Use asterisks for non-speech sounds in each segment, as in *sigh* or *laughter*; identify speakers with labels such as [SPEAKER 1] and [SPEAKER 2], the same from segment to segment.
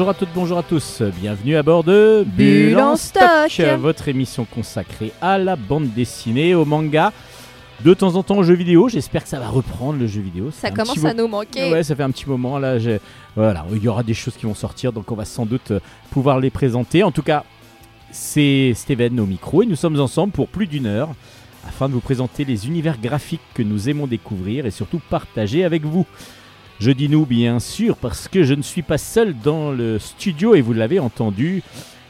[SPEAKER 1] Bonjour à toutes, bonjour à tous, bienvenue à bord de
[SPEAKER 2] Bulle en stock.
[SPEAKER 1] votre émission consacrée à la bande dessinée, au manga, de temps en temps au jeu vidéo. J'espère que ça va reprendre le jeu vidéo.
[SPEAKER 2] Ça
[SPEAKER 1] un
[SPEAKER 2] commence à nous manquer.
[SPEAKER 1] Ouais, ça fait un petit moment là. Voilà, il y aura des choses qui vont sortir, donc on va sans doute euh, pouvoir les présenter. En tout cas, c'est Steven au micro et nous sommes ensemble pour plus d'une heure afin de vous présenter les univers graphiques que nous aimons découvrir et surtout partager avec vous. Je dis nous bien sûr parce que je ne suis pas seul dans le studio et vous l'avez entendu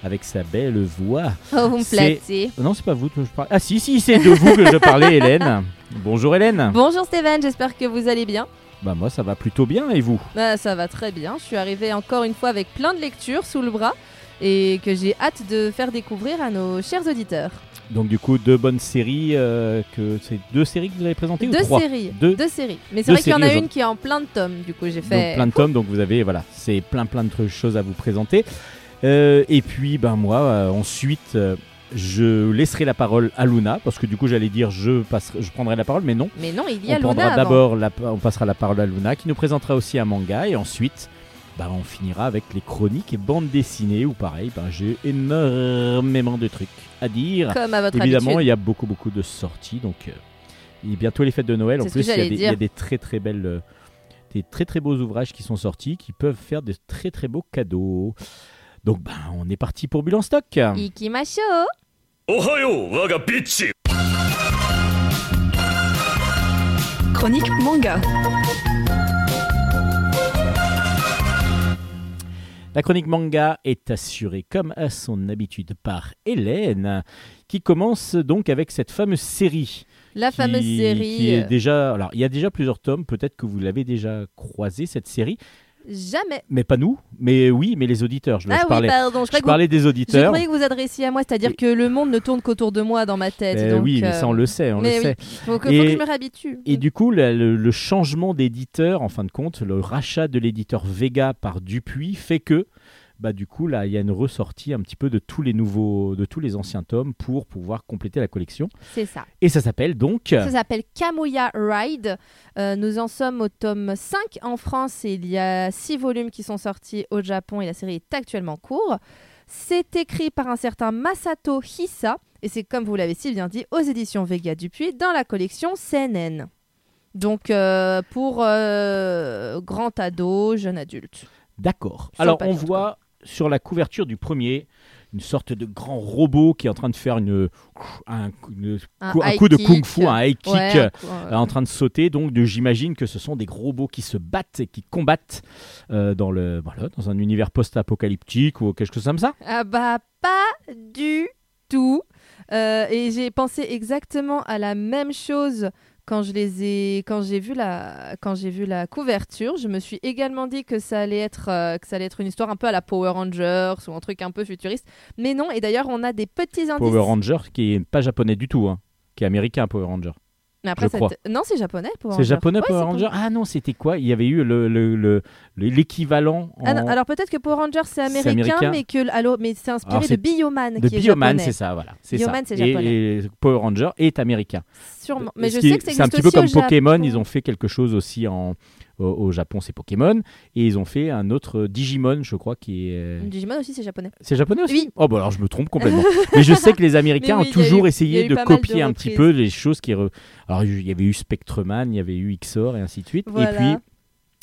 [SPEAKER 1] avec sa belle voix.
[SPEAKER 2] Oh, vous me.
[SPEAKER 1] Non, c'est pas vous que je parle. Ah si, si, c'est de vous que je parlais, Hélène. *laughs* Bonjour Hélène.
[SPEAKER 2] Bonjour Steven, j'espère que vous allez bien.
[SPEAKER 1] Bah moi ça va plutôt bien et vous?
[SPEAKER 2] Ah, ça va très bien. Je suis arrivée encore une fois avec plein de lectures sous le bras et que j'ai hâte de faire découvrir à nos chers auditeurs.
[SPEAKER 1] Donc du coup deux bonnes séries euh, que c'est deux séries que vous avez présentées ou
[SPEAKER 2] Deux
[SPEAKER 1] trois
[SPEAKER 2] séries.
[SPEAKER 1] Deux.
[SPEAKER 2] Deux séries. Mais c'est vrai qu'il y en a une qui est en plein de tomes. Du coup, j'ai
[SPEAKER 1] Donc
[SPEAKER 2] fait.
[SPEAKER 1] plein de tomes donc vous avez voilà c'est plein plein de choses à vous présenter Euh, et puis ben moi euh, ensuite je laisserai la parole à Luna parce que du coup j'allais dire je passerai, je prendrai la parole mais non
[SPEAKER 2] Mais non, il y a
[SPEAKER 1] on
[SPEAKER 2] Luna
[SPEAKER 1] d'abord on passera la parole à Luna qui nous présentera aussi un manga et ensuite bah, on finira avec les chroniques et bandes dessinées où pareil bah, j'ai énormément de trucs à dire.
[SPEAKER 2] Comme à votre
[SPEAKER 1] Évidemment, il y a beaucoup, beaucoup de sorties. Donc, euh, bientôt les fêtes de Noël. En plus, il y, a des, très, très belles. Euh, des très très beaux ouvrages qui sont sortis, qui peuvent faire de très très beaux cadeaux. Donc ben, on est parti pour Bulle en stock.
[SPEAKER 3] Ikimashou Ohayo, waga
[SPEAKER 4] Chronique manga.
[SPEAKER 1] La chronique manga est assurée comme à son habitude par Hélène, qui commence donc avec cette fameuse série.
[SPEAKER 2] La
[SPEAKER 1] qui-
[SPEAKER 2] fameuse série.
[SPEAKER 1] Qui est
[SPEAKER 2] euh,
[SPEAKER 1] déjà, alors il y a déjà plusieurs tomes, peut-être que vous l'avez déjà croisé cette série,
[SPEAKER 2] Jamais.
[SPEAKER 1] mais pas nous, mais oui, mais les auditeurs. Je,
[SPEAKER 2] Ah
[SPEAKER 1] je
[SPEAKER 2] oui,
[SPEAKER 1] parlais,
[SPEAKER 2] pardon. Je,
[SPEAKER 1] je
[SPEAKER 2] vous-
[SPEAKER 1] des
[SPEAKER 2] je
[SPEAKER 1] auditeurs.
[SPEAKER 2] croyais que vous adressiez à moi, c'est-à-dire
[SPEAKER 1] Et-
[SPEAKER 2] que le monde ne tourne qu'autour de moi dans ma tête.
[SPEAKER 1] Euh,
[SPEAKER 2] donc,
[SPEAKER 1] oui, mais
[SPEAKER 2] euh,
[SPEAKER 1] ça on le sait, on
[SPEAKER 2] mais
[SPEAKER 1] le
[SPEAKER 2] oui.
[SPEAKER 1] sait.
[SPEAKER 2] Faut que, faut que je me réhabitue.
[SPEAKER 1] Et du coup, le, le changement d'éditeur, en fin de compte, le rachat de l'éditeur Vega par Dupuis fait que, bah, du coup, là, il y a une ressortie un petit peu de tous les nouveaux, de tous les anciens tomes pour pouvoir compléter la collection.
[SPEAKER 2] C'est ça.
[SPEAKER 1] Et ça s'appelle donc.
[SPEAKER 2] Ça s'appelle Kamuya Ride. Euh, nous en sommes au tome 5 en France et il y a 6 volumes qui sont sortis au Japon et la série est actuellement en cours. C'est écrit par un certain Masato Hisa et c'est comme vous l'avez si bien dit aux éditions Vega Dupuis dans la collection CNN. Donc euh, pour euh, grand ado, jeune adulte.
[SPEAKER 1] D'accord. Alors, on voit sur la couverture du premier une sorte de grand robot qui est en train de faire une, un, une-
[SPEAKER 2] Un
[SPEAKER 1] coup- un
[SPEAKER 2] high
[SPEAKER 1] coup de kung-fu, un high kick.
[SPEAKER 2] Ouais,
[SPEAKER 1] euh,
[SPEAKER 2] euh,
[SPEAKER 1] en train de sauter, donc de- j'imagine que ce sont des gros robots qui se battent et qui combattent euh, dans, le, voilà, dans un univers post-apocalyptique ou quelque chose comme ça.
[SPEAKER 2] Ah bah pas du tout. Euh, et j'ai pensé exactement à la même chose quand je les ai, quand j'ai vu la, quand j'ai vu la couverture. Je me suis également dit que ça allait être, euh, que ça allait être une histoire un peu à la Power Rangers ou un truc un peu futuriste. Mais non. Et d'ailleurs, on a des petits indices.
[SPEAKER 1] Power Ranger qui est pas japonais du tout, hein, qui est américain Power Ranger.
[SPEAKER 2] Mais après,
[SPEAKER 1] je crois.
[SPEAKER 2] cette- non, c'est japonais. Power
[SPEAKER 1] C'est
[SPEAKER 2] Ranger.
[SPEAKER 1] japonais
[SPEAKER 2] Ouais,
[SPEAKER 1] Power
[SPEAKER 2] c'est
[SPEAKER 1] Ranger Ah non, c'était quoi? Il y avait eu le- le- le- le- l'équivalent
[SPEAKER 2] Ah alors peut-être que Power Rangers c'est américain,
[SPEAKER 1] américain.
[SPEAKER 2] mais que alors, mais c'est inspiré
[SPEAKER 1] Alors,
[SPEAKER 2] de Bioman
[SPEAKER 1] de
[SPEAKER 2] qui
[SPEAKER 1] Bioman, c'est ça, voilà. C'est ça.
[SPEAKER 2] Bioman, c'est
[SPEAKER 1] Et-
[SPEAKER 2] japonais.
[SPEAKER 1] Et, Power Ranger est américain.
[SPEAKER 2] Sûrement. Mais
[SPEAKER 1] Ce
[SPEAKER 2] je sais que
[SPEAKER 1] c'est un petit peu comme Pokémon, ils ont fait quelque chose aussi en, au, au Japon, c'est Pokémon, et ils ont fait un autre Digimon, je crois, qui est.
[SPEAKER 2] Digimon aussi c'est japonais.
[SPEAKER 1] C'est japonais aussi
[SPEAKER 2] Oui.
[SPEAKER 1] Oh bah alors je me trompe complètement. *laughs* Mais je sais que les Américains
[SPEAKER 2] oui,
[SPEAKER 1] ont toujours
[SPEAKER 2] eu-
[SPEAKER 1] essayé de copier un petit peu les choses qui... re- Alors il y avait eu Spectreman, il y avait eu XOR et ainsi de suite.
[SPEAKER 2] Voilà.
[SPEAKER 1] Et puis,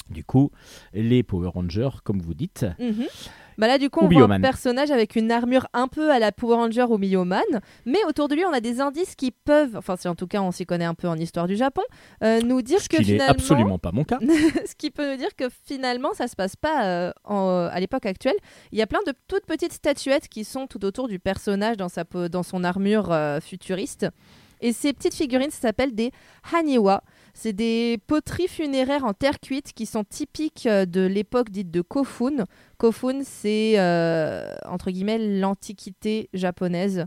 [SPEAKER 1] du coup, les Power Rangers, comme vous dites,
[SPEAKER 2] Mhm. Bah là, du coup,
[SPEAKER 1] Ou
[SPEAKER 2] on voit un personnage avec une armure un peu à la Power Ranger ou Bioman, mais autour de lui, on a des indices qui peuvent, enfin, si en tout cas on s'y connaît un peu en histoire du Japon, euh, nous dire
[SPEAKER 1] ce
[SPEAKER 2] que
[SPEAKER 1] qui n'est
[SPEAKER 2] finalement,
[SPEAKER 1] absolument pas mon cas. *laughs*
[SPEAKER 2] ce qui peut nous dire que finalement, ça se passe pas euh, en- à l'époque actuelle. Il y a plein de toutes petites statuettes qui sont tout autour du personnage dans, sa, dans son armure euh, futuriste. Et ces petites figurines, ça s'appelle des haniwa. C'est des poteries funéraires en terre cuite qui sont typiques euh, de l'époque dite de Kofun. Kofun, c'est euh, entre guillemets l'antiquité japonaise.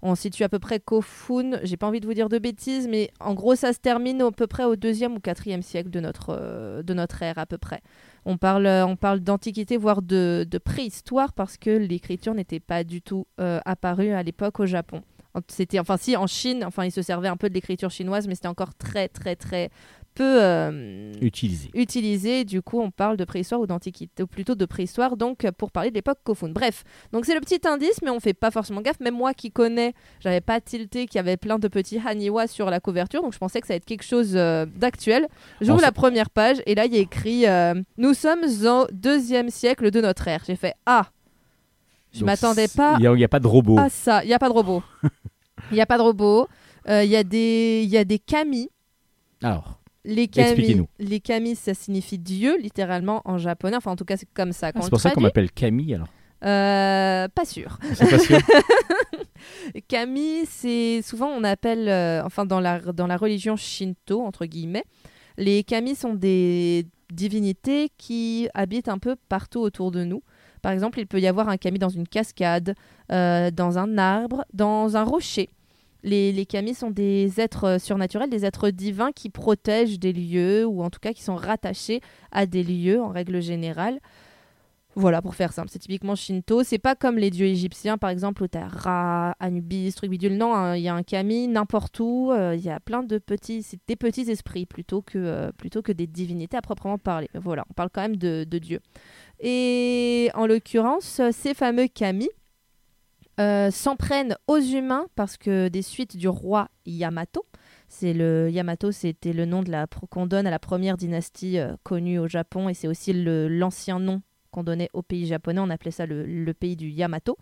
[SPEAKER 2] On situe à peu près Kofun, j'ai pas envie de vous dire de bêtises, mais en gros ça se termine à peu près au deuxième ou quatrième siècle de notre, euh, de notre ère à peu près. On parle, on parle d'antiquité, voire de, de préhistoire, parce que l'écriture n'était pas du tout apparue à l'époque au Japon. C'était, enfin si, en Chine, enfin ils se servaient un peu de l'écriture chinoise, mais c'était encore très très très peu euh,
[SPEAKER 1] Utilisé.
[SPEAKER 2] utilisé. Du coup, on parle de préhistoire ou d'antiquité, ou plutôt de préhistoire, donc pour parler de l'époque Kofun. Bref, donc c'est le petit indice, mais on fait pas forcément gaffe. Même moi qui connais, j'avais pas tilté qu'il y avait plein de petits Haniwa sur la couverture, donc je pensais que ça allait être quelque chose euh, d'actuel. J'ouvre la première page et là il y a écrit euh, Nous sommes au deuxième siècle de notre ère. J'ai fait Ah Je m'attendais pas
[SPEAKER 1] Il n'y a, pas de robot.
[SPEAKER 2] ça. Il n'y a pas de robot. *laughs* Il n'y a pas de robot. Euh, Il y, a des- il y a des kami.
[SPEAKER 1] Alors,
[SPEAKER 2] Les kami, les kami, ça signifie Dieu, littéralement en japonais. Enfin, en tout cas, c'est comme ça
[SPEAKER 1] ah, c'est pour ça qu'on m'appelle Camille alors.
[SPEAKER 2] Euh, pas sûr. Kami, *laughs* c'est souvent on appelle, euh, enfin dans la, dans la religion shinto, entre guillemets, les kami sont des divinités qui habitent un peu partout autour de nous. Par exemple, il peut y avoir un kami dans une cascade, euh, dans un arbre, dans un rocher. Les, les sont des êtres euh, surnaturels, des êtres divins qui protègent des lieux, ou en tout cas qui sont rattachés à des lieux en règle générale. Voilà, pour faire simple, c'est typiquement Shinto. C'est pas comme les dieux égyptiens, par exemple, où t'as Ra, Anubis, truc bidule. Non, hein, il y a un kami n'importe où. euh, Il y a plein de petits, c'est des petits esprits plutôt que, plutôt que des divinités à proprement parler. Voilà, on parle quand même de, de dieux. Et en l'occurrence, ces fameux kami euh, s'en prennent aux humains parce que des suites du roi Yamato, c'est le Yamato, c'était le nom de la qu'on donne à la première dynastie euh, connue au Japon et c'est aussi l'ancien nom qu'on donnait au pays japonais. On appelait ça le, pays du Yamato.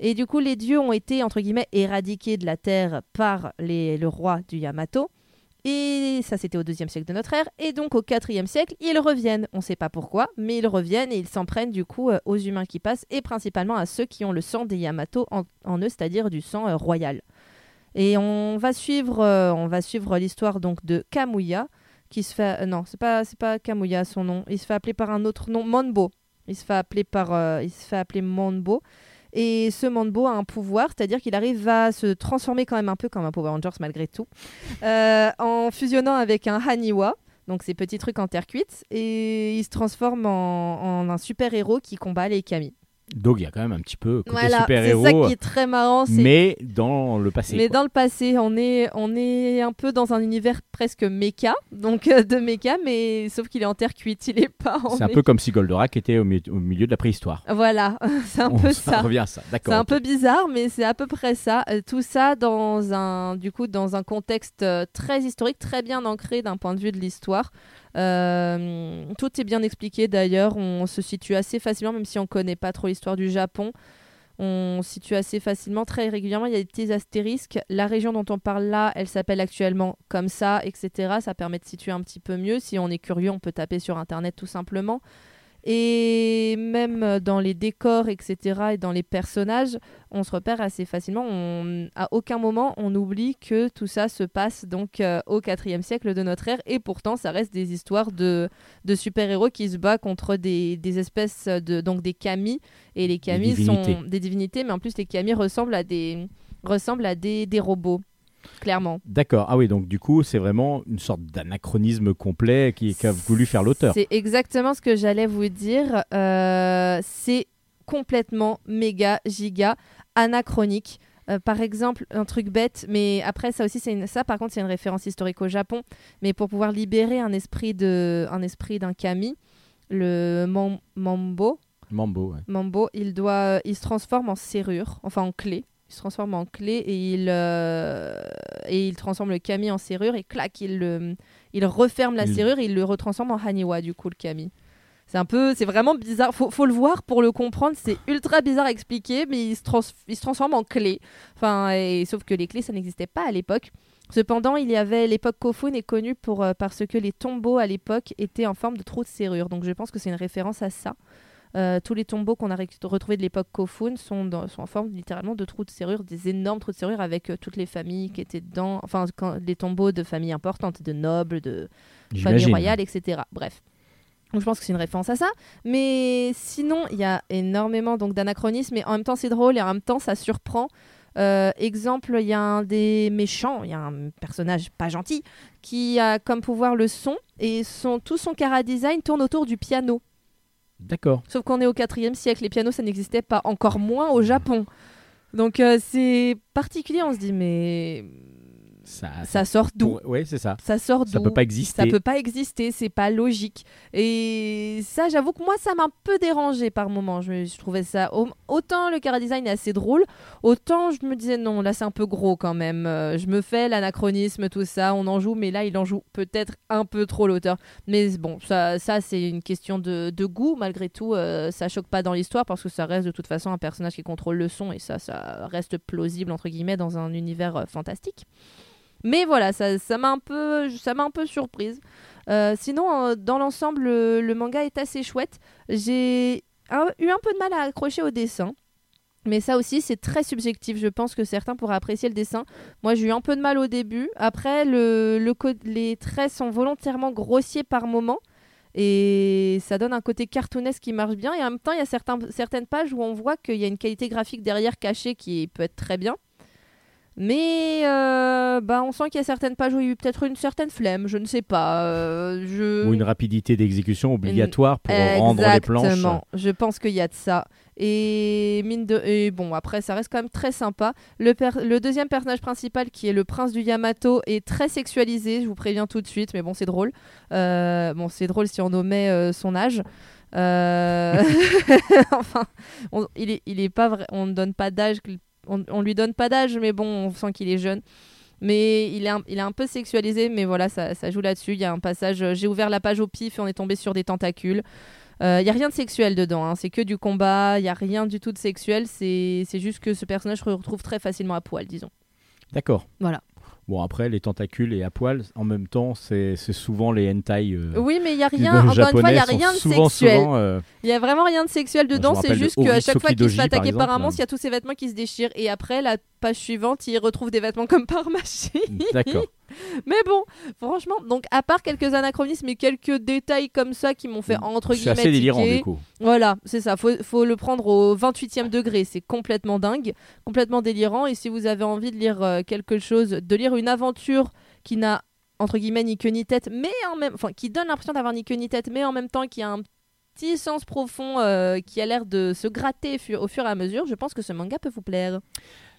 [SPEAKER 2] Et du coup, les dieux ont été entre guillemets éradiqués de la terre par le roi du Yamato. Et ça, c'était au deuxième siècle de notre ère. Et donc, au quatrième siècle, ils reviennent. On ne sait pas pourquoi, mais ils reviennent et ils s'en prennent du coup euh, aux humains qui passent et principalement à ceux qui ont le sang des Yamato en, eux, c'est-à-dire du sang euh, royal. Et on va suivre, euh, on va suivre l'histoire donc de Kamuya, qui se fait, non, c'est pas, c'est pas Kamuya son nom. Il se fait appeler par un autre nom, Monbo. Il se fait appeler par, il se fait appeler Monbo. Et ce Monbo a un pouvoir, c'est-à-dire qu'il arrive à se transformer quand même un peu comme un Power Rangers malgré tout, euh, en fusionnant avec un Haniwa, donc ces petits trucs en terre cuite, et il se transforme en, en un super-héros qui combat les Kami.
[SPEAKER 1] Donc il y a quand même un petit peu côté
[SPEAKER 2] Voilà, c'est
[SPEAKER 1] super-héros,
[SPEAKER 2] ça qui est très marrant. c'est-
[SPEAKER 1] mais dans le passé.
[SPEAKER 2] mais
[SPEAKER 1] quoi.
[SPEAKER 2] dans le passé, on est, on est un peu dans un univers presque méca, donc euh, de méca, mais sauf qu'il est en terre cuite, il est pas en
[SPEAKER 1] C'est un peu comme si Goldorak était au, mi- au milieu de la préhistoire.
[SPEAKER 2] Voilà, *laughs* c'est un
[SPEAKER 1] On-
[SPEAKER 2] peu *laughs*
[SPEAKER 1] ça revient à ça, d'accord.
[SPEAKER 2] C'est un peu bizarre, mais c'est à peu près ça. Euh, tout ça dans un, du coup, dans un contexte euh, très historique, très bien ancré d'un point de vue de l'histoire. Euh, tout est bien expliqué d'ailleurs. On se situe assez facilement, même si on connaît pas trop l'histoire du Japon. On se situe assez facilement, très régulièrement. Il y a des petits astérisques. La région dont on parle là, elle s'appelle actuellement comme ça, etc. Ça permet de situer un petit peu mieux. Si on est curieux, on peut taper sur Internet tout simplement. Et même dans les décors, etc., et dans les personnages, on se repère assez facilement. On, à aucun moment, on oublie que tout ça se passe donc euh, au IVe siècle de notre ère. Et pourtant, ça reste des histoires de, de super-héros qui se battent contre des, des espèces de donc des kami. Et les
[SPEAKER 1] divinités.
[SPEAKER 2] sont des divinités, mais en plus, les kami ressemblent à des ressemblent à des, des robots, clairement.
[SPEAKER 1] D'accord. Ah oui, donc du coup, c'est vraiment une sorte d'anachronisme complet qui qu'a voulu faire l'auteur.
[SPEAKER 2] C'est exactement ce que j'allais vous dire. Euh, c'est complètement méga, giga, anachronique. Euh, par exemple, un truc bête, mais après ça aussi, c'est une... ça par contre, c'est une référence historique au Japon. Mais pour pouvoir libérer un esprit de, un esprit d'un kami, le mam- mambo,
[SPEAKER 1] Mambo. ouais.
[SPEAKER 2] Mambo, il doit, il se transforme en serrure, enfin en clé. Il se transforme en clé et il euh, et il transforme le kami en serrure et clac, il le, il referme la
[SPEAKER 1] Il-
[SPEAKER 2] serrure et il le retransforme en haniwa du coup le kami. C'est un peu, c'est vraiment bizarre. Faut, faut le voir pour le comprendre. C'est ultra bizarre à expliquer, mais il se, trans- il se transforme en clé. Enfin, et, sauf que les clés, ça n'existait pas à l'époque. Cependant, il y avait l'époque Kofun est connue pour euh, parce que les tombeaux à l'époque étaient en forme de trous de serrure. Donc, je pense que c'est une référence à ça. Euh, tous les tombeaux qu'on a retrouvés de l'époque Kofun sont, dans- sont en forme littéralement de trous de serrure, des énormes trous de serrure avec euh, toutes les familles qui étaient dedans, enfin quand, les tombeaux de familles importantes, de nobles, de familles royales, etc. Bref. Donc je pense que c'est une référence à ça. Mais sinon, il y a énormément donc d'anachronismes, et en même temps c'est drôle et en même temps ça surprend. Euh, exemple, il y a un des méchants, il y a un personnage pas gentil qui a comme pouvoir le son et son, tout son cara design tourne autour du piano.
[SPEAKER 1] D'accord.
[SPEAKER 2] Sauf qu'on est au 4 siècle, les pianos ça n'existait pas, encore moins au Japon. Donc euh, c'est particulier, on se dit mais
[SPEAKER 1] Ça,
[SPEAKER 2] Ça sort d'où
[SPEAKER 1] Ouais, c'est ça.
[SPEAKER 2] Ça sort d'où
[SPEAKER 1] Ça peut pas exister.
[SPEAKER 2] Ça peut pas exister, c'est pas logique. Et ça, j'avoue que moi, ça m'a un peu dérangé par moment. Je, je trouvais ça. au- Autant le cara design est assez drôle, autant je me disais non, là c'est un peu gros quand même. Euh, je me fais l'anachronisme, tout ça, on en joue, mais là il en joue peut-être un peu trop l'auteur. Mais bon, ça, ça c'est une question de, de goût, malgré tout. euh, ça choque pas dans l'histoire parce que ça reste de toute façon un personnage qui contrôle le son et ça, ça reste plausible entre guillemets dans un univers euh, fantastique. Mais voilà, ça m'a un peu, ça surprise. Euh, sinon, euh, dans l'ensemble, le, manga est assez chouette. J'ai eu un peu de mal à accrocher au dessin. Mais ça aussi, c'est très subjectif. Je pense que certains pourraient apprécier le dessin. Moi, j'ai eu un peu de mal au début. Après, les traits sont volontairement grossiers par moment. Et ça donne un côté cartoonesque qui marche bien. Et en même temps, il y a certaines pages où on voit qu'il y a une qualité graphique derrière cachée qui peut être très bien. Mais euh, bah, on sent qu'il y a certaines pages où il y a eu peut-être une certaine flemme, je ne sais pas. euh, je...
[SPEAKER 1] Ou une rapidité d'exécution obligatoire pour rendre les planches.
[SPEAKER 2] Exactement. Je pense qu'il y a de ça. Et mine de et bon après ça reste quand même très sympa. Le, per- le deuxième personnage principal qui est le prince du Yamato est très sexualisé. Je vous préviens tout de suite, mais bon c'est drôle. Euh, bon c'est drôle si on euh, son âge. Euh, *laughs* enfin, on, il est il est pas vrai. On ne donne pas d'âge. On, on lui donne pas d'âge, mais bon on sent qu'il est jeune. Mais il est, un, il est un peu sexualisé, mais voilà, ça, ça joue là-dessus. Il y a un passage, euh, j'ai ouvert la page au pif et on est tombé sur des tentacules. Il n'y a rien de sexuel dedans, hein. c'est que du combat, il n'y a rien du tout de sexuel, c'est c'est juste que ce personnage se retrouve très facilement à poil, disons.
[SPEAKER 1] D'accord.
[SPEAKER 2] Voilà.
[SPEAKER 1] Bon, après, les tentacules et à poil, en même temps, c'est souvent les hentai. euh,
[SPEAKER 2] Oui, mais il n'y a rien, encore une fois, il n'y a rien de
[SPEAKER 1] souvent,
[SPEAKER 2] sexuel.
[SPEAKER 1] euh,
[SPEAKER 2] Il y a vraiment rien de sexuel dedans, c'est juste qu'à chaque fois qu'il se fait attaquer
[SPEAKER 1] par
[SPEAKER 2] par, un monstre, il y a tous ses vêtements qui se déchirent. Et après, la page suivante, il retrouve des vêtements comme par magie.
[SPEAKER 1] D'accord.
[SPEAKER 2] Mais bon, franchement, donc à part quelques anachronismes et quelques détails comme ça qui m'ont fait entre
[SPEAKER 1] C'est
[SPEAKER 2] guillemets
[SPEAKER 1] assez délirant,
[SPEAKER 2] tiquer,
[SPEAKER 1] du coup.
[SPEAKER 2] Voilà, c'est ça. Faut, faut le prendre au 28e degré. C'est complètement dingue, complètement délirant. Et si vous avez envie de lire euh, quelque chose, de lire une aventure qui n'a entre guillemets ni queue ni tête, mais en même, enfin, qui donne l'impression d'avoir ni queue ni tête, mais en même temps qui a un petit sens profond euh, qui a l'air de se gratter au fur et à mesure, je pense que ce manga peut vous plaire.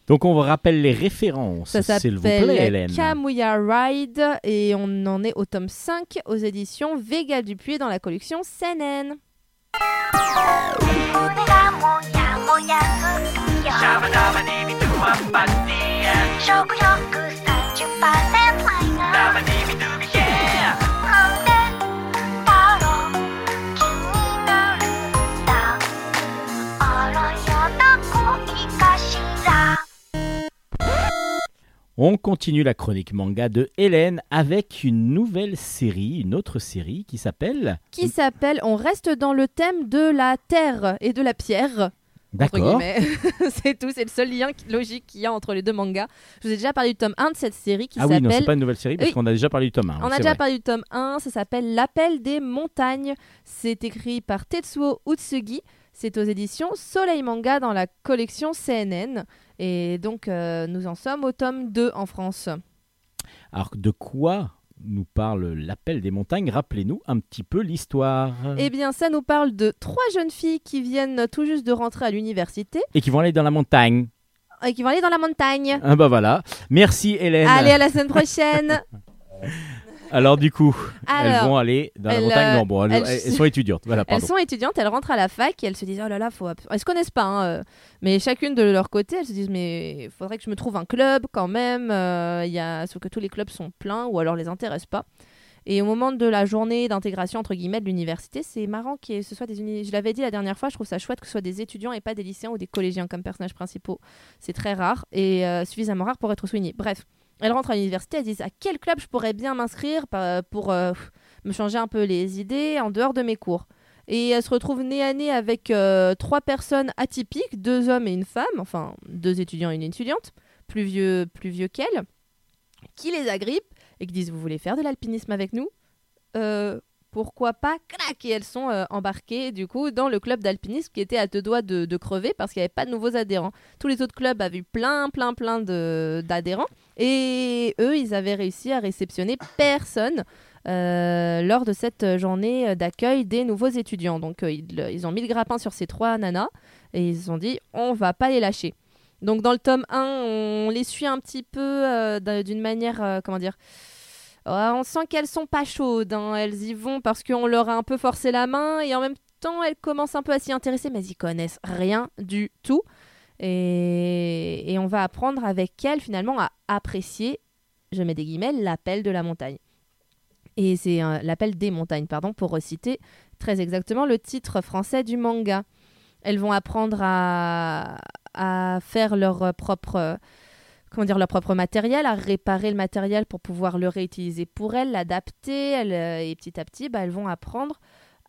[SPEAKER 1] Donc, on vous rappelle les références,
[SPEAKER 2] Ça
[SPEAKER 1] s'il vous plaît,
[SPEAKER 2] s'appelle
[SPEAKER 1] Hélène.
[SPEAKER 2] Kamuya Ride et on en est au tome 5 aux éditions Vega Dupuis dans la collection Seinen.
[SPEAKER 1] On continue la chronique manga de Hélène avec une nouvelle série, une autre série qui s'appelle.
[SPEAKER 2] Qui s'appelle On reste dans le thème de la terre et de la pierre.
[SPEAKER 1] D'accord. *laughs*
[SPEAKER 2] c'est tout, c'est le seul lien logique qu'il y a entre les deux mangas. Je vous ai déjà parlé du tome 1 de cette série qui
[SPEAKER 1] Ah oui, non, c'est
[SPEAKER 2] s'appelle
[SPEAKER 1] pas une nouvelle série parce
[SPEAKER 2] Oui.
[SPEAKER 1] qu'on a déjà parlé du tome 1.
[SPEAKER 2] On a déjà parlé du tome 1, ça s'appelle L'appel des montagnes. C'est écrit par Tetsuo Utsugi. C'est aux éditions Soleil Manga dans la collection CNN. Et donc, euh, nous en sommes au tome 2 en France.
[SPEAKER 1] Alors, de quoi nous parle l'appel des montagnes? Rappelez-nous un petit peu l'histoire.
[SPEAKER 2] Eh bien, ça nous parle de trois jeunes filles qui viennent tout juste de rentrer à l'université
[SPEAKER 1] Et qui vont aller dans la montagne.
[SPEAKER 2] et qui vont aller dans la montagne.
[SPEAKER 1] Ah bah voilà. Merci Hélène.
[SPEAKER 2] Allez, à la semaine prochaine *laughs*
[SPEAKER 1] Alors du coup, elles vont aller dans la montagne.
[SPEAKER 2] euh,
[SPEAKER 1] Non, bon, elles,
[SPEAKER 2] elles-
[SPEAKER 1] elles sont étudiantes. Voilà,
[SPEAKER 2] Elles sont étudiantes, elles rentrent à la fac et elles se disent oh là là, faut. Elles se connaissent pas, hein, euh, mais chacune de leur côté, elles se disent mais il faudrait que je me trouve un club quand même. euh, y a... Sauf que tous les clubs sont pleins ou alors les intéressent pas. Et au moment de la journée d'intégration entre guillemets de l'université, c'est marrant que ce soit des uni- Je l'avais dit la dernière fois, je trouve ça chouette que ce soit des étudiants et pas des lycéens ou des collégiens comme personnages principaux. C'est très rare et euh, suffisamment rare pour être souligné. Bref, elles rentrent à l'université, elles disent à quel club je pourrais bien m'inscrire par- pour euh, me changer un peu les idées en dehors de mes cours. Et elle se retrouve nez à nez avec euh, trois personnes atypiques, deux hommes et une femme, enfin deux étudiants et une étudiante, plus vieux, plus vieux qu'elle, qui les agrippent et qui disent Vous voulez faire de l'alpinisme avec nous? Euh, Pourquoi pas Crac Et elles sont euh, embarquées du coup dans le club d'alpinisme qui était à deux doigts de, crever parce qu'il n'y avait pas de nouveaux adhérents. Tous les autres clubs avaient eu plein, plein, plein d'adhérents et eux, ils avaient réussi à réceptionner personne euh, lors de cette journée d'accueil des nouveaux étudiants. Donc euh, ils, ont mis le grappin sur ces trois nanas et ils se sont dit on va pas les lâcher. Donc dans le tome 1, on les suit un petit peu d'un- d'une manière, comment dire On sent qu'elles sont pas chaudes, hein. elles y vont parce qu'on leur a un peu forcé la main et en même temps elles commencent un peu à s'y intéresser mais elles y connaissent rien du tout. Et, on va apprendre avec elles finalement à apprécier, je mets des guillemets, l'appel de la montagne. Et c'est l'appel des montagnes, pardon, pour reciter très exactement le titre français du manga. Elles vont apprendre à, à faire leur propre, comment dire, leur propre matériel, à réparer le matériel pour pouvoir le réutiliser pour elles, l'adapter. elles, euh, et petit à petit, bah, elles vont apprendre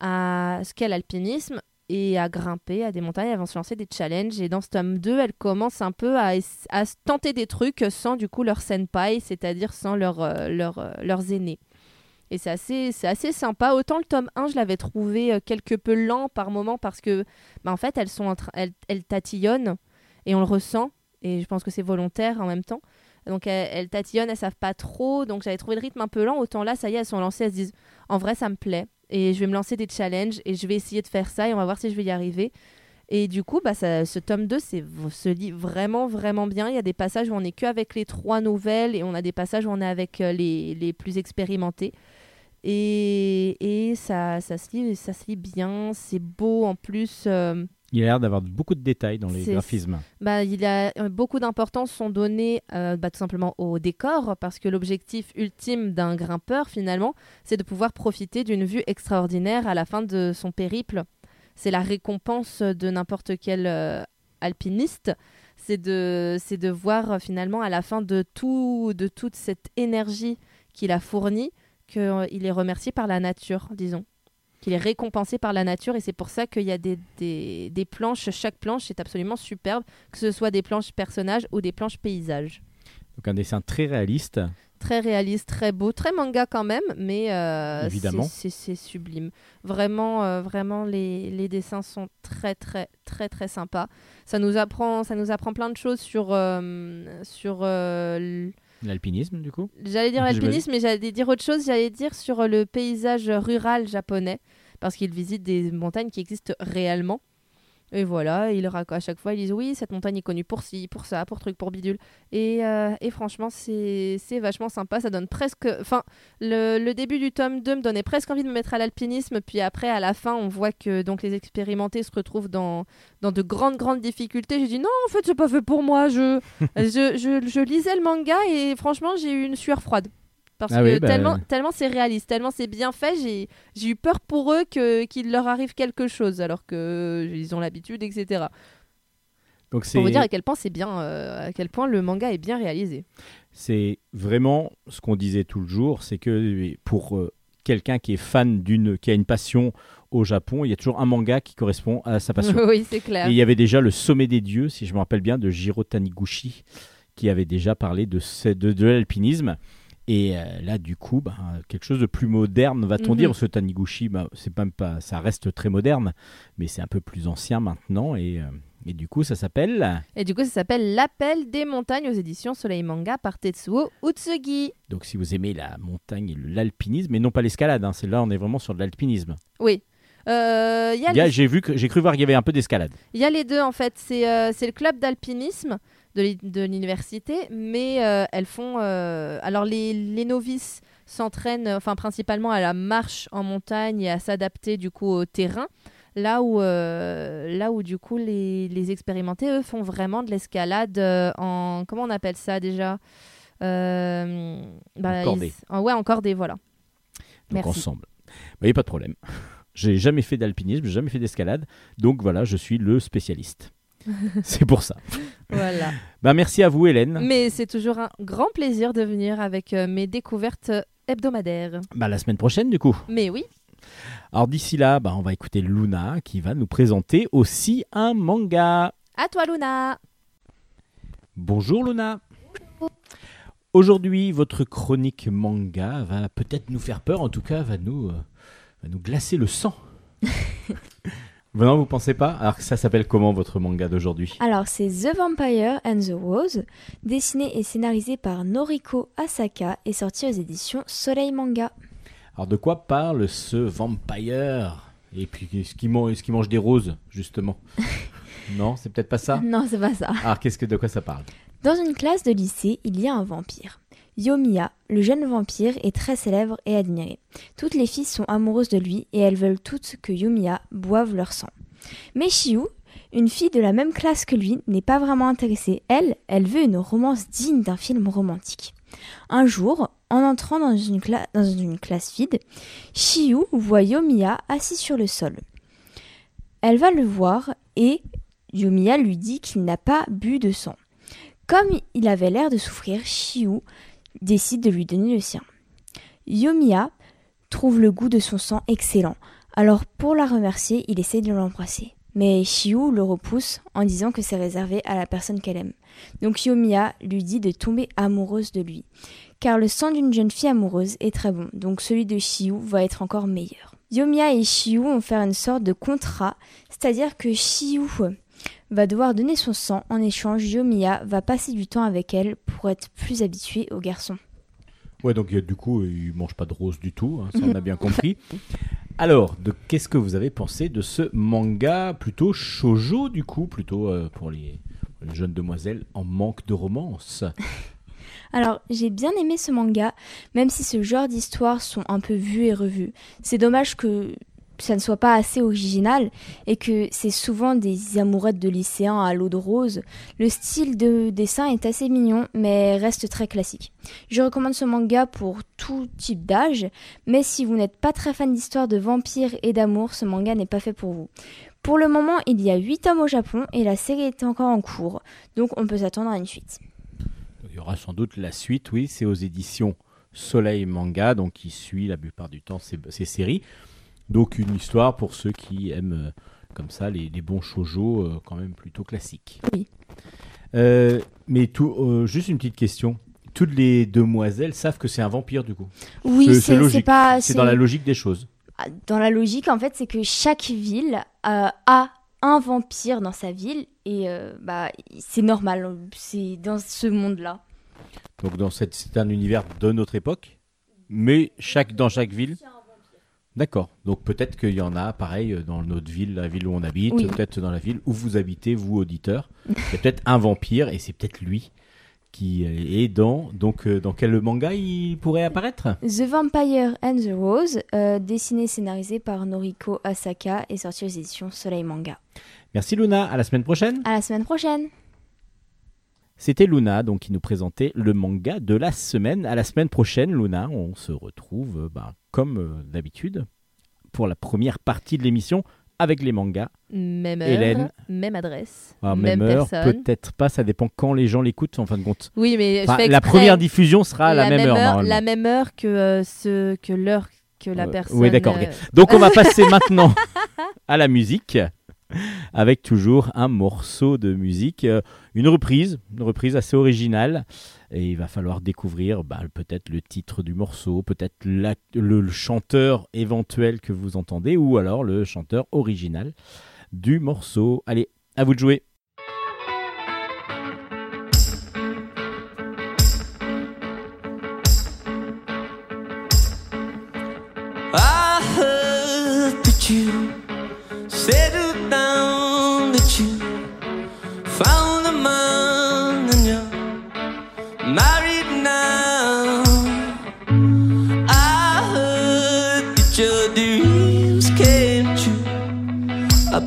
[SPEAKER 2] à ce qu'est l'alpinisme et à grimper à des montagnes. Elles vont se lancer des challenges. Et dans ce tome 2, elles commencent un peu à, à tenter des trucs sans du coup leur senpai, c'est-à-dire sans euh, leur, euh, leurs aînés. Et c'est assez, c'est assez sympa. Autant le tome 1, je l'avais trouvé euh, quelque peu lent par moment parce que, bah, en fait, elles, sont en elles, elles tatillonnent et on le ressent. Et je pense que c'est volontaire en même temps. Donc elles, elles tatillonnent, elles savent pas trop. Donc j'avais trouvé le rythme un peu lent. Autant là, ça y est, elles sont lancées. Elles se disent, en vrai, ça me plaît. Et je vais me lancer des challenges et je vais essayer de faire ça et on va voir si je vais y arriver. Et du coup, bah, ça, ce tome 2 c'est, se lit vraiment, vraiment bien. Il y a des passages où on n'est qu'avec les trois nouvelles et on a des passages où on est avec euh, les, les plus expérimentés. Et, et ça, ça, se lit, ça se lit bien, c'est beau en plus. euh,
[SPEAKER 1] Il a l'air d'avoir beaucoup de détails dans les graphismes.
[SPEAKER 2] bah, il y a euh, beaucoup d'importance sont données euh, bah, tout simplement au décor parce que l'objectif ultime d'un grimpeur finalement c'est de pouvoir profiter d'une vue extraordinaire à la fin de son périple. C'est la récompense de n'importe quel euh, alpiniste. C'est de, c'est de voir finalement à la fin de, tout, de toute cette énergie qu'il a fournie qu'il est remercié par la nature, disons. Qu'il est récompensé par la nature et c'est pour ça qu'il y a des, des, des planches. Chaque planche est absolument superbe, que ce soit des planches personnages ou des planches paysages.
[SPEAKER 1] Donc un dessin très réaliste.
[SPEAKER 2] Très réaliste, très beau, très manga quand même, mais euh, c'est- sublime. Vraiment, euh, vraiment, les, les dessins sont très, très, très, très sympas. Ça nous apprend, ça nous apprend plein de choses sur, euh, sur euh,
[SPEAKER 1] L'alpinisme, du coup.
[SPEAKER 2] J'allais dire l'alpinisme, mais j'allais dire autre chose. J'allais dire sur le paysage rural japonais, parce qu'ils visitent des montagnes qui existent réellement. Et voilà, ils racontent à chaque fois, ils disent oui, cette montagne est connue pour ci, pour ça, pour truc, pour bidule. Et, euh, et franchement, c'est c'est vachement sympa. Ça donne presque. Enfin, le, le début du tome 2 me donnait presque envie de me mettre à l'alpinisme. Puis après, à la fin, on voit que donc les expérimentés se retrouvent dans, dans de grandes, grandes difficultés. J'ai dit non, en fait, c'est pas fait pour moi. Je, *laughs* je, je, je lisais le manga et franchement, j'ai eu une sueur froide. Parce
[SPEAKER 1] Ah
[SPEAKER 2] que
[SPEAKER 1] oui, bah-
[SPEAKER 2] tellement, tellement c'est réaliste, tellement c'est bien fait, j'ai eu peur pour eux qu'il leur arrive quelque chose, alors que ils ont l'habitude, etc.
[SPEAKER 1] Donc
[SPEAKER 2] Pour vous dire à quel point c'est bien, euh, à quel point le manga est bien réalisé.
[SPEAKER 1] c'est vraiment ce qu'on disait tout le jour, c'est que pour euh, quelqu'un qui est fan d'une, qui a une passion au Japon, il y a toujours un manga qui correspond à sa passion. *laughs*
[SPEAKER 2] oui, c'est clair.
[SPEAKER 1] Et il y avait déjà le Sommet des dieux, si je me rappelle bien, de Jiro Taniguchi, qui avait déjà parlé de, de l'alpinisme. Et euh, là, du coup, ben, quelque chose de plus moderne, va-t-on
[SPEAKER 2] Mhm.
[SPEAKER 1] dire Ce Taniguchi, ben, c'est même pas, ça reste très moderne, mais c'est un peu plus ancien maintenant. Et, euh, et du coup, ça s'appelle.
[SPEAKER 2] Et du coup, ça s'appelle L'appel des montagnes aux éditions Soleil Manga par Tetsuo Utsugi.
[SPEAKER 1] Donc, si vous aimez la montagne et l'alpinisme, mais non pas l'escalade, hein, c'est là, on est vraiment sur de l'alpinisme.
[SPEAKER 2] Oui. Euh, les-
[SPEAKER 1] J'ai vu que j'ai cru voir qu'il y avait un peu d'escalade.
[SPEAKER 2] il y a les deux en fait. C'est euh, c'est le club d'alpinisme de l'uni- de l'université, mais euh, elles font. euh, alors les, les novices s'entraînent, enfin principalement à la marche en montagne et à s'adapter du coup au terrain. Là où, euh, là où du coup les, les expérimentés eux font vraiment de l'escalade en comment on appelle ça déjà? Bah,
[SPEAKER 1] cordée.
[SPEAKER 2] ils- en- ouais en cordée voilà.
[SPEAKER 1] Donc
[SPEAKER 2] Merci.
[SPEAKER 1] ensemble. Vous voyez, pas de problème. J'ai jamais fait d'alpinisme, j'ai jamais fait d'escalade, donc voilà, je suis le spécialiste. *laughs* c'est pour ça.
[SPEAKER 2] Voilà.
[SPEAKER 1] Bah merci à vous Hélène.
[SPEAKER 2] Mais c'est toujours un grand plaisir de venir avec euh, mes découvertes hebdomadaires.
[SPEAKER 1] Bah la semaine prochaine du coup.
[SPEAKER 2] Mais oui,
[SPEAKER 1] Alors d'ici là, bah, on va écouter Luna qui va nous présenter aussi un manga.
[SPEAKER 2] à toi Luna.
[SPEAKER 1] Bonjour Luna. Aujourd'hui, votre chronique manga va peut-être nous faire peur, en tout cas va nous, euh, va nous glacer le sang. *laughs* non, vous pensez pas Alors que ça s'appelle comment votre manga d'aujourd'hui?
[SPEAKER 5] Alors, c'est The Vampire and the Rose, dessiné et scénarisé par Noriko Asaka et sorti aux éditions Soleil Manga.
[SPEAKER 1] Alors de quoi parle ce vampire? Et puis est-ce qu'il mange, mange des roses, justement? *laughs* Non, c'est peut-être pas ça?
[SPEAKER 5] Non, c'est pas ça.
[SPEAKER 1] Ah, qu'est-ce que de quoi ça parle?
[SPEAKER 5] Dans une classe de lycée, il y a un vampire. Yomiya, le jeune vampire, est très célèbre et admiré. Toutes les filles sont amoureuses de lui et elles veulent toutes que Yomiya boive leur sang. Mais Shiu, une fille de la même classe que lui, n'est pas vraiment intéressée. Elle, elle veut une romance digne d'un film romantique. Un jour, en entrant dans une, classe vide, Shiu voit Yomiya assis sur le sol. Elle va le voir et Yomiya lui dit qu'il n'a pas bu de sang. Comme il avait l'air de souffrir, Shiu décide de lui donner le sien. Yomiya trouve le goût de son sang excellent, alors pour la remercier, il essaie de l'embrasser. Mais Shiu le repousse en disant que c'est réservé à la personne qu'elle aime. Donc Yomiya lui dit de tomber amoureuse de lui, car le sang d'une jeune fille amoureuse est très bon, donc celui de Shiu va être encore meilleur. Yomiya et Shiu ont fait une sorte de contrat, c'est-à-dire que Shiu va devoir donner son sang. En échange, Yomiya va passer du temps avec elle pour être plus habituée aux garçons.
[SPEAKER 1] Ouais, donc euh, du coup, il mange pas de rose du tout, hein, ça on a bien *laughs* compris. Alors, de qu'est-ce que vous avez pensé de ce manga plutôt shoujo du coup, plutôt euh, pour les, les jeunes demoiselles en manque de romance? *laughs*
[SPEAKER 5] Alors, j'ai bien aimé ce manga, même si ce genre d'histoires sont un peu vues et revues. C'est dommage que ça ne soit pas assez original et que c'est souvent des amourettes de lycéens à l'eau de rose. Le style de dessin est assez mignon, mais reste très classique. Je recommande ce manga pour tout type d'âge, mais si vous n'êtes pas très fan d'histoires de vampires et d'amour, ce manga n'est pas fait pour vous. Pour le moment, il y a 8 tomes au Japon et la série est encore en cours, donc on peut s'attendre à une suite.
[SPEAKER 1] Il y aura sans doute la suite, oui, c'est aux éditions Soleil Manga, donc qui suit la plupart du temps ces séries. Donc une histoire pour ceux qui aiment euh, comme ça les, les bons shoujo euh, quand même plutôt classiques.
[SPEAKER 5] Oui.
[SPEAKER 1] Euh, mais tout, juste une petite question. Toutes les demoiselles savent que c'est un vampire du coup.
[SPEAKER 5] Oui,
[SPEAKER 1] C'est- logique.
[SPEAKER 5] pas
[SPEAKER 1] C'est dans la logique des choses.
[SPEAKER 5] dans la logique, en fait, c'est que chaque ville euh, a un vampire dans sa ville et euh, bah c'est normal, c'est dans ce monde-là.
[SPEAKER 1] Donc dans cette, c'est un univers de notre époque, mais chaque dans chaque ville. D'accord. Donc peut-être qu'il y en a, pareil, euh, dans notre ville, la ville où on habite,
[SPEAKER 5] Oui.
[SPEAKER 1] peut-être dans la ville où vous habitez, vous auditeurs. Il y a peut-être un vampire et c'est peut-être lui qui est dans. Donc euh, dans quel manga il pourrait apparaître?
[SPEAKER 5] The Vampire and the Rose, euh, dessiné et scénarisé par Noriko Asaka et sorti aux éditions Soleil Manga.
[SPEAKER 1] Merci Luna. À la semaine prochaine.
[SPEAKER 5] À la semaine prochaine.
[SPEAKER 1] C'était Luna donc qui nous présentait le manga de la semaine. À la semaine prochaine, Luna, on se retrouve euh, bah, comme euh, d'habitude pour la première partie de l'émission avec les mangas.
[SPEAKER 2] Même heure,
[SPEAKER 1] Hélène.
[SPEAKER 2] même adresse,
[SPEAKER 1] À
[SPEAKER 2] même,
[SPEAKER 1] même heure,
[SPEAKER 2] personne.
[SPEAKER 1] peut-être pas, ça dépend quand les gens l'écoutent en fin de compte.
[SPEAKER 2] Oui, mais
[SPEAKER 1] Enfin, la première diffusion sera à la, même, heure.
[SPEAKER 2] La même heure que, euh, ce, que l'heure que la
[SPEAKER 1] Euh,
[SPEAKER 2] personne.
[SPEAKER 1] oui, d'accord,
[SPEAKER 2] euh.
[SPEAKER 1] Donc on va *laughs* passer maintenant à la musique *laughs* avec toujours un morceau de musique, euh, une reprise, une reprise assez originale. Et il va falloir découvrir bah, peut-être le titre du morceau, peut-être le chanteur éventuel que vous entendez, ou alors le chanteur original du morceau. Allez, à vous de jouer.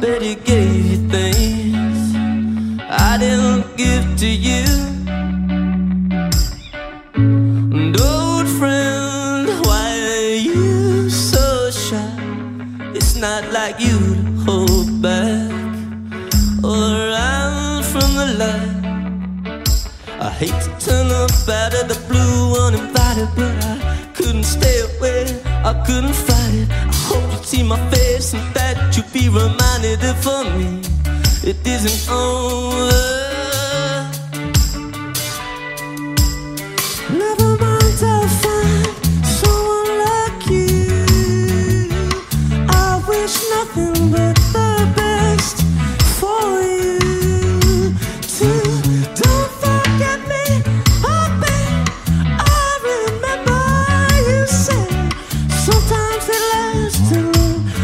[SPEAKER 6] True. Bet he gave you things I didn't give to you. And old friend, why are you so shy? It's not like you to hold back or run from the light. I hate to turn up out of the blue uninvited, but I couldn't stay away. I couldn't fight it. See my face and that you be reminded of for me it isn't over. Never mind, I'll find someone like you. I wish nothing but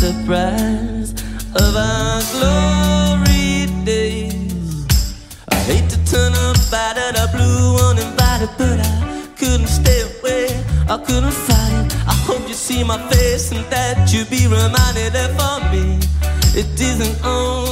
[SPEAKER 6] surprise of our glory days. I hate to turn up out of the blue uninvited, but I couldn't stay away. I couldn't fight it. I hope you see my face and that you be reminded that for me it isn't over.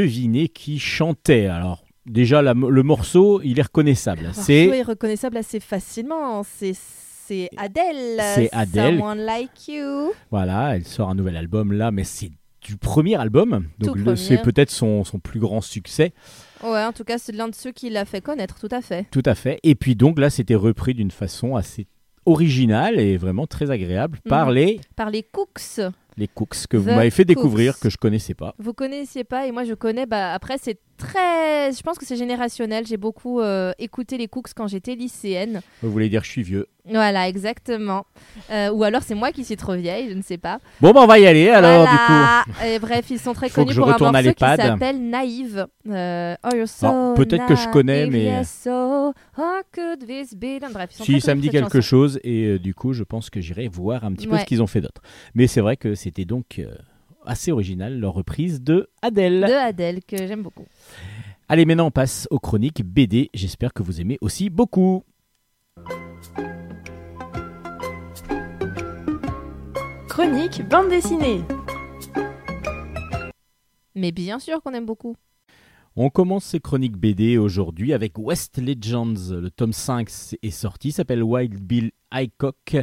[SPEAKER 1] Deviné qui chantait Alors, déjà, la- le morceau, il est reconnaissable. C'est
[SPEAKER 2] Joe est reconnaissable assez facilement. C'est c'est Adele.
[SPEAKER 1] C'est Adele.
[SPEAKER 2] Someone like you.
[SPEAKER 1] Voilà, elle sort un nouvel album là, mais c'est du premier album, donc le- c'est peut-être son, son plus grand succès,
[SPEAKER 2] Ouais, en tout cas, c'est l'un de ceux qui l'a fait connaître, tout à fait.
[SPEAKER 1] tout à fait. Et puis donc là, c'était repris d'une façon assez originale et vraiment très agréable par
[SPEAKER 2] Mhm.
[SPEAKER 1] les,
[SPEAKER 2] Par les Cooks.
[SPEAKER 1] Les Cooks que vous m'avez fait découvrir,
[SPEAKER 2] Cooks.
[SPEAKER 1] que je connaissais pas.
[SPEAKER 2] Vous connaissiez pas et moi je connais. Bah après c'est très, je pense que c'est générationnel. J'ai beaucoup euh, écouté les Cooks quand j'étais lycéenne.
[SPEAKER 1] Vous voulez dire que je suis vieux.
[SPEAKER 2] Voilà, exactement. Euh, ou alors c'est moi qui suis trop vieille, je ne sais pas.
[SPEAKER 1] Bon, bah on va y aller alors du coup.
[SPEAKER 2] Et bref, ils sont très
[SPEAKER 1] Faut
[SPEAKER 2] connus
[SPEAKER 1] je
[SPEAKER 2] pour un
[SPEAKER 1] retourne à
[SPEAKER 2] morceau qui s'appelle Naïve. Euh, oh, you're so
[SPEAKER 1] Alors, peut-être que je connais, mais-
[SPEAKER 2] so Bref,
[SPEAKER 1] Si ça me dit quelque
[SPEAKER 2] chanson.
[SPEAKER 1] chose et euh, du coup je pense que j'irai voir un petit peu ce qu'ils ont fait d'autre. Mais c'est vrai que c'était donc assez original leur reprise de Adèle.
[SPEAKER 2] De Adele que j'aime beaucoup.
[SPEAKER 1] Allez maintenant on passe aux chroniques BD. J'espère que vous aimez aussi beaucoup.
[SPEAKER 4] Chronique bande dessinée.
[SPEAKER 2] Mais bien sûr qu'on aime beaucoup.
[SPEAKER 1] On commence ces chroniques BD aujourd'hui avec West Legends. Le tome 5 est sorti, s'appelle Wild Bill Hickok.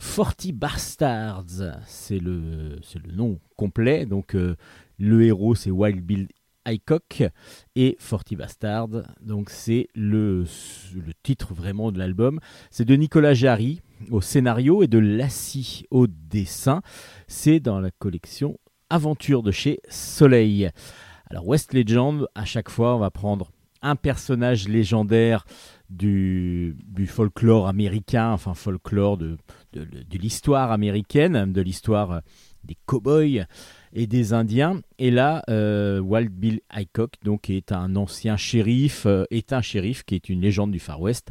[SPEAKER 1] Forty Bastards, c'est le, c'est le nom complet. Donc euh, le héros c'est Wild Bill Hickok et Forty Bastards. Donc c'est le, le titre vraiment de l'album. C'est de Nicolas Jarry au scénario et de Lassie au dessin. C'est dans la collection Aventure de chez Soleil. Alors West Legend, à chaque fois, on va prendre un personnage légendaire du, du folklore américain, enfin folklore de, de, l'histoire américaine, de l'histoire euh, des cow-boys et des Indiens. Et là, euh, Wild Bill Hickok, donc, est un ancien shérif, euh, est un shérif qui est une légende du Far West,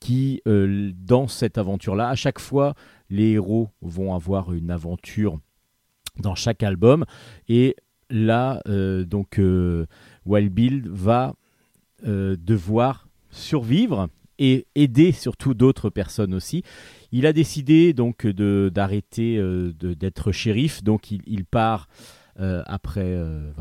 [SPEAKER 1] qui, dans cette aventure-là, à chaque fois, les héros vont avoir une aventure dans chaque album. Et là, donc, Wild Bill va devoir survivre et aider surtout d'autres personnes aussi. Il a décidé donc d'arrêter euh, d'être shérif, donc il, part Euh, après, euh,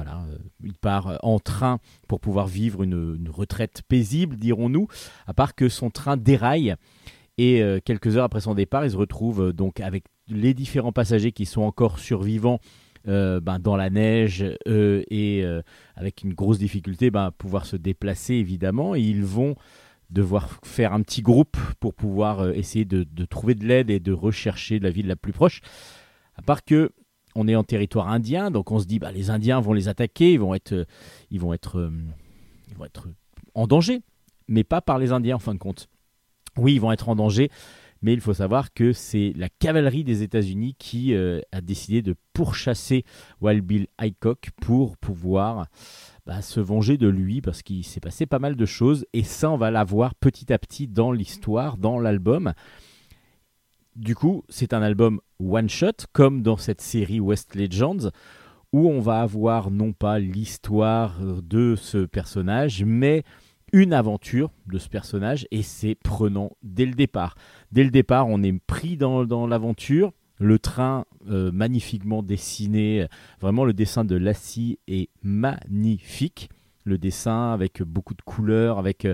[SPEAKER 1] il part en train pour pouvoir vivre une, retraite paisible, dirons-nous, à part que son train déraille. Et quelques heures après son départ, il se retrouve donc avec les différents passagers qui sont encore survivants ben, dans la neige et avec une grosse difficulté, ben, pouvoir se déplacer évidemment. Et ils vont devoir faire un petit groupe pour pouvoir euh, essayer de, trouver de l'aide et de rechercher la ville la plus proche. À part que on est en territoire indien, donc on se dit bah, les Indiens vont les attaquer, ils vont être, euh, ils vont être, euh, ils vont être en danger, mais pas par les Indiens en fin de compte. Oui, ils vont être en danger, mais il faut savoir que c'est la cavalerie des États-Unis qui a décidé de pourchasser Wild Bill Hickok pour pouvoir bah, se venger de lui parce qu'il s'est passé pas mal de choses et ça on va l'avoir petit à petit dans l'histoire, dans l'album. Du coup, c'est un album one shot comme dans cette série West Legends où on va avoir non pas l'histoire de ce personnage mais une aventure de ce personnage et c'est prenant dès le départ. Dès le départ, on est pris dans, dans l'aventure. Le train euh, magnifiquement dessiné, vraiment le dessin de Lassie est magnifique. Le dessin avec beaucoup de couleurs, avec euh,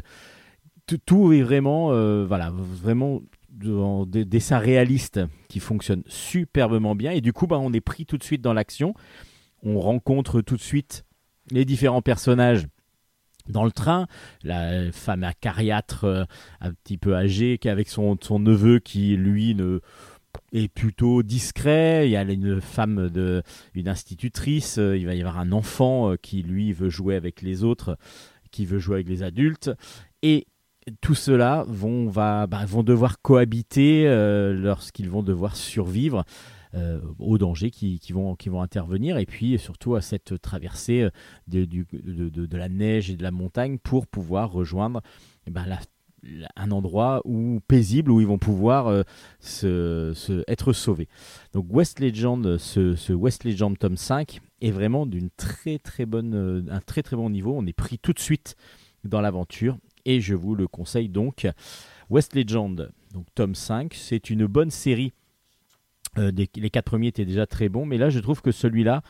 [SPEAKER 1] tout, est vraiment, euh, voilà, vraiment des dessins réalistes qui fonctionnent superbement bien. Et du coup, bah, on est pris tout de suite dans l'action. On rencontre tout de suite les différents personnages dans le train, la femme acariâtre un petit peu âgée qui avec son, son neveu qui lui ne est plutôt discret, il y a une femme de une institutrice, euh, il va y avoir un enfant euh, qui lui veut jouer avec les autres, qui veut jouer avec les adultes. Et tout cela vont, va, bah, vont devoir cohabiter euh, lorsqu'ils vont devoir survivre aux dangers qui, qui vont, qui vont intervenir. Et puis surtout à cette traversée de, du- de- de- la neige et de la montagne pour pouvoir rejoindre eh ben, la- un endroit où, paisible où ils vont pouvoir euh, se, se- être sauvés. Donc West Legend, ce, West Legend tome 5 est vraiment d'une très très bonne, euh, très très bon niveau. On est pris tout de suite dans l'aventure et je vous le conseille donc. West Legend, donc tome 5, c'est une bonne série. Euh, les quatre premiers étaient déjà très bons, mais là je trouve que celui-là,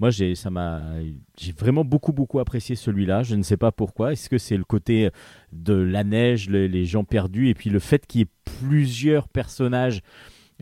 [SPEAKER 1] moi j'ai ça m'a j'ai vraiment beaucoup beaucoup apprécié celui-là. Je ne sais pas pourquoi. Est-ce que c'est le côté de la neige, le- les gens perdus, et puis le fait qu'il y ait plusieurs personnages.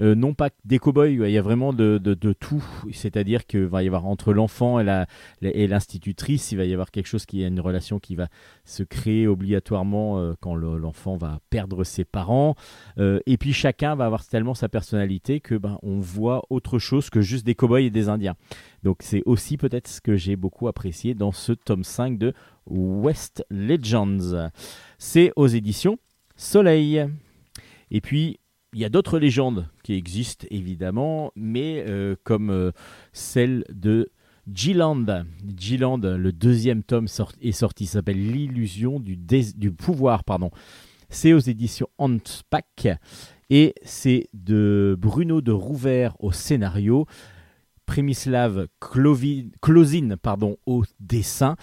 [SPEAKER 1] Euh, non pas des cow-boys, il y a vraiment de, de- tout. C'est-à-dire qu'il va y avoir entre l'enfant et la- et l'institutrice, il va y avoir quelque chose qui a une relation qui va se créer obligatoirement euh, quand le- l'enfant va perdre ses parents. Euh, et puis chacun va avoir tellement sa personnalité que ben, on voit autre chose que juste des cow-boys et des indiens. Donc c'est aussi peut-être ce que j'ai beaucoup apprécié dans ce tome 5 de West Legends. C'est aux éditions Soleil. Et puis il y a d'autres légendes qui existent évidemment, mais euh, comme euh, celle de G-Land. G-Land, le deuxième tome est sorti, s'appelle L'illusion du, pouvoir. pardon. C'est aux éditions Antspac et c'est de Bruno de Rouvert au scénario, Prémislav Clovi- Closine pardon, au dessin.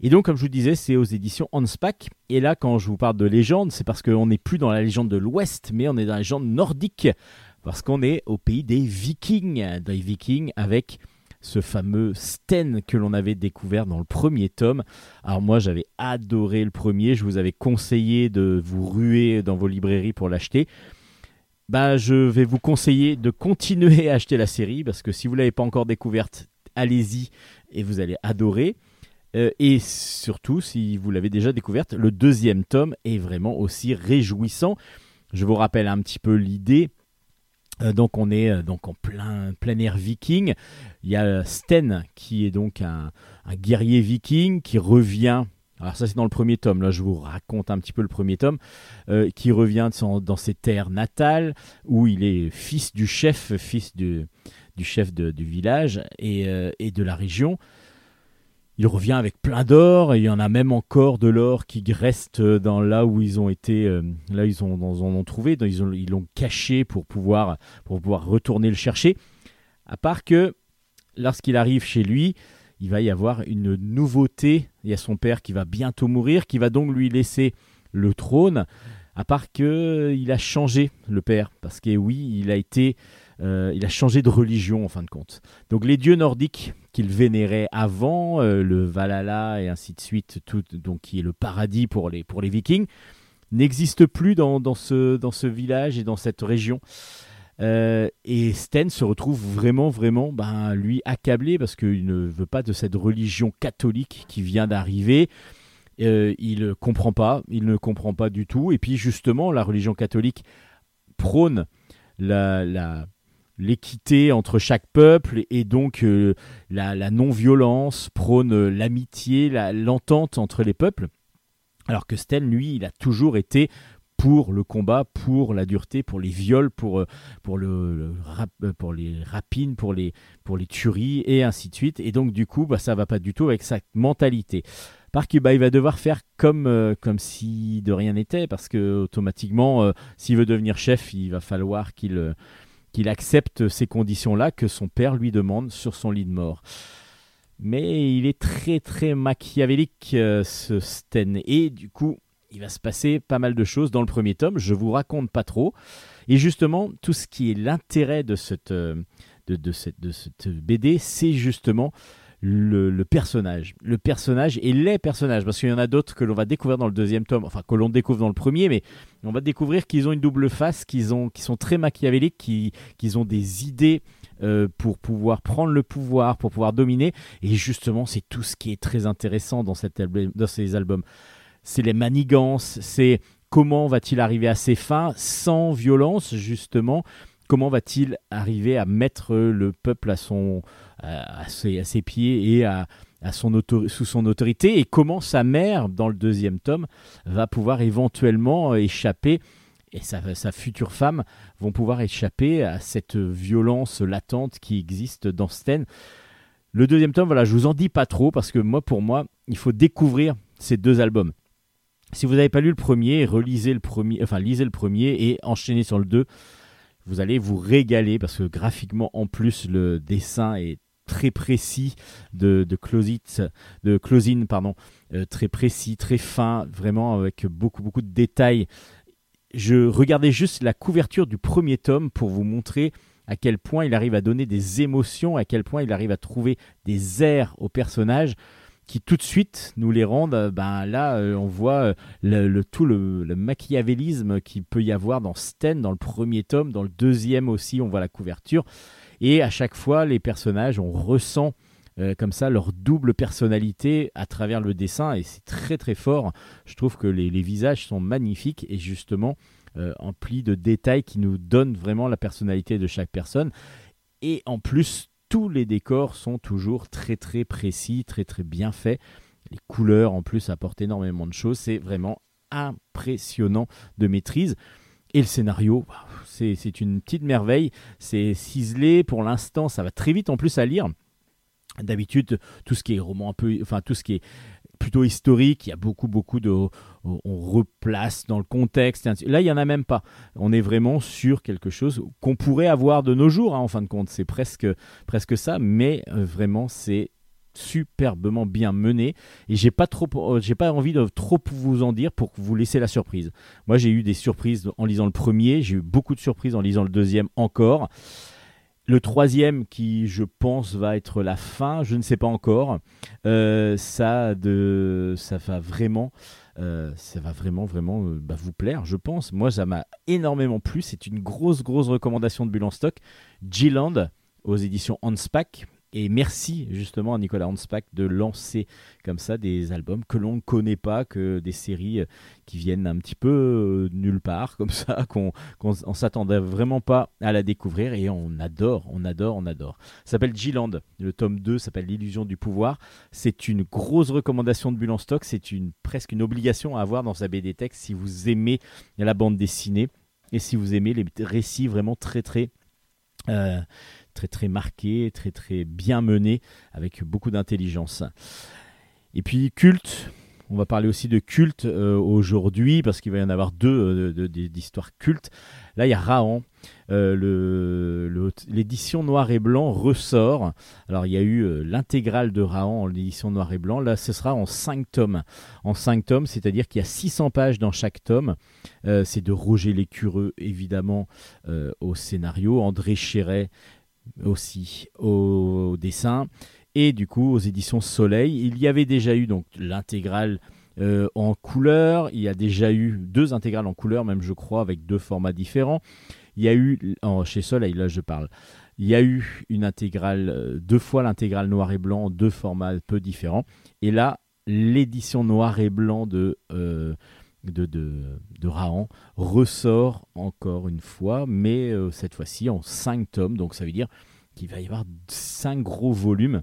[SPEAKER 1] Et donc, comme je vous disais, c'est aux éditions Hanspach. Et là, quand je vous parle de légende, c'est parce qu'on n'est plus dans la légende de l'Ouest, mais on est dans la légende nordique. Parce qu'on est au pays des Vikings. Des Vikings avec ce fameux Sten que l'on avait découvert dans le premier tome. Alors moi, j'avais adoré le premier. Je vous avais conseillé de vous ruer dans vos librairies pour l'acheter. Bah, je vais vous conseiller de continuer à acheter la série parce que si vous l'avez pas encore découverte, allez-y et vous allez adorer. Euh, et surtout, si vous l'avez déjà découverte, le deuxième tome est vraiment aussi réjouissant. Je vous rappelle un petit peu l'idée. Euh, donc on est euh, donc en plein, plein air viking. Il y a Sten qui est donc un, guerrier viking qui revient. Alors ça c'est dans le premier tome. Là je vous raconte un petit peu le premier tome qui revient dans ses terres natales où il est fils du chef, fils du, chef de- du village et, et de la région. Il revient avec plein d'or, et il y en a même encore de l'or qui reste dans là où ils ont été, euh, là ils ont, en ont trouvé, donc ils ont- ils l'ont caché pour pouvoir, pour pouvoir retourner le chercher. À part que lorsqu'il arrive chez lui, il va y avoir une nouveauté. Il y a son père qui va bientôt mourir, qui va donc lui laisser le trône. À part que il a changé le père, parce que oui, il a été euh, il a changé de religion en fin de compte. Donc les dieux nordiques qu'il vénérait avant, euh, le Valhalla et ainsi de suite, tout, donc qui est le paradis pour les, pour les Vikings, n'existent plus dans, dans ce, dans ce village et dans cette région. Euh, et Sten se retrouve vraiment, vraiment, ben, lui, accablé parce qu'il ne veut pas de cette religion catholique qui vient d'arriver. Euh, il comprend pas, il ne comprend pas du tout. Et puis justement, la religion catholique prône la, la- l'équité entre chaque peuple et donc euh, la, non-violence, prône l'amitié, la- l'entente entre les peuples. Alors que Sten, lui, il a toujours été pour le combat, pour la dureté, pour les viols, pour, euh, pour, le, euh, pour les rapines, pour les, pour les tueries et ainsi de suite. Et donc, du coup, bah, ça va pas du tout avec sa mentalité. Par que, bah, il va devoir faire comme, comme si de rien n'était, parce que automatiquement, s'il veut devenir chef, il va falloir qu'il qu'il accepte ces conditions-là que son père lui demande sur son lit de mort. Mais il est très très machiavélique, euh, ce Sten. Et du coup, il va se passer pas mal de choses dans le premier tome. Je vous raconte pas trop. Et justement, tout ce qui est l'intérêt de cette, euh, de, de cette, de cette BD, c'est justement le, personnage. Le personnage et les personnages. Parce qu'il y en a d'autres que l'on va découvrir dans le deuxième tome, enfin que l'on découvre dans le premier, mais on va découvrir qu'ils ont une double face, qu'ils ont, qui sont très machiavéliques, qui- qu'ils ont des idées euh, pour pouvoir prendre le pouvoir, pour pouvoir dominer. Et justement, c'est tout ce qui est très intéressant dans ces albums. C'est les manigances, c'est comment va-t-il arriver à ses fins sans violence, justement. Comment va-t-il arriver à mettre le peuple à, son, à, ses, à ses pieds et à, à son sous son autorité? Et comment sa mère, dans le deuxième tome, va pouvoir éventuellement échapper et sa, sa future femme vont pouvoir échapper à cette violence latente qui existe dans Sten? Le deuxième tome, voilà, je vous en dis pas trop parce que moi, pour moi, il faut découvrir ces deux albums. Si vous n'avez pas lu le premier, relisez le premier, enfin lisez le premier et enchaînez sur le 2. Vous allez vous régaler parce que graphiquement, en plus, le dessin est très précis de, de de Closine, pardon, euh, très précis, très fin, vraiment avec beaucoup beaucoup de détails. Je regardais juste la couverture du premier tome pour vous montrer à quel point il arrive à donner des émotions, à quel point il arrive à trouver des airs aux personnages qui tout de suite nous les rendent. euh, Ben là, euh, on voit euh, tout le, machiavélisme qu'il peut y avoir dans Sten, dans le premier tome, dans le deuxième aussi, on voit la couverture. Et à chaque fois, les personnages, on ressent comme ça leur double personnalité à travers le dessin et c'est très très fort. Je trouve que les, visages sont magnifiques et justement emplis de détails qui nous donnent vraiment la personnalité de chaque personne. Et en plus, tous les décors sont toujours très très précis, très très bien faits. Les couleurs en plus apportent énormément de choses. C'est vraiment impressionnant de maîtrise. Et le scénario, c'est c'est une petite merveille. C'est ciselé pour l'instant, ça va très vite en plus à lire. D'habitude, tout ce qui est roman un peu, enfin tout ce qui est plutôt historique, il y a beaucoup beaucoup de, on replace dans le contexte. Là, il y en a même pas. On est vraiment sur quelque chose qu'on pourrait avoir de nos jours. hein, en fin de compte, c'est presque presque ça, mais euh, vraiment c'est superbement bien mené et j'ai pas trop euh, j'ai pas envie de trop vous en dire pour vous laisser la surprise. Moi, j'ai eu des surprises en lisant le premier, j'ai eu beaucoup de surprises en lisant le deuxième encore. Le troisième, qui je pense va être la fin, je ne sais pas encore. Euh, ça, ça va vraiment, euh, ça va vraiment, vraiment euh, bah, vous plaire, je pense. Moi, ça m'a énormément plu. C'est une grosse, grosse recommandation de Bulle en stock. G-Land aux éditions Hanspach. Et merci justement à Nicolas Hanspach de lancer comme ça des albums que l'on ne connaît pas, que des séries euh, qui viennent un petit peu euh, nulle part, *laughs* comme ça, qu'on on s'attendait vraiment pas à la découvrir et on adore, on adore, on adore. Ça s'appelle G-Land, le tome 2 s'appelle L'illusion du pouvoir. C'est une grosse recommandation de Bulle en stock, c'est une, presque une obligation à avoir dans sa BD texte si vous aimez la bande dessinée et si vous aimez les récits vraiment très très euh, très très marqués, très très bien menés avec beaucoup d'intelligence. Et puis culte, On va parler aussi de culte euh, aujourd'hui parce qu'il va y en avoir deux euh, d'histoires cultes. Là, il y a Rahan. Euh, L'édition noir et blanc ressort. Alors, il y a eu euh, l'intégrale de Rahan en édition noir et blanc. Là, ce sera en 5 tomes. En 5 tomes, c'est-à-dire qu'il y a 600 pages dans chaque tome. C'est de Roger Lécureux, évidemment, au scénario. André Chéret aussi au dessin. Et du coup, aux éditions Soleil, il y avait déjà eu donc l'intégrale euh, en couleur. Il y a déjà eu deux intégrales en couleur, même je crois, avec deux formats différents. Il y a eu, chez Soleil, là je parle, il y a eu une intégrale, euh, deux fois l'intégrale noir et blanc, deux formats peu différents. Et là, l'édition noir et blanc de, euh, de, de, de ressort encore une fois, mais euh, cette fois-ci en cinq tomes. Donc ça veut dire qu'il va y avoir cinq gros volumes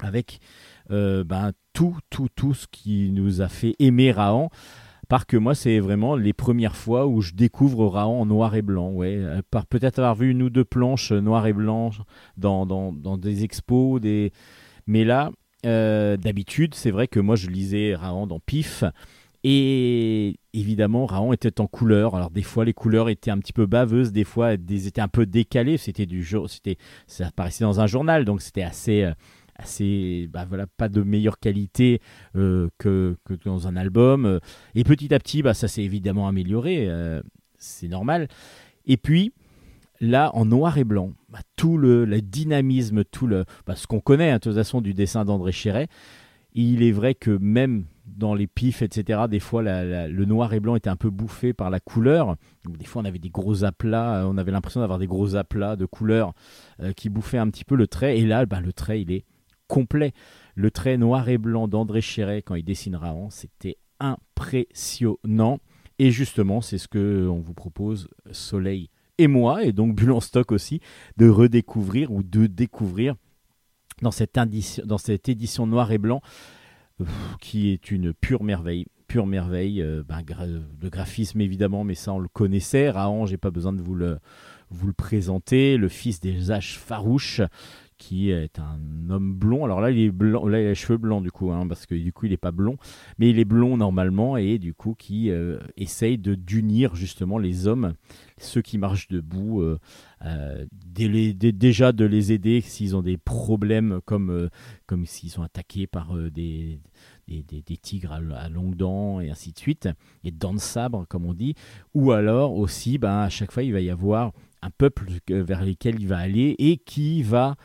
[SPEAKER 1] avec euh, ben, tout, tout, tout ce qui nous a fait aimer Rahan. Parce que moi, c'est vraiment les premières fois où je découvre Rahan en noir et blanc. Ouais. Euh, Par peut-être avoir vu une ou deux planches noir et blanc dans, dans, dans des expos. Des... Mais là, d'habitude, c'est vrai que moi, je lisais Rahan dans Pif. Et évidemment, Rahan était en couleur. Alors des fois, les couleurs étaient un petit peu baveuses, des fois, elles étaient un peu décalées. C'était du jour, c'était, ça apparaissait dans un journal, donc c'était assez, euh, assez, bah voilà, pas de meilleure qualité euh, que, que dans un album. Et petit à petit, bah ça s'est évidemment amélioré, euh, c'est normal. Et puis là, en noir et blanc, bah, tout le, le dynamisme, tout le, bah, ce qu'on connaît hein, de toute façon du dessin d'André Chéret. Il est vrai que même dans les pifs, etc., des fois le noir et blanc était un peu bouffé par la couleur. Des fois, on avait des gros aplats, euh, on avait l'impression d'avoir des gros aplats de couleurs euh, qui bouffaient un petit peu le trait. Et là, bah, le trait, il est complet. Le trait noir et blanc d'André Chéret quand il dessine Rahan, c'était impressionnant. Et justement, c'est ce que on vous propose, Soleil et moi, et donc Bulle en stock aussi, de redécouvrir ou de découvrir dans cette, édition noir et blanc qui est une pure merveille. Pure merveille, euh, ben, de graphisme évidemment, mais ça on le connaissait. Rahan, j'ai pas besoin de vous le, vous le présenter. Le fils des H farouches, qui est un homme blond. Alors là, il est blanc, là, il a les cheveux blancs du coup, hein, parce que du coup, il n'est pas blond, mais il est blond normalement et du coup, qui euh, essaye de d'unir justement les hommes, ceux qui marchent debout, euh, euh, déjà de les aider s'ils ont des problèmes comme euh, comme s'ils sont attaqués par des, des, tigres à, longues dents et ainsi de suite, et dents de sabre comme on dit, ou alors aussi, ben, à chaque fois, il va y avoir un peuple vers lequel il va aller et qui va,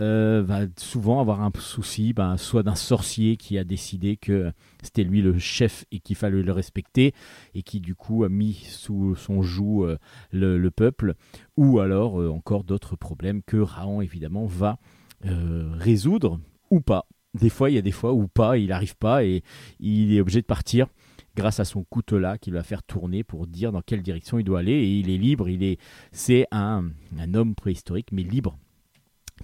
[SPEAKER 1] euh, va souvent avoir un souci, ben, soit d'un sorcier qui a décidé que c'était lui le chef et qu'il fallait le respecter et qui du coup a mis sous son joug euh, le, le peuple, ou alors euh, encore d'autres problèmes que Rahan évidemment va résoudre ou pas. Des fois, il y a des fois où pas, il n'arrive pas et il est obligé de partir grâce à son couteau-là qu'il va faire tourner pour dire dans quelle direction il doit aller. Et il est libre, il est, c'est un homme préhistorique, mais libre,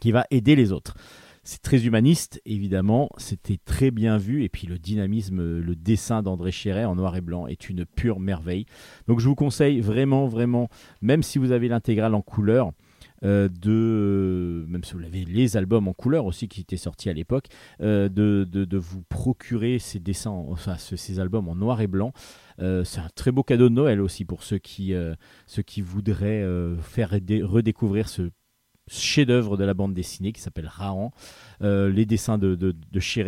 [SPEAKER 1] qui va aider les autres. C'est très humaniste, évidemment, c'était très bien vu, et puis le dynamisme, le dessin d'André Chéret en noir et blanc est une pure merveille. Donc je vous conseille vraiment, vraiment, même si vous avez l'intégrale en couleur, euh, de, même si vous avez les albums en couleur aussi qui étaient sortis à l'époque, euh, de, de, vous procurer ces dessins, enfin ce- ces albums en noir et blanc. Euh, c'est un très beau cadeau de Noël aussi pour ceux qui, ceux qui voudraient faire redé- redécouvrir ce chef-d'œuvre de la bande dessinée qui s'appelle Rahan. Euh, les dessins de, de,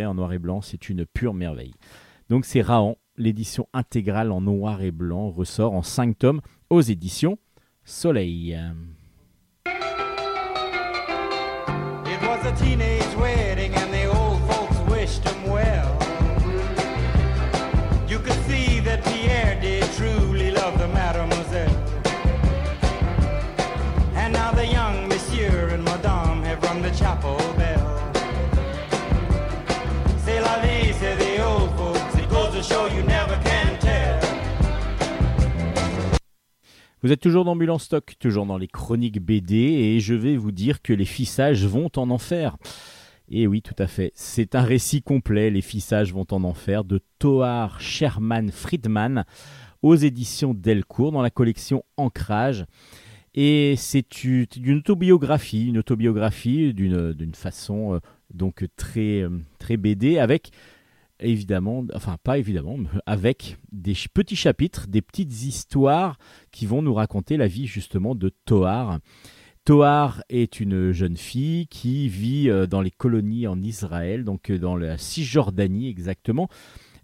[SPEAKER 1] en noir et blanc, c'est une pure merveille. Donc c'est Rahan, l'édition intégrale en noir et blanc ressort en 5 tomes aux éditions Soleil. Vous êtes toujours dans en stock, toujours dans les chroniques BD, et je vais vous dire que les fissages vont en enfer. Et oui, tout à fait. C'est un récit complet, Les fissages vont en enfer, de Toar Sherman Friedman aux éditions Delcourt dans la collection Ancrage. Et c'est une autobiographie, une autobiographie d'une d'une façon euh, donc très, euh, très BD avec évidemment, enfin pas évidemment, mais avec des petits chapitres, des petites histoires qui vont nous raconter la vie justement de Toar. Toar est une jeune fille qui vit euh, dans les colonies en Israël, donc euh, dans la Cisjordanie exactement.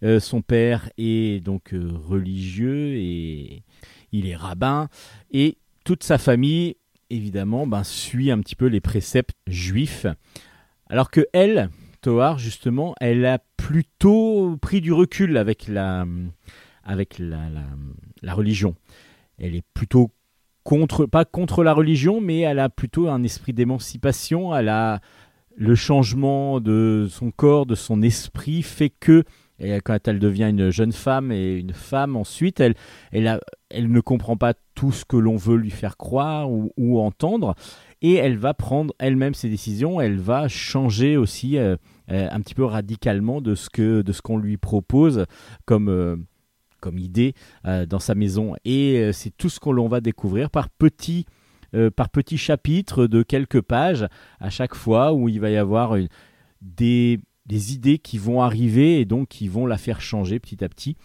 [SPEAKER 1] Euh, son père est donc religieux et il est rabbin et toute sa famille évidemment ben, suit un petit peu les préceptes juifs. Alors que elle, Toar justement, elle a plutôt pris du recul avec la, avec la, religion. Elle est plutôt contre, pas contre la religion, mais elle a plutôt un esprit d'émancipation. Elle a le changement de son corps, de son esprit, fait que quand elle devient une jeune femme et une femme ensuite, elle, elle, ne comprend pas tout ce que l'on veut lui faire croire ou entendre, et elle va prendre elle-même ses décisions. Elle va changer aussi euh, euh, un petit peu radicalement de ce que de ce qu'on lui propose comme euh, comme idée dans sa maison. Et c'est tout ce que l'on va découvrir par petits par petits chapitres de quelques pages à chaque fois où il va y avoir des, des idées qui vont arriver et donc qui vont la faire changer petit à petit.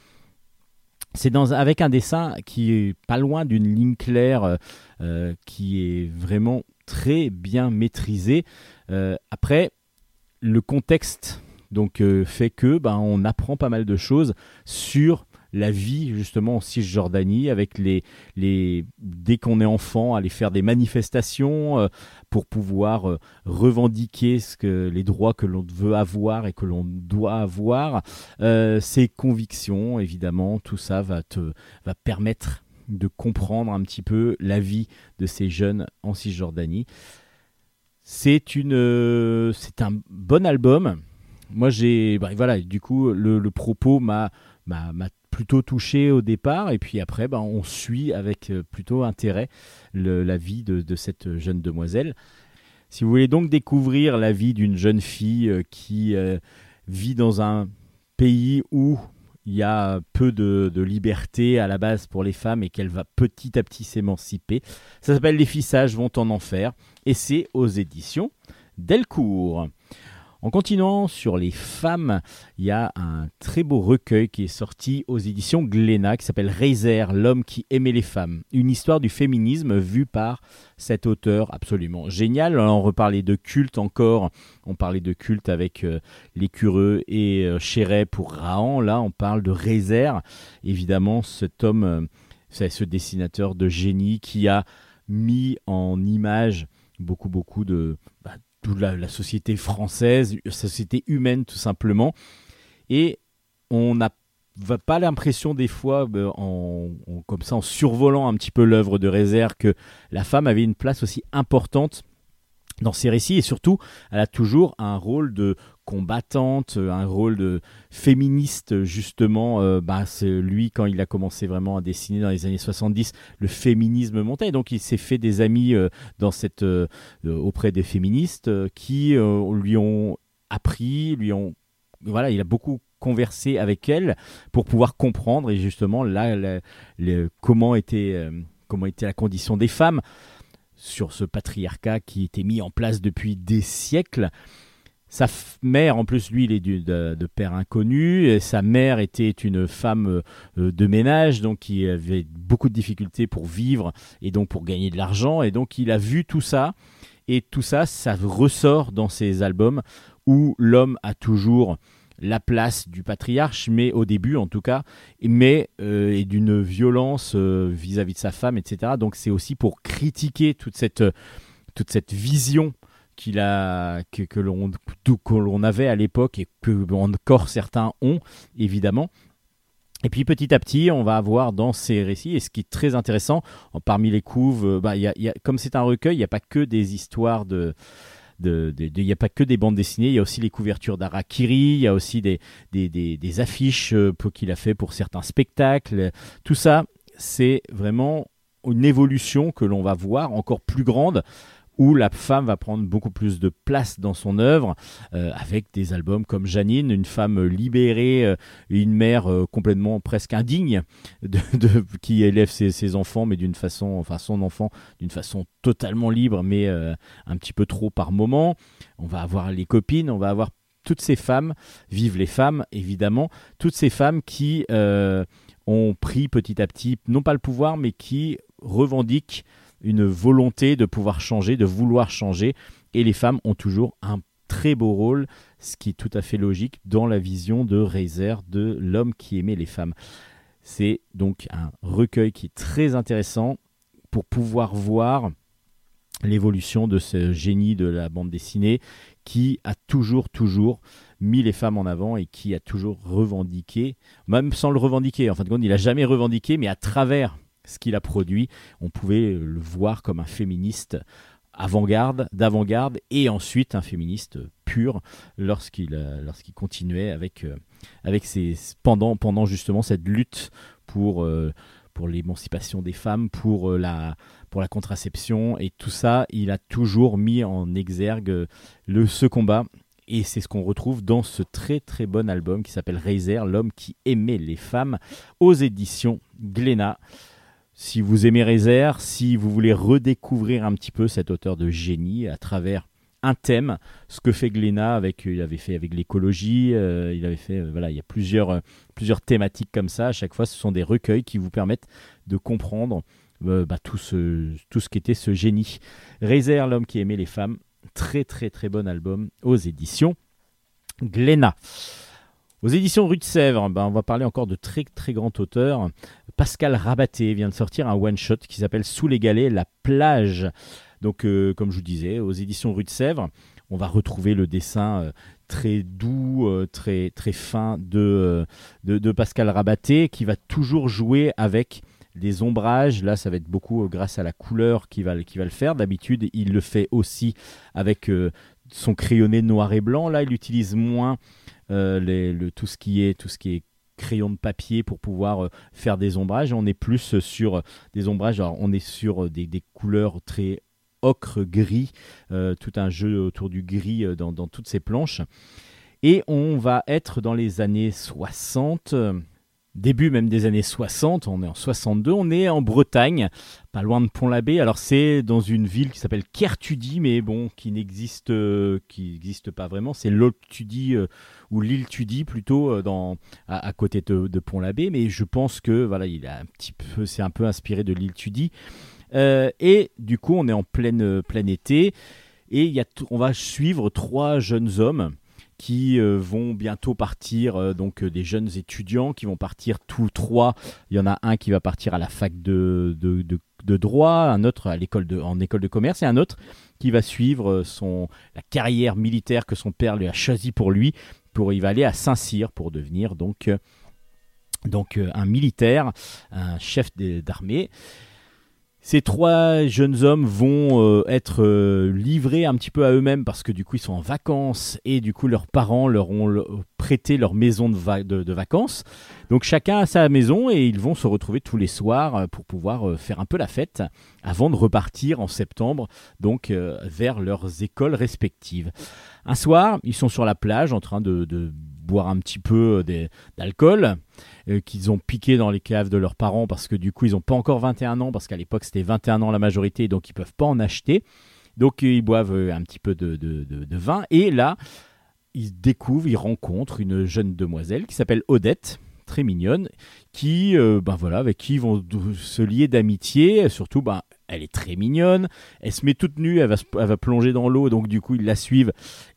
[SPEAKER 1] C'est avec un dessin qui est pas loin d'une ligne claire, euh, euh, qui est vraiment très bien maîtrisé. Euh, après, le contexte donc fait que ben, on apprend pas mal de choses sur la vie justement en Cisjordanie avec les, les dès qu'on est enfant aller faire des manifestations pour pouvoir euh, revendiquer ce que les droits que l'on veut avoir et que l'on doit avoir. Euh, ses convictions évidemment tout ça va te va permettre de comprendre un petit peu la vie de ces jeunes en Cisjordanie. C'est une euh, c'est un bon album. Moi j'ai bah, voilà du coup le, le propos m'a m'a plutôt touché au départ et puis après bah, on suit avec euh, plutôt intérêt la vie de, cette jeune demoiselle si vous voulez donc découvrir la vie d'une jeune fille euh, qui euh, vit dans un pays où il y a peu de, de liberté à la base pour les femmes et qu'elle va petit à petit s'émanciper. Ça s'appelle Les filles sages vont en enfer et c'est aux éditions Delcourt. En continuant sur les femmes, il y a un très beau recueil qui est sorti aux éditions Glénat qui s'appelle Reiser, l'homme qui aimait les femmes. Une histoire du féminisme vue par cet auteur absolument génial. On reparlait de culte encore. On parlait de culte avec euh, l'écureux et euh, Chéret pour Rahan. Là, on parle de Reiser. Évidemment, cet homme, euh, ce dessinateur de génie qui a mis en image beaucoup, beaucoup de toute la, société française, la société humaine tout simplement. Et on n'a pas l'impression des fois, euh, en, en- comme ça, en survolant un petit peu l'œuvre de Réserve, que la femme avait une place aussi importante dans ses récits. Et surtout, elle a toujours un rôle de combattante, un rôle de féministe justement. euh, bah, c'est lui quand il a commencé vraiment à dessiner dans les années 70, le féminisme montait, donc il s'est fait des amis euh, dans cette euh, auprès des féministes qui lui ont appris, lui ont voilà, il a beaucoup conversé avec elle pour pouvoir comprendre et justement là comment était comment était la condition des femmes sur ce patriarcat qui était mis en place depuis des siècles. Sa mère, en plus, lui, il est de, de père inconnu. Et sa mère était une femme euh, de ménage, donc qui avait beaucoup de difficultés pour vivre et donc pour gagner de l'argent. Et donc, il a vu tout ça. Et tout ça, ça ressort dans ses albums où l'homme a toujours la place du patriarche, mais au début en tout cas, mais euh, et d'une violence euh, vis-à-vis de sa femme, etc. Donc c'est aussi pour critiquer toute cette, euh, toute cette vision qu'il a, que, l'on avait à l'époque et que encore certains ont, évidemment. Et puis petit à petit, on va avoir dans ces récits, et ce qui est très intéressant, parmi les couves, bah, y a- comme c'est un recueil, il n'y a pas que des histoires de- il n'y a pas que des bandes dessinées, il y a aussi les couvertures d'Arakiri, il y a aussi des, affiches euh, qu'il a fait pour certains spectacles. Tout ça, c'est vraiment une évolution que l'on va voir encore plus grande où la femme va prendre beaucoup plus de place dans son œuvre, euh, avec des albums comme Janine, une femme libérée, euh, une mère euh, complètement presque indigne, de, qui élève ses, ses enfants, mais d'une façon, enfin son enfant, d'une façon totalement libre, mais un petit peu trop par moment. On va avoir les copines, on va avoir toutes ces femmes, vivent les femmes évidemment, toutes ces femmes qui ont pris petit à petit, non pas le pouvoir, mais qui revendiquent une volonté de pouvoir changer, de vouloir changer. Et les femmes ont toujours un très beau rôle, ce qui est tout à fait logique dans la vision de Reiser de l'homme qui aimait les femmes. C'est donc un recueil qui est très intéressant pour pouvoir voir l'évolution de ce génie de la bande dessinée qui a toujours, toujours mis les femmes en avant et qui a toujours revendiqué, même sans le revendiquer, en fin de compte, il n'a jamais revendiqué, mais à travers ce qu'il a produit, on pouvait le voir comme un féministe avant-garde, d'avant-garde, et ensuite un féministe pur lorsqu'il euh, continuait avec, euh, avec ses, pendant, pendant justement cette lutte pour, euh, l'émancipation des femmes, pour, la, contraception, et tout ça, il a toujours mis en exergue le, ce combat. Et c'est ce qu'on retrouve dans ce très très bon album qui s'appelle Reiser, l'homme qui aimait les femmes, aux éditions Glénat. Si vous aimez Reiser, si vous voulez redécouvrir un petit peu cet auteur de génie à travers un thème, ce que fait Glénat avec, il avait fait avec l'écologie, euh, il avait fait, euh, voilà, il y a plusieurs, euh, plusieurs thématiques comme ça. À chaque fois, ce sont des recueils qui vous permettent de comprendre euh, bah, tout, ce, tout ce qu'était ce génie. Reiser, l'homme qui aimait les femmes, très très très bon album aux éditions Glénat. Aux éditions Rue de Sèvres, ben, on va parler encore de très très grand auteur. Pascal Rabaté vient de sortir un one-shot qui s'appelle Sous les galets, la plage. Donc, euh, comme je vous disais, aux éditions Rue de Sèvres, on va retrouver le dessin euh, très doux, euh, très, très fin de, de, de Pascal Rabaté, qui va toujours jouer avec les ombrages. Là, ça va être beaucoup grâce à la couleur qui va, qui va le faire. D'habitude, il le fait aussi avec euh, son crayonné noir et blanc. Là, il utilise moins euh, le, tout, ce qui est, tout ce qui est crayon de papier pour pouvoir euh, faire des ombrages. On est plus sur des ombrages, alors on est sur euh, des, couleurs très ocre gris, tout un jeu autour du gris dans, dans toutes ces planches. Et on va être dans les années 60, euh, début même des années 60, on est en 62, on est en Bretagne, pas loin de Pont-l'Abbé. Alors c'est dans une ville qui s'appelle Kertudi, mais bon, qui n'existe euh, qui pas vraiment. C'est Tudy euh, ou l'île Tudy plutôt euh, à, côté de, Pont-l'Abbé, mais je pense que voilà, il a un petit peu, c'est un peu inspiré de l'île Tudy. Et du coup, on est en plein été. Et on va suivre trois jeunes hommes qui euh, vont bientôt partir, euh, donc euh, des jeunes étudiants qui vont partir tous trois. Il y en a un qui va partir à la fac de, de, de- droit, un autre à l'école de, en école de commerce et un autre qui va suivre son, la carrière militaire que son père lui a choisi pour lui. Pour, il va aller à Saint-Cyr pour devenir donc, donc un militaire, un chef d'armée. Ces trois jeunes hommes vont euh, être euh, livrés un petit peu à eux-mêmes parce que du coup ils sont en vacances et du coup leurs parents leur ont prêté leur maison de, va- de- de vacances. Donc chacun a sa maison et ils vont se retrouver tous les soirs euh, pour pouvoir faire un peu la fête avant de repartir en septembre donc vers leurs écoles respectives. Un soir, ils sont sur la plage en train de boire un petit peu euh, d'alcool euh, qu'ils ont piqué dans les caves de leurs parents parce que du coup ils n'ont pas encore 21 ans parce qu'à l'époque c'était 21 ans la majorité donc ils peuvent pas en acheter. Donc euh, ils boivent un petit peu de, vin et là ils découvrent, ils rencontrent une jeune demoiselle qui s'appelle Odette, très mignonne, qui ben voilà avec qui ils vont se lier d'amitié. Surtout ben elle est très mignonne, elle se met toute nue, elle va, elle va plonger dans l'eau donc du coup ils la suivent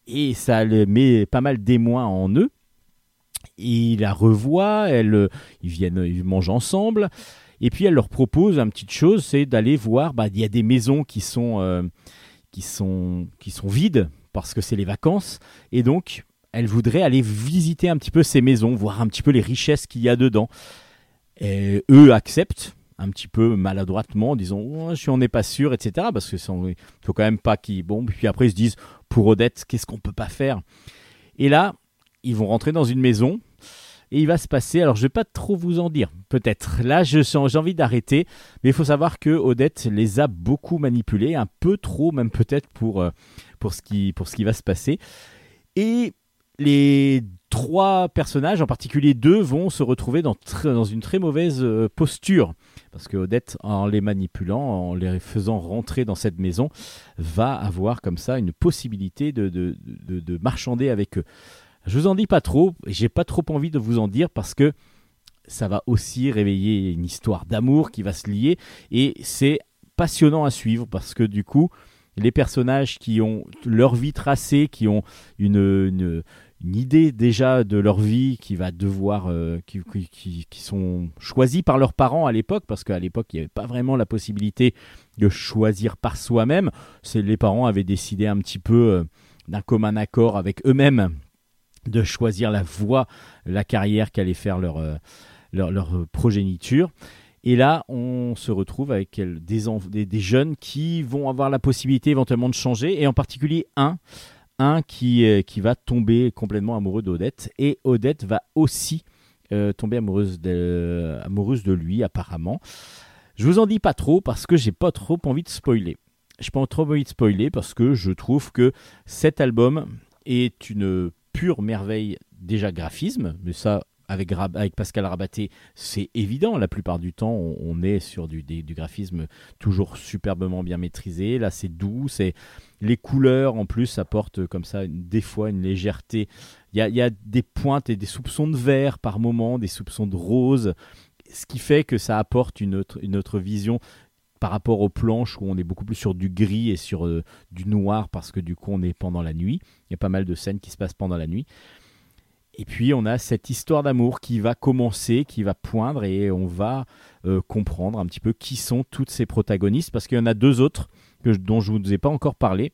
[SPEAKER 1] et ça les met pas mal d'émoi en eux. Ils la revoient, elle, euh, ils viennent, ils mangent ensemble. Et puis elle leur propose une petite chose, c'est d'aller voir. Bah, il y a des maisons qui sont, euh, qui sont, qui sont vides parce que c'est les vacances, et donc elle voudrait aller visiter un petit peu ces maisons, voir un petit peu les richesses qu'il y a dedans. Et eux acceptent un petit peu maladroitement, en disant oh, si on n'est pas sûr, etc. Parce que il faut quand même pas qu'ils. Bon, puis après ils se disent pour Odette, qu'est-ce qu'on peut pas faire? Et là, ils vont rentrer dans une maison et il va se passer. Alors, je vais pas trop vous en dire, peut-être. Là, j'ai envie d'arrêter, mais il faut savoir que Odette les a beaucoup manipulés, un peu trop, même peut-être pour, euh, pour, ce qui, pour ce qui va se passer. Et les trois personnages, en particulier deux, vont se retrouver dans, dans une très mauvaise euh, posture. Parce que Odette, en les manipulant, en les faisant rentrer dans cette maison, va avoir comme ça une possibilité de, de- de marchander avec eux. Je vous en dis pas trop, j'ai pas trop envie de vous en dire parce que ça va aussi réveiller une histoire d'amour qui va se lier et c'est passionnant à suivre parce que du coup, les personnages qui ont leur vie tracée, qui ont une, idée déjà de leur vie, qui va devoir, euh, qui, sont choisis par leurs parents à l'époque, parce qu'à l'époque il n'y avait pas vraiment la possibilité de choisir par soi-même. Les parents avaient décidé un petit peu euh, d'un commun accord avec eux-mêmes de choisir la voie, la carrière qu'allait faire leur, euh, euh, progéniture. Et là, on se retrouve avec des, jeunes qui vont avoir la possibilité éventuellement de changer, et en particulier un, un qui, euh, va tomber complètement amoureux d'Odette, et Odette va aussi tomber amoureuse de, lui apparemment. Je vous en dis pas trop parce que j'ai pas trop envie de spoiler. J'ai pas trop envie de spoiler parce que je trouve que cet album est une pure merveille déjà graphisme, mais ça avec, avec Pascal Rabaté c'est évident. La plupart du temps on, est sur du, du graphisme toujours superbement bien maîtrisé. Là c'est doux, c'est les couleurs en plus apportent comme ça une- des fois une légèreté. Il y a, y a des pointes et des soupçons de vert par moment, des soupçons de rose, ce qui fait que ça apporte une autre, une autre vision par rapport aux planches où on est beaucoup plus sur du gris et sur euh, du noir parce que du coup on est pendant la nuit. Il y a pas mal de scènes qui se passent pendant la nuit. Et puis on a cette histoire d'amour qui va commencer, qui va poindre et on va euh, comprendre un petit peu qui sont toutes ces protagonistes parce qu'il y en a deux autres que, dont je ne vous ai pas encore parlé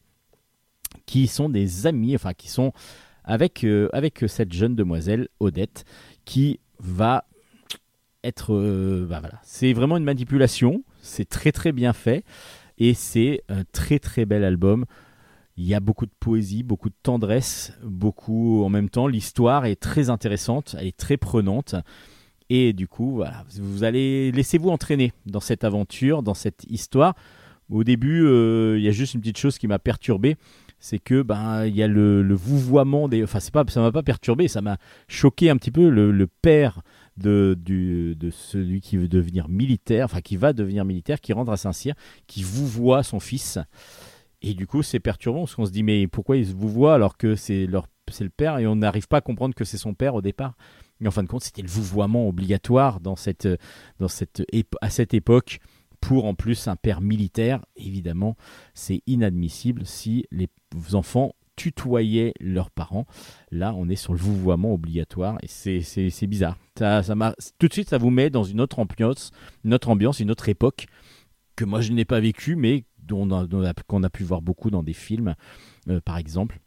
[SPEAKER 1] qui sont des amis, enfin qui sont avec, euh, avec cette jeune demoiselle Odette qui va être... bah voilà. C'est vraiment une manipulation, c'est très très bien fait et c'est un très très bel album. Il y a beaucoup de poésie, beaucoup de tendresse, beaucoup en même temps. L'histoire est très intéressante, elle est très prenante. Et du coup, voilà, vous allez laissez-vous entraîner dans cette aventure, dans cette histoire. Au début, euh, il y a juste une petite chose qui m'a perturbé, c'est que ben il y a le, vouvoiement des. Enfin, c'est pas, ça m'a pas perturbé, ça m'a choqué un petit peu. Le, le père de, celui qui veut devenir militaire, enfin qui va devenir militaire, qui rentre à Saint-Cyr, qui vouvoie son fils. Et du coup, c'est perturbant parce qu'on se dit mais pourquoi il vous voit alors que c'est leur c'est le père et on n'arrive pas à comprendre que c'est son père au départ. Mais en fin de compte, c'était le vouvoiement obligatoire dans cette, dans cette, à cette époque pour en plus un père militaire. Évidemment, c'est inadmissible si les enfants tutoyaient leurs parents. Là, on est sur le vouvoiement obligatoire et c'est bizarre. Ça, tout de suite, ça vous met dans une autre ambiance, une autre ambiance, une autre époque que moi je n'ai pas vécu, mais qu'on a pu voir beaucoup dans des films, euh, par exemple.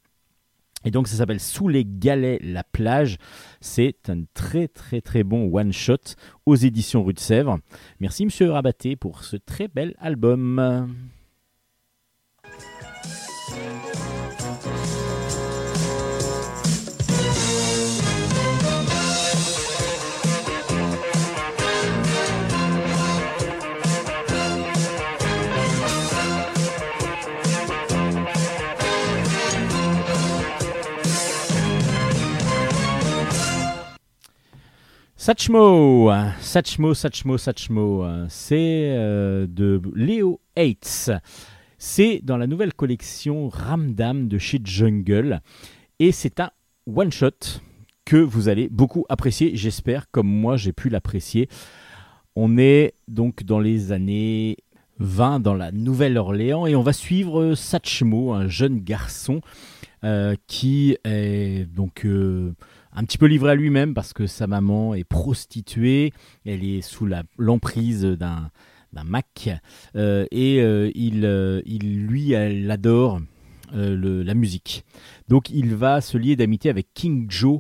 [SPEAKER 1] Et donc ça s'appelle Sous les galets, la plage. C'est un très très très bon one-shot aux éditions Rue de Sèvres. Merci Monsieur Rabaté pour ce très bel album. Satchmo, Satchmo, Satchmo, Satchmo, c'est euh, de Léo Hates. C'est dans la nouvelle collection Ramdam de chez Jungle. Et c'est un one-shot que vous allez beaucoup apprécier, j'espère, comme moi j'ai pu l'apprécier. On est donc dans les années 20 dans la Nouvelle-Orléans et on va suivre Satchmo, un jeune garçon euh, qui est donc euh, un petit peu livré à lui-même parce que sa maman est prostituée, elle est sous l'emprise d'un Mac euh, et euh, il, euh, il lui elle adore la musique. Donc il va se lier d'amitié avec King Joe.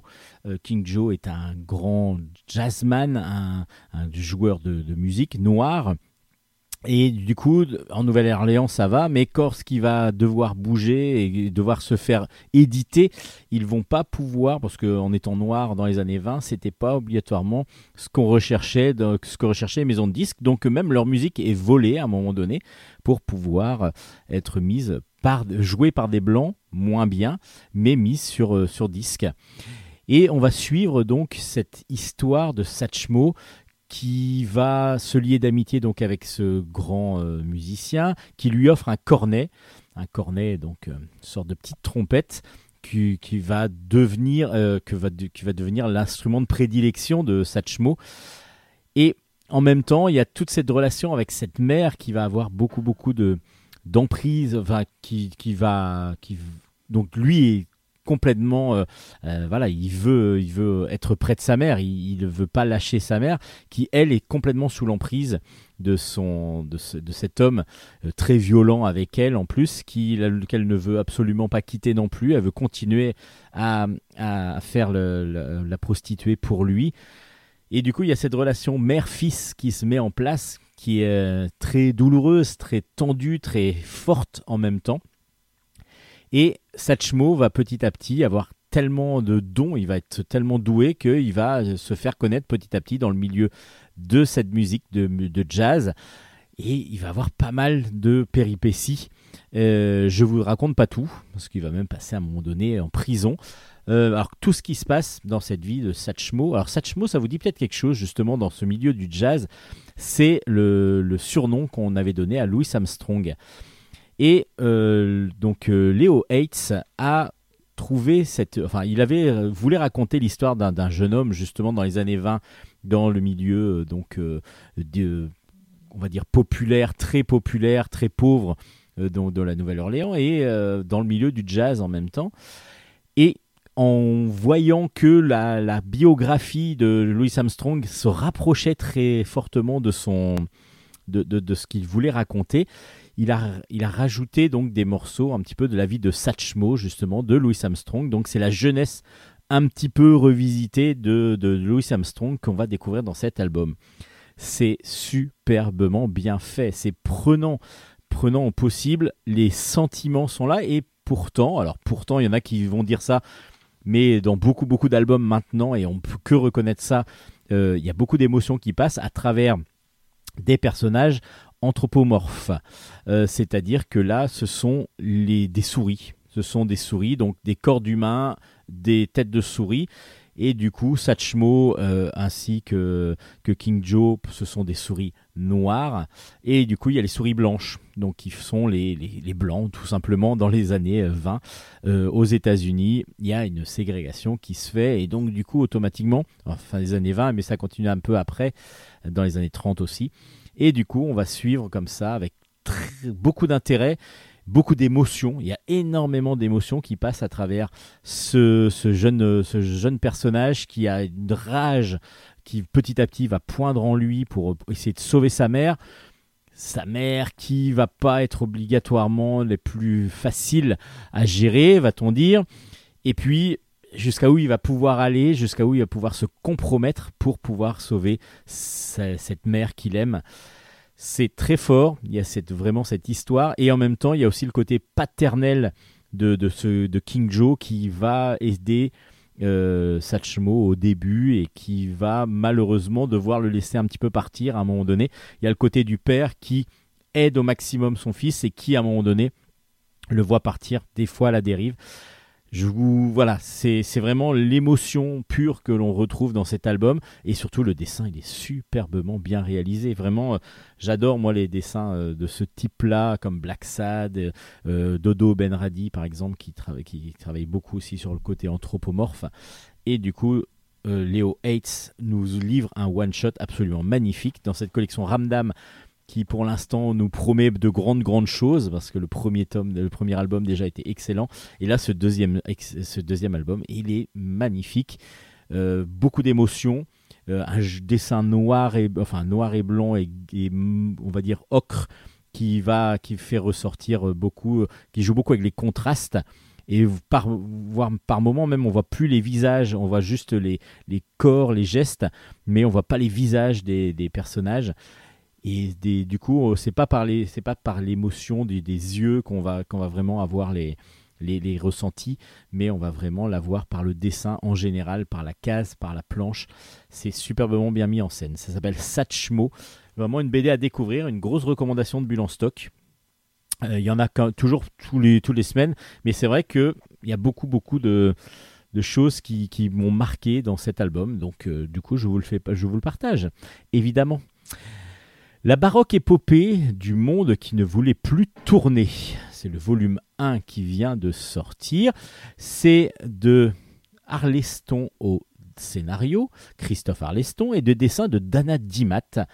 [SPEAKER 1] King Joe est un grand jazzman, un, joueur de musique noir. Et du coup, en Nouvelle-Orléans, ça va, mais lorsqu'il va devoir bouger et devoir se faire éditer, ils vont pas pouvoir, parce qu'en étant noir dans les années 20, c'était pas obligatoirement ce qu'on recherchait, ce que recherchaient les maisons de disques. Donc même leur musique est volée à un moment donné pour pouvoir être mise par, jouée par des blancs, moins bien, mais mise sur, euh, sur disque. Et on va suivre donc cette histoire de Satchmo qui va se lier d'amitié donc avec ce grand euh, musicien qui lui offre un cornet, un cornet donc euh, une sorte de petite trompette qui, qui va devenir euh, que va qui va devenir l'instrument de prédilection de Satchmo. Et en même temps il y a toute cette relation avec cette mère qui va avoir beaucoup beaucoup de d'emprise enfin qui, qui va qui donc lui est complètement euh, euh, voilà il veut il veut être près de sa mère il ne veut pas lâcher sa mère qui elle est complètement sous l'emprise de son de, ce- de cet homme euh, très violent avec elle en plus qu'elle ne veut absolument pas quitter non plus. Elle veut continuer à, à faire la prostituée pour lui. Et du coup il y a cette relation mère-fils qui se met en place qui est très douloureuse très tendue très forte en même temps et Satchmo va petit à petit avoir tellement de dons, il va être tellement doué qu'il va se faire connaître petit à petit dans le milieu de cette musique de, jazz. Et il va avoir pas mal de péripéties. Euh, je vous raconte pas tout, parce qu'il va même passer à un moment donné en prison. Euh, alors tout ce qui se passe dans cette vie de Satchmo, alors Satchmo ça vous dit peut-être quelque chose justement dans ce milieu du jazz, c'est le surnom qu'on avait donné à Louis Armstrong. Et euh, donc euh, Léo Hates a trouvé cette, enfin il avait euh, voulait raconter l'histoire d'un jeune homme justement dans les années 20 dans le milieu euh, donc de, on va dire populaire, très populaire, très pauvre dans- de la Nouvelle-Orléans et dans le milieu du jazz en même temps. Et en voyant que la, biographie de Louis Armstrong se rapprochait très fortement de son de- de ce qu'il voulait raconter, il a, rajouté donc des morceaux un petit peu de la vie de Satchmo justement de Louis Armstrong. Donc c'est la jeunesse un petit peu revisitée de, de Louis Armstrong qu'on va découvrir dans cet album. C'est superbement bien fait, c'est prenant, prenant au possible, les sentiments sont là et pourtant, alors pourtant il y en a qui vont dire ça, mais dans beaucoup beaucoup d'albums maintenant et on peut que reconnaître ça, euh, il y a beaucoup d'émotions qui passent à travers des personnages anthropomorphes. Euh, C'est-à-dire que là, ce sont les, des souris. Ce sont des souris, donc des corps d'humains, des têtes de souris. Et du coup, Satchmo euh, ainsi que, King Joe, ce sont des souris noires. Et du coup, il y a les souris blanches, donc qui sont les, les, les blancs, tout simplement, dans les années euh, 20. Euh, aux États-Unis, il y a une ségrégation qui se fait. Et donc, du coup, automatiquement, enfin, les années 20, mais ça continue un peu après, dans les années 30 aussi. Et du coup, on va suivre comme ça, avec beaucoup d'intérêt, beaucoup d'émotions. Il y a énormément d'émotions qui passent à travers ce, ce jeune, ce jeune personnage qui a une rage qui petit à petit va poindre en lui pour essayer de sauver sa mère. Sa mère qui va pas être obligatoirement les plus faciles à gérer, va-t-on dire. Et puis jusqu'à où il va pouvoir aller, jusqu'à où il va pouvoir se compromettre pour pouvoir sauver sa- cette mère qu'il aime. C'est très fort, il y a vraiment cette histoire, et en même temps, il y a aussi le côté paternel de King Joe qui va aider euh, Satchmo au début et qui va malheureusement devoir le laisser un petit peu partir à un moment donné. Il y a le côté du père qui aide au maximum son fils et qui, à un moment donné, le voit partir des fois à la dérive. Je vous voilà, c'est vraiment l'émotion pure que l'on retrouve dans cet album et surtout le dessin, il est superbement bien réalisé. Vraiment, euh, j'adore moi les dessins euh, de ce type-là, comme Black Sad, euh, Dodo Benradi par exemple, qui, qui travaille beaucoup aussi sur le côté anthropomorphe. Et du coup, euh, Léo Hates nous livre un one-shot absolument magnifique dans cette collection Ramdam qui pour l'instant nous promet de grandes grandes choses parce que le premier tome, le premier album déjà était excellent. Et là ce deuxième, ce deuxième album il est magnifique, Euh, beaucoup d'émotions, euh, un dessin noir et enfin noir et blanc et, on va dire ocre qui va qui fait ressortir euh, beaucoup, qui joue beaucoup avec les contrastes. Et par voire par moment même on voit plus les visages, on voit juste les, les corps, les gestes, mais on voit pas les visages des personnages. Et du coup, euh, c'est pas par les, c'est pas par l'émotion des, yeux qu'on va, qu'on va vraiment avoir les, les, les ressentis, mais on va vraiment l'avoir par le dessin en général, par la case, par la planche. C'est superbement bien mis en scène. Ça s'appelle Satchmo. Vraiment une BD à découvrir, une grosse recommandation de Bulle en stock. Euh, Il y en a toujours tous les, toutes les semaines, mais c'est vrai qu'il y a beaucoup, beaucoup de, de choses qui, qui m'ont marqué dans cet album. Donc, euh, du coup, je vous le fais, je vous le partage, évidemment. La baroque épopée du monde qui ne voulait plus tourner. C'est le volume 1 qui vient de sortir. C'est de Arleston au scénario, Christophe Arleston, et de dessin de Dana Dimat.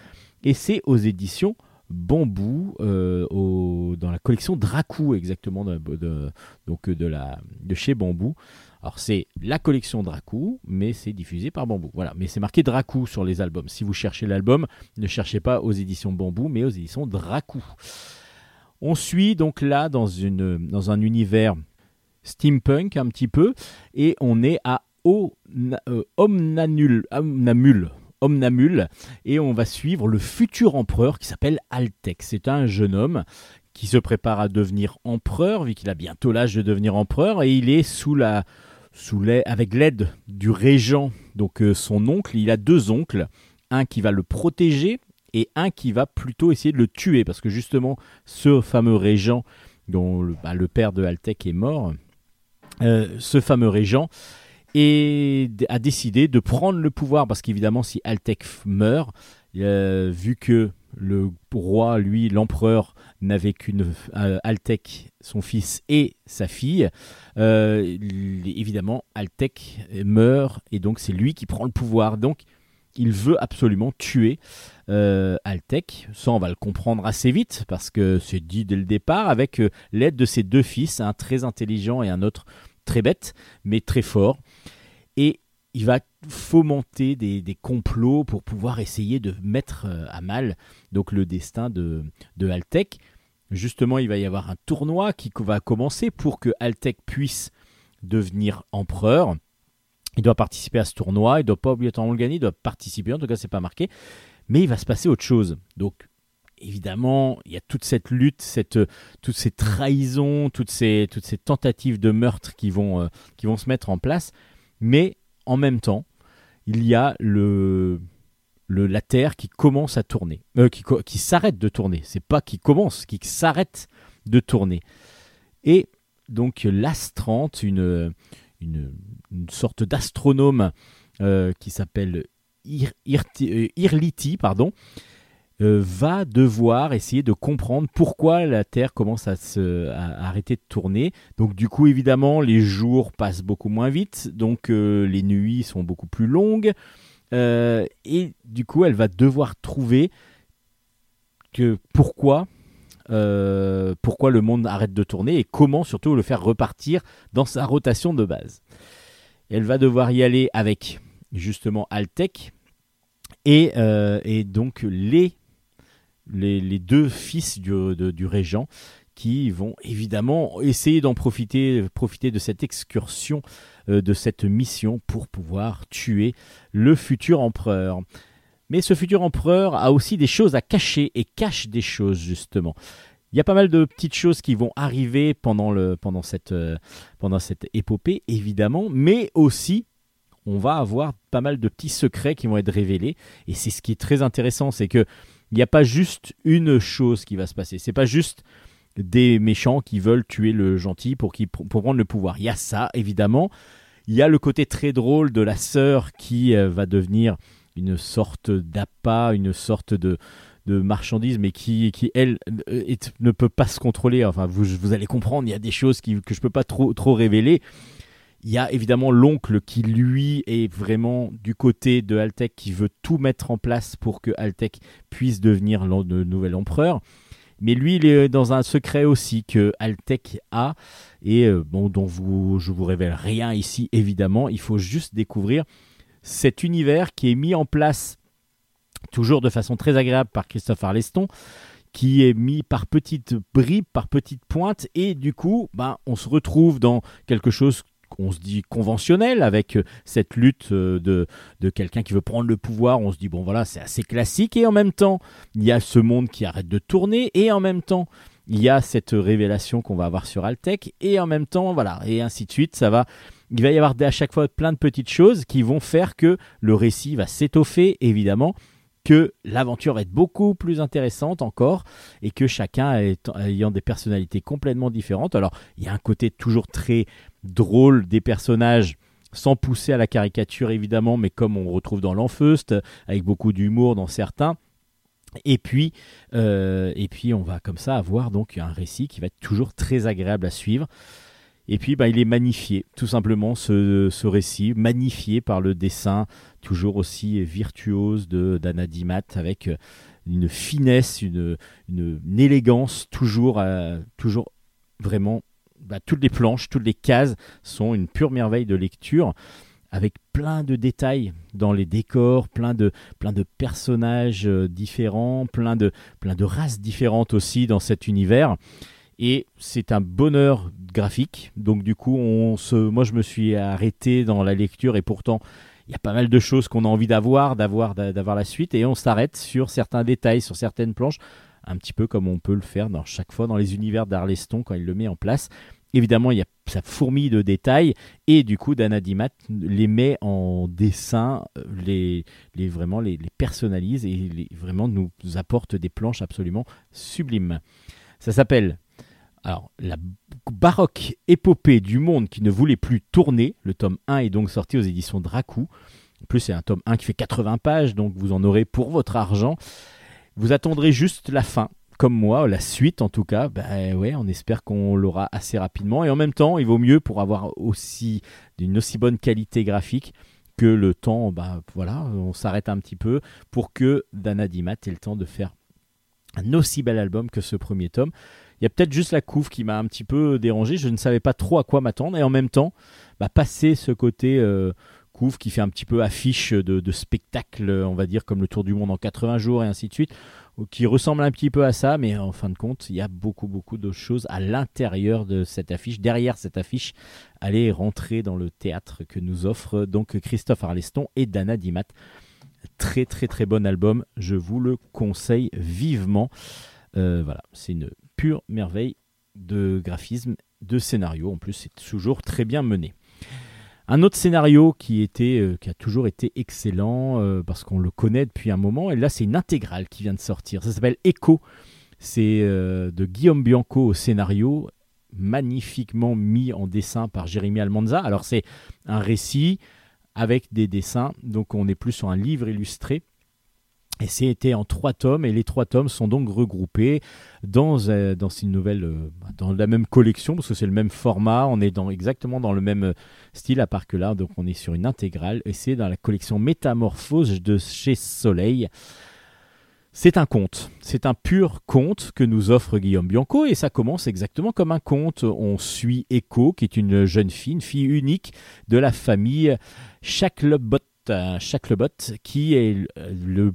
[SPEAKER 1] Et c'est aux éditions Bambou, euh, dans la collection Dracou, exactement, donc de chez Bambou. Alors c'est la collection Dracou, mais c'est diffusé par Bambou. Voilà, mais c'est marqué Dracou sur les albums. Si vous cherchez l'album, ne cherchez pas aux éditions Bambou, mais aux éditions Dracou. On suit donc là dans, un univers steampunk un petit peu, et on est à euh, Omnanul, Omnamul, Omnamul, et on va suivre le futur empereur qui s'appelle Altec. C'est un jeune homme qui se prépare à devenir empereur, vu qu'il a bientôt l'âge de devenir empereur, et il est sous la, avec l'aide du régent, donc euh, son oncle. Il a deux oncles, un qui va le protéger et un qui va plutôt essayer de le tuer, parce que justement, ce fameux régent, dont le, bah, père de Altec est mort, euh, ce fameux régent a décidé de prendre le pouvoir parce qu'évidemment si Altec meurt, euh, vu que le roi, lui, l'empereur, n'avait qu'une euh, Altec, son fils et sa fille, euh, évidemment Altec meurt et donc c'est lui qui prend le pouvoir. Donc il veut absolument tuer euh, Altec. Ça, on va le comprendre assez vite parce que c'est dit dès le départ avec l'aide de ses deux fils, un très intelligent et un autre très bête, mais très fort. Et il va fomenter des, complots pour pouvoir essayer de mettre euh, à mal donc le destin de, de Altec. Justement, il va y avoir un tournoi qui va commencer pour que Altec puisse devenir empereur. Il doit participer à ce tournoi, il ne doit pas obligatoirement le gagner, il doit participer, en tout cas c'est pas marqué. Mais il va se passer autre chose. Donc évidemment, il y a toute cette lutte, cette, toutes ces trahisons, toutes ces, toutes ces tentatives de meurtre qui vont, euh, qui vont se mettre en place. Mais en même temps, il y a le, la Terre qui commence à tourner, euh, qui, s'arrête de tourner. C'est pas qui commence, qui s'arrête de tourner. Et donc l'Astrante, une, sorte d'astronome euh, qui s'appelle Ir- euh, Irliti, pardon, va devoir essayer de comprendre pourquoi la Terre commence à, se, à- arrêter de tourner. Donc du coup, évidemment, les jours passent beaucoup moins vite, donc euh, les nuits sont beaucoup plus longues. Euh, et du coup, elle va devoir trouver que pourquoi, euh, pourquoi le monde arrête de tourner et comment surtout le faire repartir dans sa rotation de base. Elle va devoir y aller avec justement Altec et, euh, et donc les, les, deux fils du, du régent qui vont évidemment essayer d'en profiter, profiter de cette excursion, euh, de cette mission pour pouvoir tuer le futur empereur. Mais ce futur empereur a aussi des choses à cacher et cache des choses justement. Il y a pas mal de petites choses qui vont arriver pendant, le, pendant, cette, euh, pendant cette épopée, évidemment, mais aussi on va avoir pas mal de petits secrets qui vont être révélés. Et c'est ce qui est très intéressant, c'est que il n'y a pas juste une chose qui va se passer. C'est pas juste des méchants qui veulent tuer le gentil pour, pour prendre le pouvoir. Il y a ça, évidemment. Il y a le côté très drôle de la sœur qui euh, va devenir une sorte d'appât, une sorte de, de marchandise, mais qui, qui elle, euh, ne peut pas se contrôler. Enfin, vous, vous allez comprendre, il y a des choses que je ne peux pas trop, trop révéler. Il y a évidemment l'oncle qui, lui, est vraiment du côté de Altec, qui veut tout mettre en place pour que Altec puisse devenir le nouvel empereur. Mais lui, il est dans un secret aussi que Altec a, et euh, dont vous, je vous révèle rien ici, évidemment. Il faut juste découvrir cet univers qui est mis en place toujours de façon très agréable par Christophe Arleston, qui est mis par petites bribes, par petites pointes, et du coup, ben, on se retrouve dans quelque chose qu'on se dit conventionnel avec euh, cette lutte euh, de, quelqu'un qui veut prendre le pouvoir. On se dit, bon voilà, c'est assez classique, et en même temps, il y a ce monde qui arrête de tourner, et en même temps, il y a cette révélation qu'on va avoir sur Altec, et en même temps, voilà, et ainsi de suite, ça va. Il va y avoir à chaque fois plein de petites choses qui vont faire que le récit va s'étoffer, évidemment, que l'aventure va être beaucoup plus intéressante encore et que chacun ayant des personnalités complètement différentes. Alors, il y a un côté toujours très drôle des personnages sans pousser à la caricature évidemment, mais comme on retrouve dans l'Enfeust, avec beaucoup d'humour dans certains. Et puis, euh, et puis, on va comme ça avoir donc un récit qui va être toujours très agréable à suivre. Et puis, bah, il est magnifié, tout simplement, ce, ce récit, magnifié par le dessin toujours aussi virtuose de d'Anna Dimat, avec euh, une finesse, une, une, élégance, toujours, euh, toujours vraiment. Bah, toutes les planches, toutes les cases sont une pure merveille de lecture avec plein de détails dans les décors, plein de, plein de personnages euh, différents, plein de, plein de races différentes aussi dans cet univers. Et c'est un bonheur graphique. Donc du coup, on se, moi je me suis arrêté dans la lecture et pourtant il y a pas mal de choses qu'on a envie d'avoir, d'avoir, d'avoir la suite et on s'arrête sur certains détails, sur certaines planches, un petit peu comme on peut le faire dans chaque fois dans les univers d'Arleston quand il le met en place. Évidemment, il y a sa fourmille de détails et du coup, Dana Dimat les met en dessin, euh, les, vraiment les, les personnalise et vraiment nous apporte des planches absolument sublimes. Ça s'appelle alors la baroque épopée du monde qui ne voulait plus tourner. Le tome 1 est donc sorti aux éditions Dracou. En plus, c'est un tome 1 qui fait 80 pages, donc vous en aurez pour votre argent. Vous attendrez juste la fin, comme moi, la suite en tout cas. Ben ouais, on espère qu'on l'aura assez rapidement. Et en même temps, il vaut mieux pour avoir aussi d'une aussi bonne qualité graphique que le temps. Ben voilà, on s'arrête un petit peu pour que Dana Dimat ait le temps de faire un aussi bel album que ce premier tome. Il y a peut-être juste la couve qui m'a un petit peu dérangé. Je ne savais pas trop à quoi m'attendre. Et en même temps, bah, passer ce côté euh, qui fait un petit peu affiche de, spectacle, on va dire, comme le Tour du Monde en 80 jours et ainsi de suite, qui ressemble un petit peu à ça. Mais en fin de compte, il y a beaucoup, beaucoup de choses à l'intérieur de cette affiche. Derrière cette affiche, allez rentrer dans le théâtre que nous offre donc Christophe Arleston et Dana Dimat. Très, très, très bon album. Je vous le conseille vivement. Euh, voilà, c'est une pure merveille de graphisme, de scénario. En plus, c'est toujours très bien mené. Un autre scénario euh, qui a toujours été excellent euh, parce qu'on le connaît depuis un moment, et là c'est une intégrale qui vient de sortir. Ça s'appelle Echo. C'est euh, de Guillaume Bianco au scénario, magnifiquement mis en dessin par Jérémy Almanza. Alors c'est un récit avec des dessins, donc on est plus sur un livre illustré. Et c'était en trois tomes, et les trois tomes sont donc regroupés dans, euh, dans une nouvelle, euh, dans la même collection, parce que c'est le même format, on est dans, exactement dans le même euh, style, à part que là, donc on est sur une intégrale, et c'est dans la collection Métamorphose de chez Soleil. C'est un conte, c'est un pur conte que nous offre Guillaume Bianco, et ça commence exactement comme un conte. On suit Echo, qui est une jeune fille, une fille unique de la famille Chaclebot, euh, Chaclebot, qui est le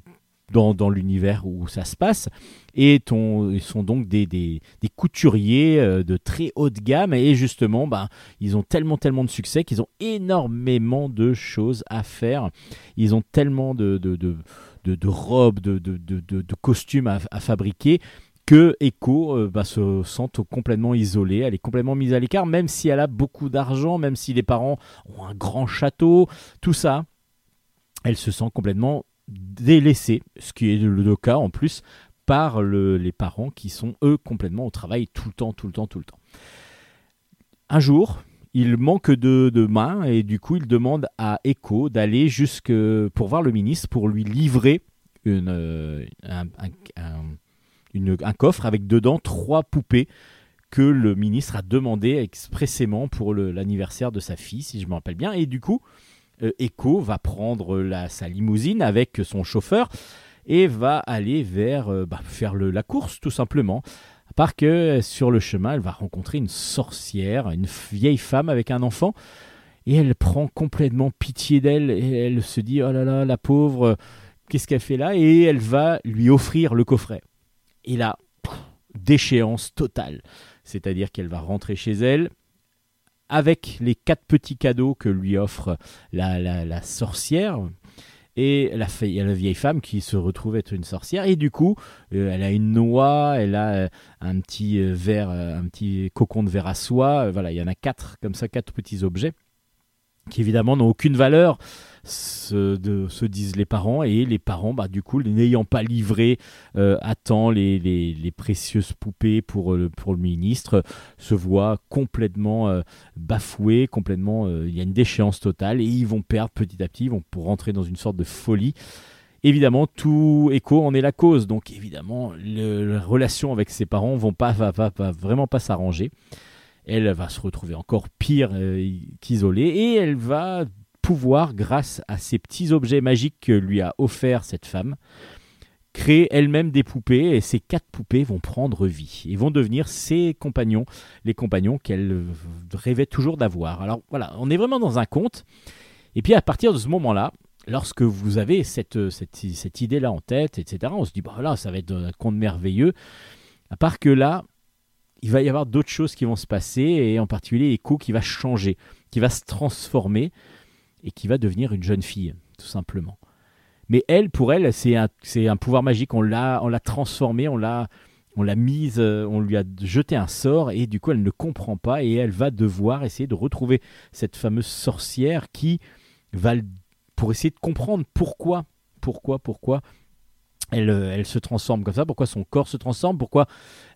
[SPEAKER 1] dans, dans l'univers où ça se passe. Et ils sont donc des, des, couturiers euh, de très haute gamme. Et justement, ben, ils ont tellement, tellement de succès qu'ils ont énormément de choses à faire. Ils ont tellement de, de, de, de, de robes, de, de, costumes à, fabriquer que Echo euh, bah, se sent complètement isolée, elle est complètement mise à l'écart, même si elle a beaucoup d'argent, même si les parents ont un grand château, tout ça, elle se sent complètement délaissée, ce qui est le, cas en plus par le- les parents qui sont eux complètement au travail tout le temps, tout le temps, tout le temps. Un jour, il manque de, de mains et du coup il demande à Echo d'aller jusque pour voir le ministre pour lui livrer euh, un, un- coffre avec dedans trois poupées que le ministre a demandé expressément pour l'anniversaire de sa fille, si je me rappelle bien. Et du coup, Echo va prendre la, sa limousine avec son chauffeur et va aller vers euh, bah, faire la course tout simplement. À part que euh, sur le chemin, elle va rencontrer une sorcière, une vieille femme avec un enfant, et elle prend complètement pitié d'elle et elle se dit oh là là la pauvre, euh, qu'est-ce qu'elle fait là? Et elle va lui offrir le coffret. Et là, déchéance totale. C'est-à-dire qu'elle va rentrer chez elle avec les quatre petits cadeaux que lui offre la, sorcière et la, la vieille femme qui se retrouve être une sorcière. Et du coup euh, elle a une noix elle a euh, un petit euh, verre un petit cocon de verre à soie. Voilà il y en a quatre comme ça quatre petits objets qui évidemment n'ont aucune valeur se, de- se disent les parents et les parents, bah, du coup, n'ayant pas livré euh, à temps les, les- les précieuses poupées pour, euh, pour le ministre, se voient complètement euh, bafoués, complètement, euh, il y a une déchéance totale et ils vont perdre petit à petit, ils vont pour rentrer dans une sorte de folie. Évidemment, tout écho en est la cause. Donc, évidemment, le- la relation avec ses parents vont pas, va, va- va vraiment pas s'arranger. Elle va se retrouver encore pire euh, qu'isolée et elle va pouvoir, grâce à ces petits objets magiques que lui a offert cette femme, créer elle-même des poupées et ces quatre poupées vont prendre vie et vont devenir ses compagnons, les compagnons qu'elle rêvait toujours d'avoir. Alors voilà, on est vraiment dans un conte. Et puis à partir de ce moment-là, lorsque vous avez cette, cette, cette idée-là en tête, etc., on se dit, bah voilà, ça va être un conte merveilleux. À part que là, il va y avoir d'autres choses qui vont se passer, et en particulier Echo qui va changer, qui va se transformer, et qui va devenir une jeune fille, tout simplement. Mais elle, pour elle, c'est un, un pouvoir magique. On l'a, on l'a transformée, on l'a, on l'a mise, euh, on lui a jeté un sort, et du coup, elle ne comprend pas, et elle va devoir essayer de retrouver cette fameuse sorcière qui va, pour essayer de comprendre pourquoi, pourquoi, pourquoi elle, euh, elle se transforme comme ça, pourquoi son corps se transforme, pourquoi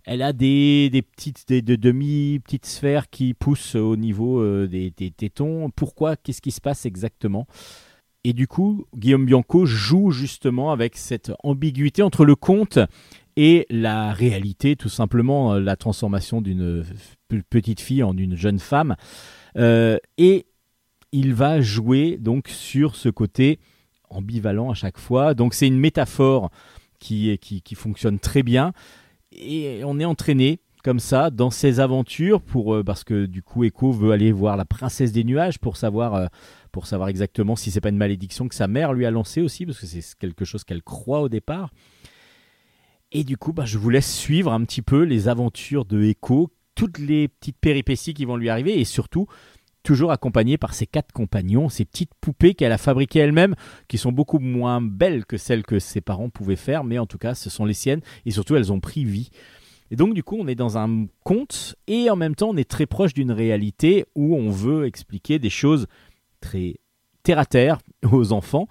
[SPEAKER 1] elle a des, petites des, de demi petites sphères qui poussent au niveau euh, des, tétons. Pourquoi? Qu'est-ce qui se passe exactement? Et du coup, Guillaume Bianco joue justement avec cette ambiguïté entre le conte et la réalité, tout simplement euh, la transformation d'une petite fille en une jeune femme. Euh, et il va jouer donc sur ce côté ambivalent à chaque fois. Donc c'est une métaphore qui, qui fonctionne très bien. Et on est entraîné comme ça dans ses aventures pour euh, parce que du coup Echo veut aller voir la princesse des nuages pour savoir euh, pour savoir exactement si c'est pas une malédiction que sa mère lui a lancée aussi parce que c'est quelque chose qu'elle croit au départ. Et du coup, bah, je vous laisse suivre un petit peu les aventures de Echo, toutes les petites péripéties qui vont lui arriver et surtout toujours accompagné par ses quatre compagnons, ces petites poupées qu'elle a fabriquées elle-même, qui sont beaucoup moins belles que celles que ses parents pouvaient faire, mais en tout cas, ce sont les siennes, et surtout, elles ont pris vie. Et donc, du coup, on est dans un conte, et en même temps, on est très proche d'une réalité où on veut expliquer des choses très terre-à-terre aux enfants,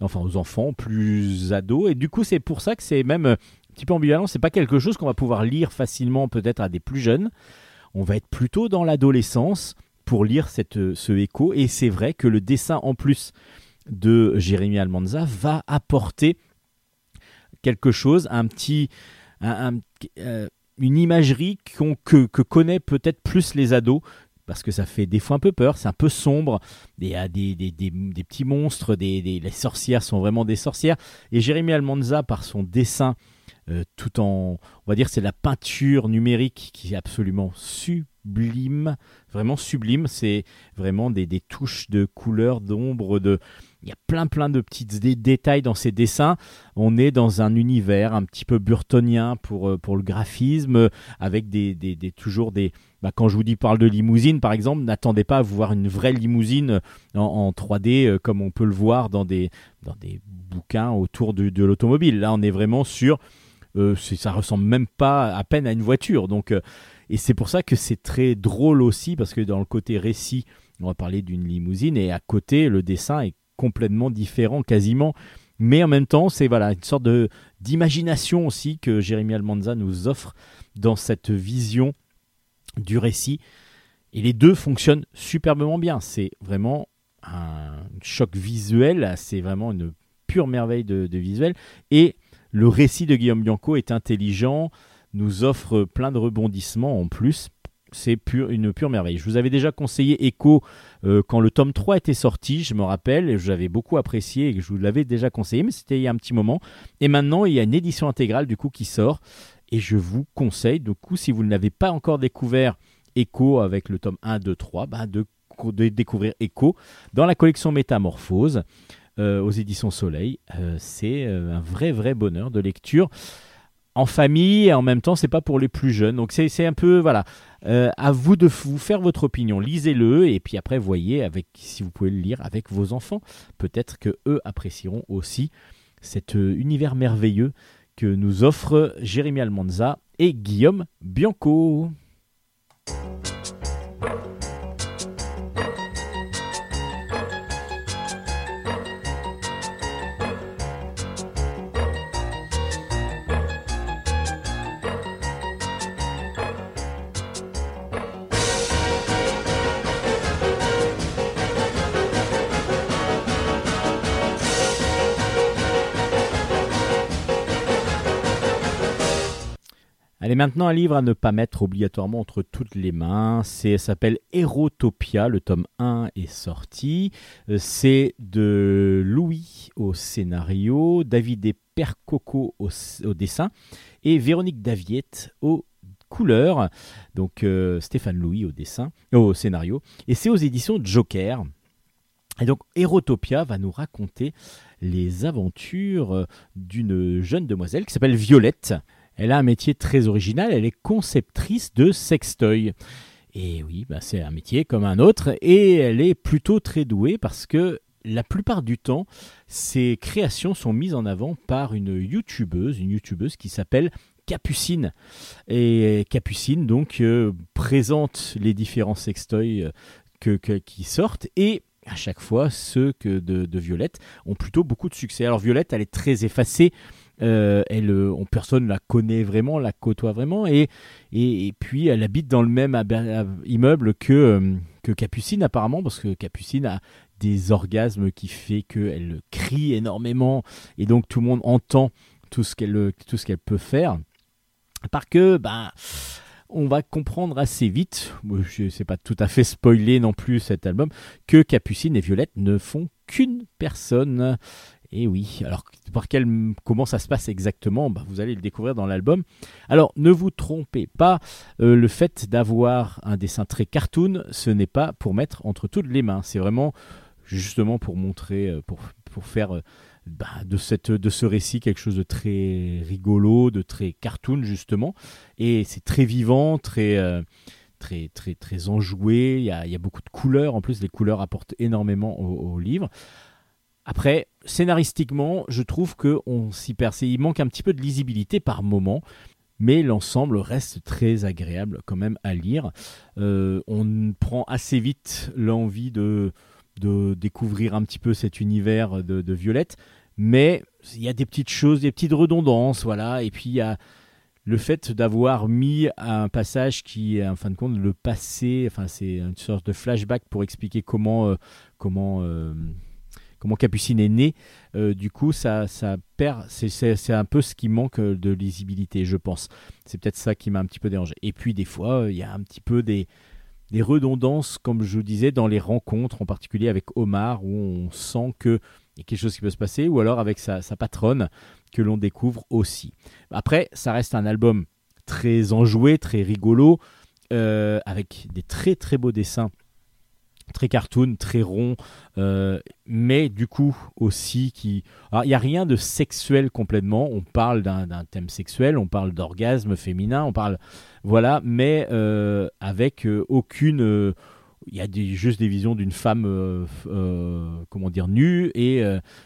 [SPEAKER 1] enfin aux enfants plus ados, et du coup, c'est pour ça que c'est même un petit peu ambivalent, c'est pas quelque chose qu'on va pouvoir lire facilement peut-être à des plus jeunes, on va être plutôt dans l'adolescence, pour lire cette, ce écho. Et c'est vrai que le dessin, en plus de Jérémy Almanza, va apporter quelque chose, un petit, euh, une imagerie qu'on- que, connaît peut-être plus les ados. Parce que ça fait des fois un peu peur, c'est un peu sombre. Il y a des, des, des- des petits monstres, des- les sorcières sont vraiment des sorcières. Et Jérémy Almanza, par son dessin, euh, tout en, on va dire, c'est la peinture numérique qui est absolument sublime, vraiment sublime. C'est vraiment des, des touches de couleurs, d'ombre, de, il y a plein plein de petits dé- détails dans ces dessins. On est dans un univers un petit peu burtonien pour, euh, pour le graphisme, avec des, des, toujours des. bah, quand je vous dis parle de limousine, par exemple, n'attendez pas à voir une vraie limousine en, en 3D euh, comme on peut le voir dans des, dans des bouquins autour de, de l'automobile. Là, on est vraiment sur. euh, ça ressemble même pas à peine à une voiture. Donc, euh, et c'est pour ça que c'est très drôle aussi, parce que dans le côté récit, on va parler d'une limousine, et à côté, le dessin est complètement différent, quasiment. Mais en même temps, c'est voilà, une sorte de, d'imagination aussi que Jérémy Almanza nous offre dans cette vision du récit. Et les deux fonctionnent superbement bien. C'est vraiment un choc visuel, c'est vraiment une pure merveille de, de visuel. Et le récit de Guillaume Bianco est intelligent, nous offre plein de rebondissements en plus. C'est une pure merveille. Je vous avais déjà conseillé Echo euh, quand le tome 3 était sorti, je me rappelle, et j'avais beaucoup apprécié et je vous l'avais déjà conseillé, mais c'était il y a un petit moment. Et maintenant, il y a une édition intégrale du coup qui sort. Et je vous conseille, du coup, si vous ne l'avez pas encore découvert, Echo avec le tome 1, 2, 3, bah, de, découvrir Echo dans la collection Métamorphose euh, aux éditions Soleil. Euh, c'est un vrai, vrai bonheur de lecture en famille et en même temps c'est pas pour les plus jeunes. Donc c'est un peu voilà. Euh, à vous de vous faire votre opinion. Lisez-le et puis après voyez avec si vous pouvez le lire avec vos enfants. Peut-être que eux apprécieront aussi cet euh, univers merveilleux que nous offrent Jérémy Almanza et Guillaume Bianco. Allez, maintenant un livre à ne pas mettre obligatoirement entre toutes les mains. C'est s'appelle Erotopia, le tome 1 est sorti. Euh, C'est de Louis au scénario, David Percoco au, au dessin et Véronique Daviette au couleur. Donc euh, Stéphane Louis au dessin, au scénario. Et c'est aux éditions Joker. Et donc Erotopia va nous raconter les aventures euh, d'une jeune demoiselle qui s'appelle Violette. Elle a un métier très original, elle est conceptrice de sextoy. Et oui, bah, c'est un métier comme un autre, et elle est plutôt très douée parce que la plupart du temps, ses créations sont mises en avant par une youtubeuse, une youtubeuse qui s'appelle Capucine. Et Capucine, donc, euh, présente les différents sextoys euh, que, qui sortent, et à chaque fois, ceux de Violette ont plutôt beaucoup de succès. Alors Violette, elle est très effacée, euh, elle, euh, on, personne la connaît vraiment, la côtoie vraiment, et, puis elle habite dans le même immeuble que, euh, que Capucine apparemment, parce que Capucine a des orgasmes qui fait qu'elle crie énormément, et donc tout le monde entend tout ce qu'elle peut faire. Parce que, ben, on va comprendre assez vite, je ne sais pas tout à fait spoiler non plus cet album, que Capucine et Violette ne font qu'une personne. Et oui, alors par quel, comment ça se passe exactement? Bah, Vous allez le découvrir dans l'album. Alors ne vous trompez pas, euh, le fait d'avoir un dessin très cartoon, ce n'est pas pour mettre entre toutes les mains. C'est vraiment justement pour montrer, euh, pour, pour faire euh, bah, de, cette, de ce récit quelque chose de très rigolo, de très cartoon justement. Et c'est très vivant, très... Très, très, très enjoué, il y, a, il y a beaucoup de couleurs, en plus les couleurs apportent énormément au livre. Après, scénaristiquement, je trouve qu'on s'y perd. Il manque un petit peu de lisibilité par moment, mais l'ensemble reste très agréable quand même à lire. Euh, on prend assez vite l'envie de, découvrir un petit peu cet univers de, de Violette, mais il y a des petites choses, des petites redondances, voilà, et puis il y a le fait d'avoir mis un passage qui est en fin de compte le passé, enfin c'est une sorte de flashback pour expliquer comment euh, comment euh, comment Capucine est née. Euh, du coup, ça ça perd, c'est- un peu ce qui manque euh, de lisibilité, je pense. C'est peut-être ça qui m'a un petit peu dérangé. Et puis des fois, euh, il y a un petit peu des des redondances, comme je vous disais, dans les rencontres, en particulier avec Omar, où on sent que il y a quelque chose qui peut se passer, ou alors avec sa, sa patronne, que l'on découvre aussi. Après, ça reste un album très enjoué, très rigolo, euh, avec des très très beaux dessins, très cartoon, très rond, euh, mais du coup aussi qui... Alors, il n'y a rien de sexuel complètement, on parle d'un thème sexuel, on parle d'orgasme féminin, on parle... Voilà, mais euh, avec euh, aucune... il y a juste des visions d'une femme, comment dire, nue et,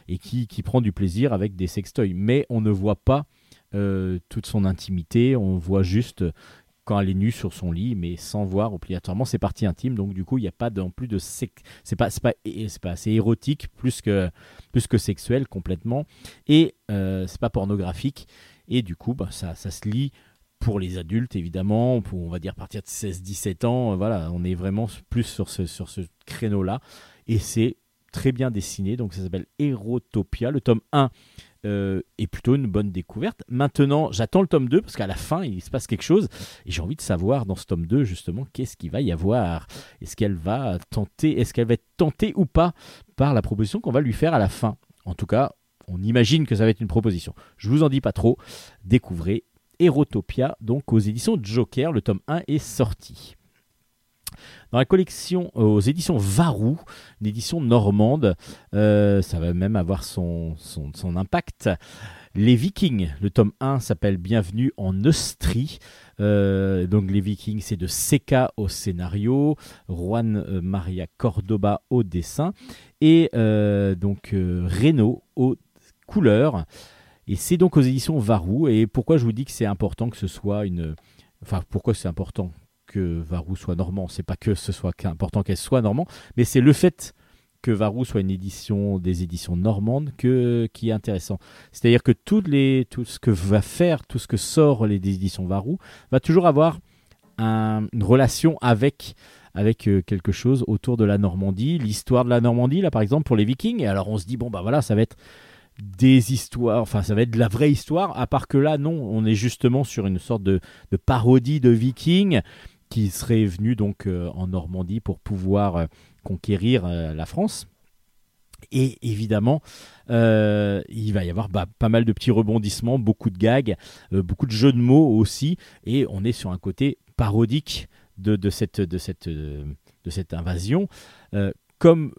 [SPEAKER 1] et qui, qui prend du plaisir avec des sextoys. Mais on ne voit pas toute son intimité, on voit juste quand elle est nue sur son lit, mais sans voir obligatoirement ses parties intimes. Donc du coup, il n'y a pas non plus de c'est pas c'est pas c'est pas assez érotique plus que plus que sexuel complètement. Et euh, c'est pas pornographique. Et du coup, bah, ça ça se lit pour les adultes évidemment, pour on va dire partir de 16-17 ans, euh, voilà, on est vraiment plus sur ce sur ce créneau là et c'est très bien dessiné. Donc ça s'appelle Erotopia, le tome 1 euh, est plutôt une bonne découverte. Maintenant, j'attends le tome 2 parce qu'à la fin, il se passe quelque chose et j'ai envie de savoir dans ce tome 2 justement qu'est-ce qu'il va y avoir. Est-ce qu'elle va tenter, est-ce qu'elle va être tentée ou pas par la proposition qu'on va lui faire à la fin? En tout cas, on imagine que ça va être une proposition. Je vous en dis pas trop. Découvrez Erotopia donc aux éditions Joker, le tome 1 est sorti. Dans la collection euh, aux éditions Varou, une édition normande, euh, ça va même avoir son, impact. Les Vikings, le tome 1 s'appelle Bienvenue en Austrie. Euh, donc les Vikings, c'est de Seka au scénario, Juan Maria Cordoba au dessin et donc euh, Reno aux couleurs. Et c'est donc aux éditions Varou. Et pourquoi je vous dis que c'est important que ce soit une... Enfin, pourquoi c'est important que Varou soit normand C'est pas que ce soit important qu'elle soit normand, mais c'est le fait que Varou soit une édition des éditions normandes que, qui est intéressant. C'est-à-dire que toutes les, tout ce que va faire, tout ce que sort les éditions Varou, va toujours avoir un- une relation avec avec euh, quelque chose autour de la Normandie, l'histoire de la Normandie là par exemple pour les Vikings. Et alors on se dit bon bah voilà ça va être des histoires, enfin ça va être de la vraie histoire, à part que là non, on est justement sur une sorte de, de parodie de vikings qui serait venu donc euh, en Normandie pour pouvoir euh, conquérir euh, la France. Et évidemment, il va y avoir bah, pas mal de petits rebondissements, beaucoup de gags, beaucoup de jeux de mots aussi, et on est sur un côté parodique de, cette, de, cette, de cette invasion. Comme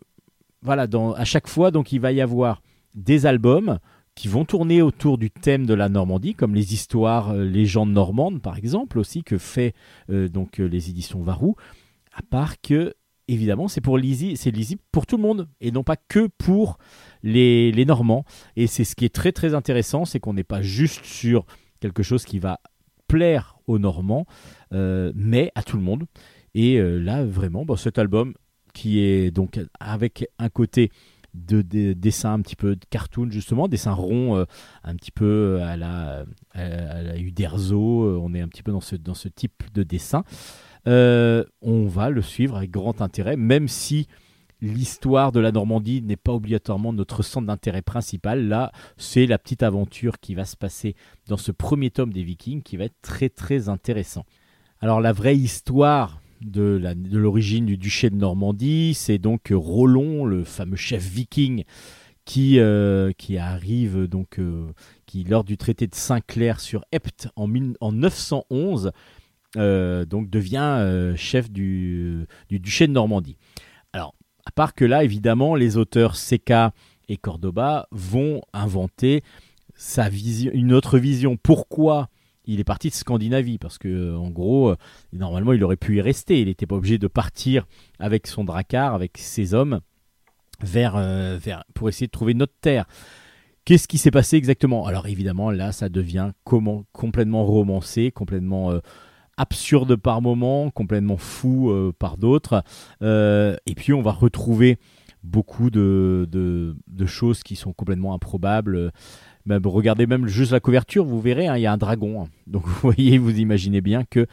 [SPEAKER 1] voilà, à chaque fois, donc il va y avoir des albums qui vont tourner autour du thème de la Normandie, comme les histoires euh, légendes normandes, par exemple, aussi que fait euh, donc euh, les éditions Varou. À part que évidemment, c'est pour lisi- c'est lisible pour tout le monde et non pas que pour les, les Normands. Et c'est ce qui est très très intéressant, c'est qu'on n'est pas juste sur quelque chose qui va plaire aux Normands, mais à tout le monde. Et là, vraiment, bon, cet album qui est donc avec un côté de, de- dessin un petit peu de cartoon justement, dessin rond euh, un petit peu à la, à, à la Uderzo, euh, on est un petit peu dans ce, dans ce type de dessin. Euh, on va le suivre avec grand intérêt, même si l'histoire de la Normandie n'est pas obligatoirement notre centre d'intérêt principal. Là, c'est la petite aventure qui va se passer dans ce premier tome des Vikings qui va être très très intéressant. Alors la vraie histoire de l'origine du duché de Normandie, c'est donc Rollon, le fameux chef viking qui, euh, arrive donc euh, qui lors du traité de Saint-Clair sur Epte en, en 911 euh, devient chef du, du duché de Normandie. Alors, à part que là, évidemment, les auteurs Seca et Cordoba vont inventer une autre vision. Pourquoi il est parti de Scandinavie Parce que, euh, en gros, euh, normalement, il aurait pu y rester. Il n'était pas obligé de partir avec son dracar, avec ses hommes, vers, euh, vers, pour essayer de trouver notre terre. Qu'est-ce qui s'est passé exactement? Alors évidemment, là, ça devient comment, complètement romancé, complètement absurde par moments, complètement fou par d'autres. Et puis on va retrouver beaucoup de choses qui sont complètement improbables. Regardez même juste la couverture, vous verrez, hein, il y a un dragon. hein. Donc *laughs* vous voyez, vous imaginez bien que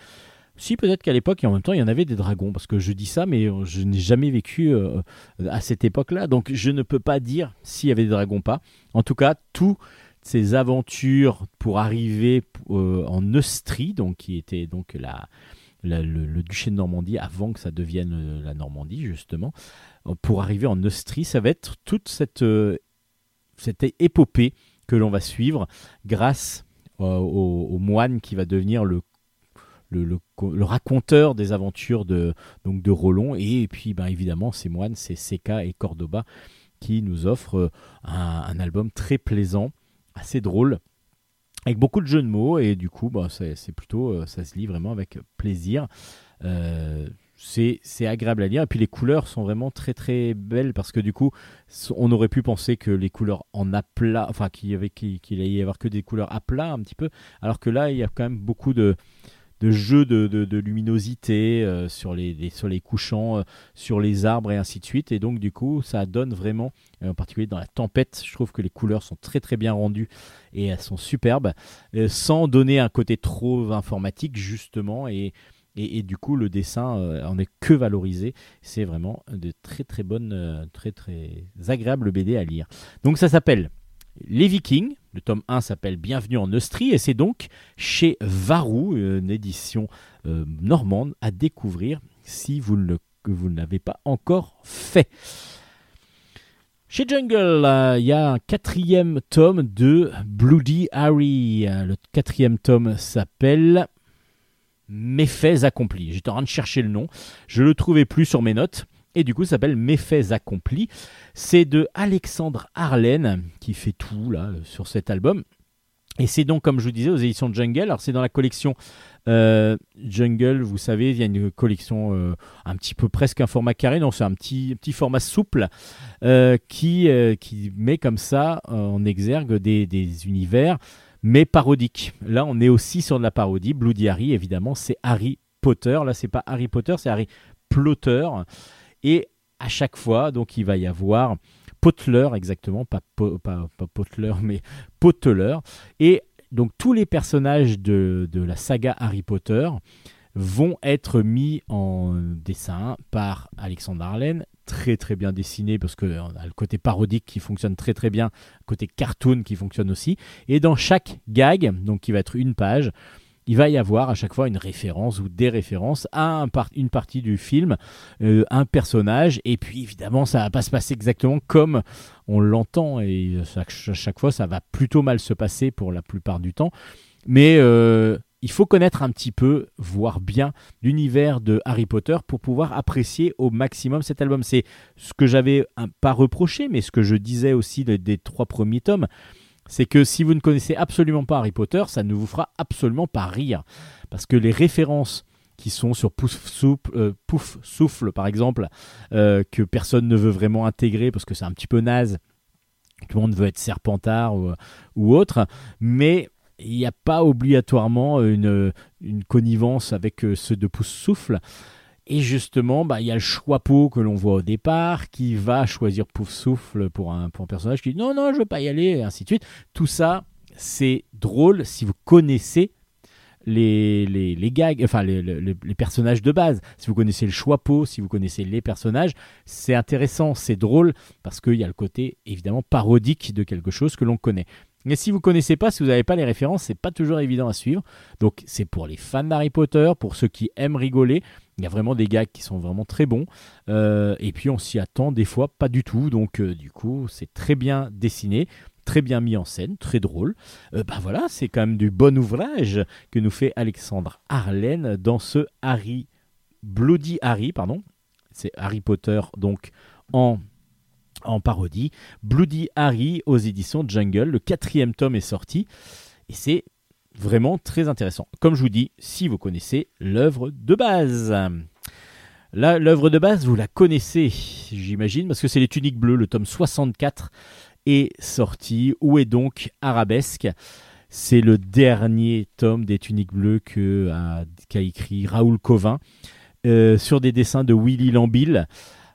[SPEAKER 1] si peut-être qu'à l'époque, et en même temps, il y en avait des dragons, parce que je dis ça, mais euh, je n'ai jamais vécu euh, à cette époque-là, donc je ne peux pas dire s'il y avait des dragons ou pas. En tout cas, toutes ces aventures pour arriver euh, en Neustrie, donc qui était donc la, le, duché de Normandie avant que ça devienne la Normandie justement, pour arriver en Neustrie, ça va être toute cette épopée que l'on va suivre grâce euh, au, moine qui va devenir le le, le co- le raconteur des aventures de, donc de. Et, puis, ben, évidemment, ces moines, c'est Seca et Cordoba qui nous offrent euh, un, album très plaisant, assez drôle, avec beaucoup de jeux de mots. Et du coup, ben, c'est plutôt, euh, ça se lit vraiment avec plaisir. C'est agréable à lire et puis les couleurs sont vraiment très très belles parce que du coup on aurait pu penser que les couleurs en aplat enfin qu'il y avait qu'il allait y avoir que des couleurs à plat un petit peu alors que là il y a quand même beaucoup de jeux de, luminosité euh, sur les, couchants, euh, sur les arbres et ainsi de suite. Et donc, du coup, ça donne vraiment, euh, en particulier dans la tempête, je trouve que les couleurs sont très très bien rendues et elles sont superbes, sans donner un côté trop informatique, justement. Et, et, du coup, le dessin euh, en est que valorisé. C'est vraiment de très très bonnes, euh, très très agréables BD à lire. Donc, ça s'appelle Les Vikings. Le tome 1 s'appelle Bienvenue en Neustrie et c'est donc chez Varou, une édition euh, normande à découvrir si vous ne l'avez pas encore fait. Chez Jungle, il y a un quatrième tome de Bloody Harry. Le quatrième tome s'appelle Méfaits accomplis. J'étais en train de chercher le nom. Je le trouvais plus sur mes notes. Et du coup, ça s'appelle Méfaits accomplis. C'est de Alexandre Arlen qui fait tout là sur cet album. Et c'est donc, comme je vous disais, aux éditions Jungle. Alors, c'est dans la collection euh, Jungle, vous savez, il y a une collection euh, un petit peu presque un format carré. Non, c'est un petit, petit format souple euh, qui, qui met comme ça en exergue des, des univers, mais parodiques. Là, on est aussi sur de la parodie. Bloody Harry, évidemment, c'est Harry Potter. Là, c'est pas Harry Potter, c'est Harry Plotter. Et à chaque fois, donc, il va y avoir Potler, exactement, pas, Po- Potler, *laughs* mais Poteler. Et donc, tous les personnages de, de la saga Harry Potter vont être mis en dessin par Alexandre Arlen, très très bien dessiné parce qu'on a le côté parodique qui fonctionne très très bien, le côté cartoon qui fonctionne aussi. Et dans chaque gag, donc qui va être une page, il va y avoir à chaque fois une référence ou des références à une partie du film, euh, un personnage, et puis évidemment ça va pas se passer exactement comme on l'entend, et à chaque fois ça va plutôt mal se passer pour la plupart du temps. Mais euh, il faut connaître un petit peu, voire bien, l'univers de Harry Potter pour pouvoir apprécier au maximum cet album. C'est ce que j'avais pas reproché, mais ce que je disais aussi des, trois premiers tomes. C'est que si vous ne connaissez absolument pas Harry Potter, ça ne vous fera absolument pas rire. Parce que les références qui sont sur Pouf Souffle, euh, Pouf Souffle par exemple, euh, que personne ne veut vraiment intégrer parce que c'est un petit peu naze, tout le monde veut être Serpentard ou, ou autre, mais il n'y a pas obligatoirement une, une connivence avec euh, ceux de Pouce Souffle. Et justement, bah, il y a le que l'on voit au départ qui va choisir Pouf Souffle pour un, personnage qui dit non, non, je veux pas y aller, et ainsi de suite. Tout ça, c'est drôle si vous connaissez les, gags, enfin les- les personnages de base. Si vous connaissez le choix-peau, si vous connaissez les personnages, c'est intéressant, c'est drôle parce qu'il y a le côté évidemment parodique de quelque chose que l'on connaît. Mais si vous connaissez pas, si vous n'avez pas les références, c'est pas toujours évident à suivre. Donc c'est pour les fans d'Harry Potter, pour ceux qui aiment rigoler. Il y a vraiment des gags qui sont vraiment très bons. Euh, et puis on s'y attend des fois pas du tout. Donc euh, du coup, c'est très bien dessiné, très bien mis en scène, très drôle. Bah voilà, c'est quand même du bon ouvrage que nous fait Alexandre Arlen dans ce Harry Bloody Harry, pardon. C'est Harry Potter donc en en parodie. Bloody Harry aux éditions Jungle. Le quatrième tome est sorti et c'est vraiment très intéressant. Comme je vous dis, si vous connaissez l'œuvre de base. Là, l'œuvre de base, vous la connaissez, j'imagine, parce que c'est les tuniques bleues. Le tome 64 est sorti. Où est donc Arabesque? C'est le dernier tome des tuniques bleues que qu'a écrit Raoul Covin euh, sur des dessins de Willy Lambil.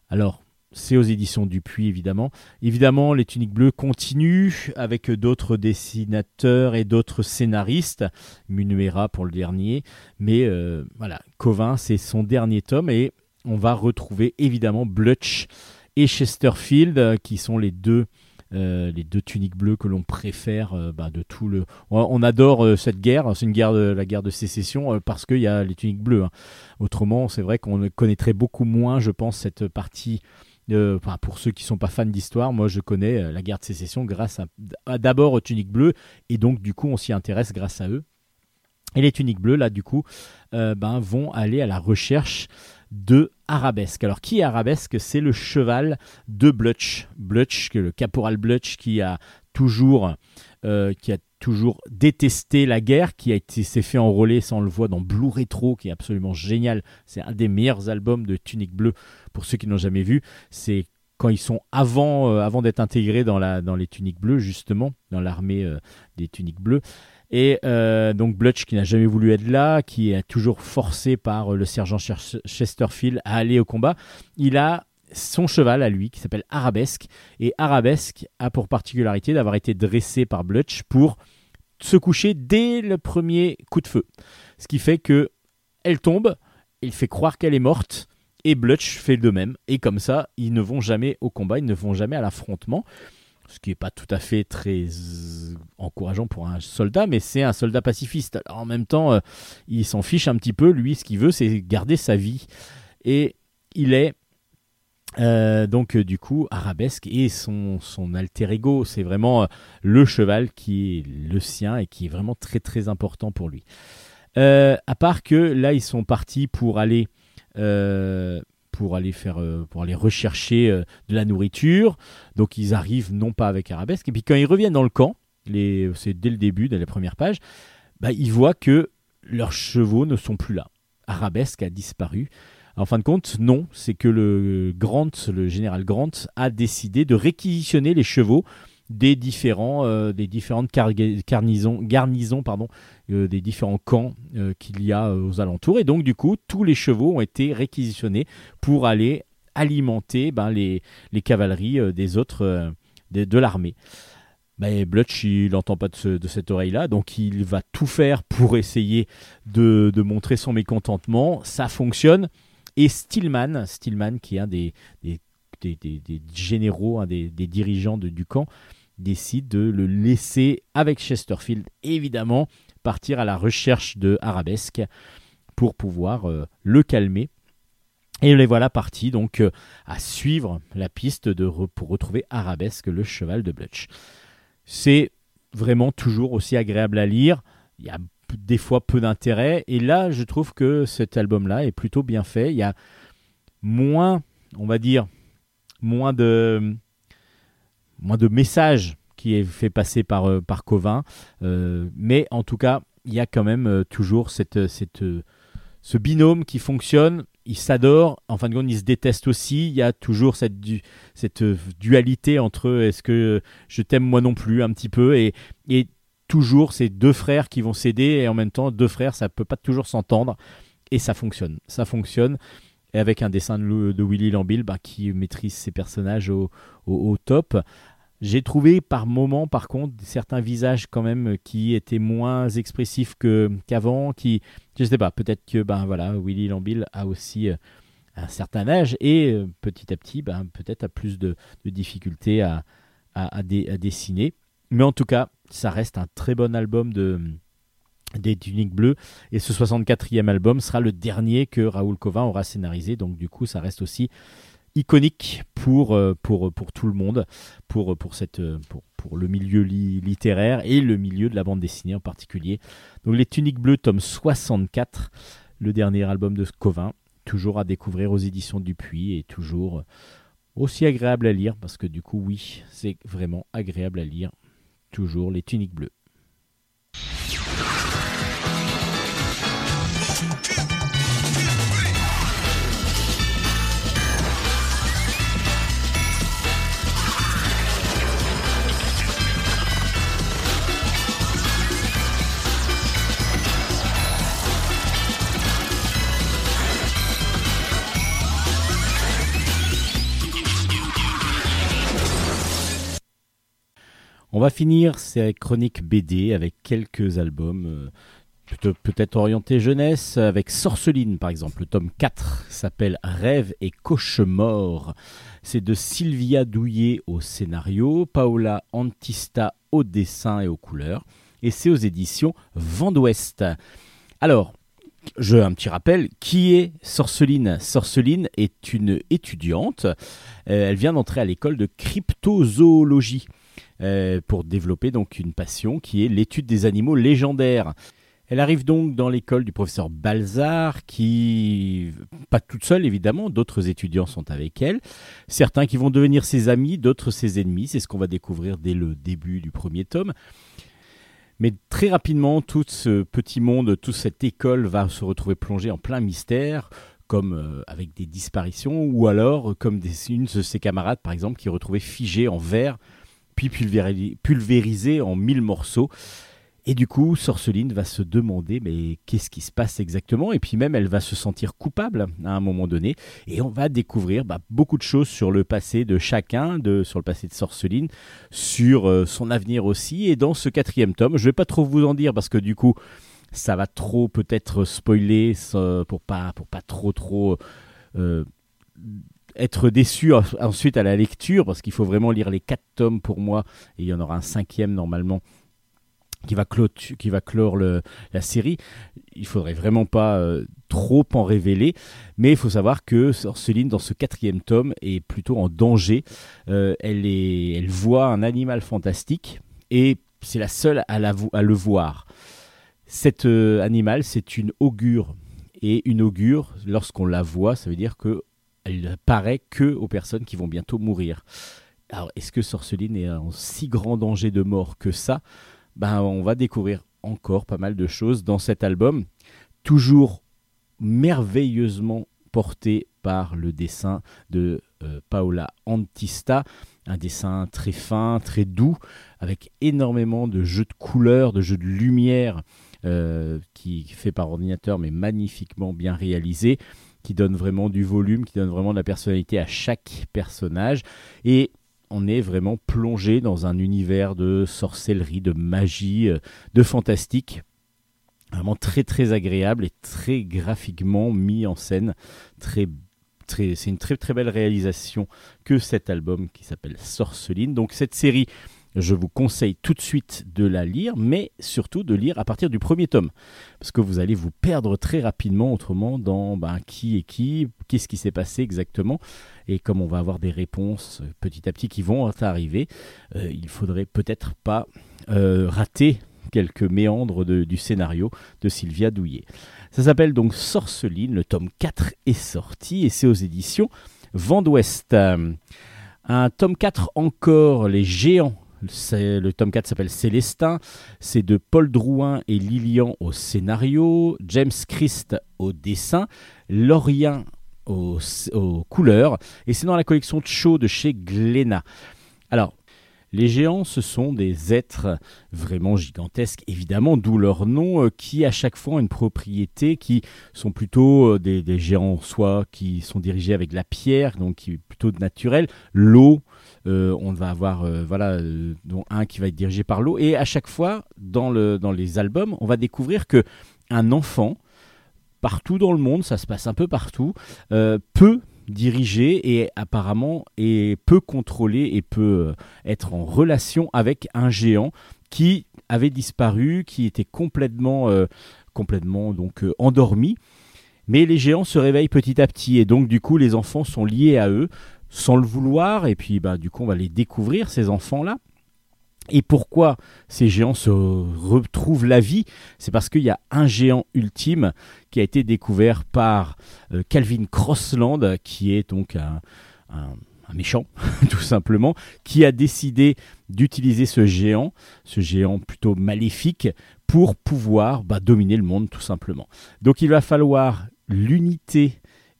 [SPEAKER 1] Alors, c'est aux éditions Dupuis, évidemment. Évidemment, les Tuniques Bleues continuent avec d'autres dessinateurs et d'autres scénaristes. Munuera pour le dernier. Mais euh, voilà, Covin, c'est son dernier tome et on va retrouver évidemment Blutch et Chesterfield, euh, qui sont les deux. euh, les deux tuniques bleues que l'on préfère bah, de tout le. On, adore cette guerre, c'est une guerre de la guerre de sécession parce qu'il y a les tuniques bleues. hein. Autrement, c'est vrai qu'on connaîtrait beaucoup moins, je pense, cette partie euh, pour ceux qui sont pas fans d'histoire, moi je connais euh, la guerre de sécession grâce à, d'abord aux tuniques bleues et donc du coup on s'y intéresse grâce à eux. Et les tuniques bleues là du coup euh, ben, vont aller à la recherche de Arabesque. Alors qui est Arabesque? C'est le cheval de Blutch. Blutch, le caporal Blutch qui a toujours qui a toujours détesté la guerre, qui a été s'est fait enrôler, ça on le voit dans Blue Retro, qui est absolument génial. C'est un des meilleurs albums de Tunique Bleue pour ceux qui n'ont jamais vu. C'est quand ils sont avant, euh, avant d'être intégrés dans, la, dans les tuniques bleues, justement, dans l'armée euh, des tuniques bleues. Et euh, donc Blutch qui n'a jamais voulu être là, qui est toujours forcé par le sergent Chesterfield à aller au combat, il a son cheval à lui qui s'appelle Arabesque. Et Arabesque a pour particularité d'avoir été dressé par Blutch pour se coucher dès le premier coup de feu. Ce qui fait que elle tombe, il fait croire qu'elle est morte, et Blutch fait de même. Et comme ça, ils ne vont jamais au combat, ils ne vont jamais à l'affrontement. Ce qui n'est pas tout à fait très euh, encourageant pour un soldat, mais c'est un soldat pacifiste. En même temps, euh, il s'en fiche un petit peu. Lui, ce qu'il veut, c'est garder sa vie. Et il est euh, donc euh, du coup arabesque et son, alter ego c'est vraiment euh, le cheval qui est le sien et qui est vraiment très très important pour lui. À part que là ils sont partis pour aller pour aller faire pour aller rechercher de la nourriture. Donc ils arrivent non pas avec arabesque. Et puis quand ils reviennent dans le camp c'est dès le début dès la première page bah, ils voient que leurs chevaux ne sont plus là. Arabesque a disparu en fin de compte, non, c'est que le Grant, le général Grant, a décidé de réquisitionner les chevaux des différents, euh, des différentes garnisons, garnisons, pardon, euh, des différents camps euh, qu'il y a aux alentours. Et donc, du coup, tous les chevaux ont été réquisitionnés pour aller alimenter ben, les, les cavaleries des autres de, de l'armée. Mais Blutch, il n'entend pas de, ce- de cette oreille-là, donc il va tout faire pour essayer de, de montrer son mécontentement. Ça fonctionne. Et Stillman, Stillman qui est un des, des généraux, un des, dirigeants de- du camp, décide de le laisser avec Chesterfield, évidemment, partir à la recherche de Arabesque pour pouvoir euh, le calmer. Et les voilà partis donc euh, à suivre la piste de pour retrouver Arabesque, le cheval de Blutch. C'est vraiment toujours aussi agréable à lire. Il a des fois peu d'intérêt. Et là, je trouve que cet album-là est plutôt bien fait. Il y a moins, on va dire, moins de, moins de messages qui est fait passer par, euh, par Covin. Euh, mais en tout cas, il y a quand même euh, toujours cette, cette, ce binôme qui fonctionne. Ils s'adorent, en fin de compte, ils se détestent aussi. Il y a toujours cette, du- cette dualité entre. Est-ce que je t'aime moi non plus un petit peu et, et toujours ces deux frères qui vont s'aider et en même temps deux frères ça peut pas toujours s'entendre. Et ça fonctionne. Ça fonctionne. Et avec un dessin de, Willy Lambill bah, qui maîtrise ses personnages au, au- top. J'ai trouvé par moments par contre certains visages quand même qui étaient moins expressifs que qu'avant qui je sais pas peut-être que ben voilà Willy Lambill a aussi euh, un certain âge et euh, petit à petit ben, peut-être a plus de, difficultés à, à dessiner. Mais en tout cas, ça reste un très bon album de des Tuniques Bleues. Et ce 64e album sera le dernier que Raoul Covin aura scénarisé. Donc du coup, ça reste aussi iconique pour, euh, pour, pour tout le monde, pour, pour, cette, euh, pour, pour le milieu li- littéraire et le milieu de la bande dessinée en particulier. Donc les Tuniques Bleues, tome 64, le dernier album de Covin, toujours à découvrir aux éditions Dupuis et toujours aussi agréable à lire parce que du coup, oui, c'est vraiment agréable à lire toujours les tuniques bleues. On va finir ces chroniques BD avec quelques albums euh, peut-être orientés jeunesse, avec Sorceline par exemple. Le tome 4 s'appelle Rêve et cauchemar. C'est de Sylvia Douillet au scénario, Paola Antista au dessin et aux couleurs. Et c'est aux éditions Vent d'Ouest. Alors, un petit rappel, qui est Sorceline? Sorceline est une étudiante. Euh, elle vient d'entrer à l'école de cryptozoologie euh, pour développer donc une passion qui est l'étude des animaux légendaires. Elle arrive donc dans l'école du professeur Balzar, qui, pas toute seule évidemment, d'autres étudiants sont avec elle. Certains qui vont devenir ses amis, d'autres ses ennemis. C'est ce qu'on va découvrir dès le début du premier tome. Mais très rapidement, tout ce petit monde, toute cette école va se retrouver plongée en plein mystère, comme euh, avec des disparitions, ou alors comme des, une de ses camarades, par exemple, qui est retrouvée figée en verre, puis pulvéri- pulvérisée en mille morceaux. Et du coup, Sorceline va se demander mais qu'est-ce qui se passe exactement? Et puis même, elle va se sentir coupable à un moment donné. Et on va découvrir bah, beaucoup de choses sur le passé de chacun, sur le passé de Sorceline, sur euh, son avenir aussi. Et dans ce quatrième tome, je vais pas trop vous en dire parce que du coup, ça va trop peut-être spoiler pour pas pour pas trop trop euh, être déçu en- ensuite à la lecture parce qu'il faut vraiment lire les quatre tomes pour moi et il y en aura un cinquième normalement qui va, clotu- qui va clore la série. Il faudrait vraiment pas euh, trop en révéler, mais il faut savoir que Sorceline, dans ce quatrième tome, est plutôt en danger. Euh, elle, est, elle voit un animal fantastique et c'est la seule à le voir. Cet euh, animal, c'est une augure. Et une augure, lorsqu'on la voit, ça veut dire que elle paraît que aux personnes qui vont bientôt mourir. Alors, est-ce que Sorceline est en si grand danger de mort que ça? Ben, On va découvrir encore pas mal de choses dans cet album, toujours merveilleusement porté par le dessin de euh, Paola Antista, un dessin très fin, très doux, avec énormément de jeux de couleurs, de jeux de lumière, euh, qui fait par ordinateur, mais magnifiquement bien réalisé, qui donne vraiment du volume, qui donne vraiment de la personnalité à chaque personnage. Et on est vraiment plongé dans un univers de sorcellerie, de magie, euh, de fantastique. Vraiment très très agréable et très graphiquement mis en scène, très très, c'est une très très belle réalisation que cet album qui s'appelle Sorceline. Donc cette série, je vous conseille tout de suite de la lire, mais surtout de lire à partir du premier tome, parce que vous allez vous perdre très rapidement autrement dans ben, qui est qui, qu'est-ce qui s'est passé exactement, et comme on va avoir des réponses euh, petit à petit qui vont arriver, euh, il faudrait peut-être pas euh, rater quelques méandres du scénario de Sylvia Douillet. Ça s'appelle donc Sorceline, le tome 4 est sorti et c'est aux éditions Vent d'Ouest. Euh, Un tome 4 encore, Les Géants. Le tome 4 s'appelle Célestin. C'est de Paul Drouin et Lilian au scénario, James Christ au dessin, Lorien aux, couleurs. Et c'est dans la collection Cho de chez Glénat. Alors, les géants, ce sont des êtres vraiment gigantesques, évidemment, d'où leur nom, euh, qui à chaque fois ont une propriété, qui sont plutôt euh, des, géants, soit qui sont dirigés avec la pierre, donc qui est plutôt naturel, l'eau, on va avoir euh, voilà, euh, dont un qui va être dirigé par l'eau, et à chaque fois, dans, le, dans les albums, on va découvrir que un enfant, partout dans le monde, ça se passe un peu partout, euh, peut diriger et apparemment et peut contrôler et peut euh, être en relation avec un géant qui avait disparu, qui était complètement, euh, complètement donc euh, endormi. Mais les géants se réveillent petit à petit et donc du coup les enfants sont liés à eux sans le vouloir et puis bah, du coup on va les découvrir ces enfants là. Et pourquoi ces géants se retrouvent la vie? C'est parce qu'il y a un géant ultime qui a été découvert par euh, Calvin Crossland, qui est donc un, un- un méchant, *laughs* tout simplement, qui a décidé d'utiliser ce géant, ce géant plutôt maléfique, pour pouvoir bah, dominer le monde, tout simplement. Donc il va falloir l'unité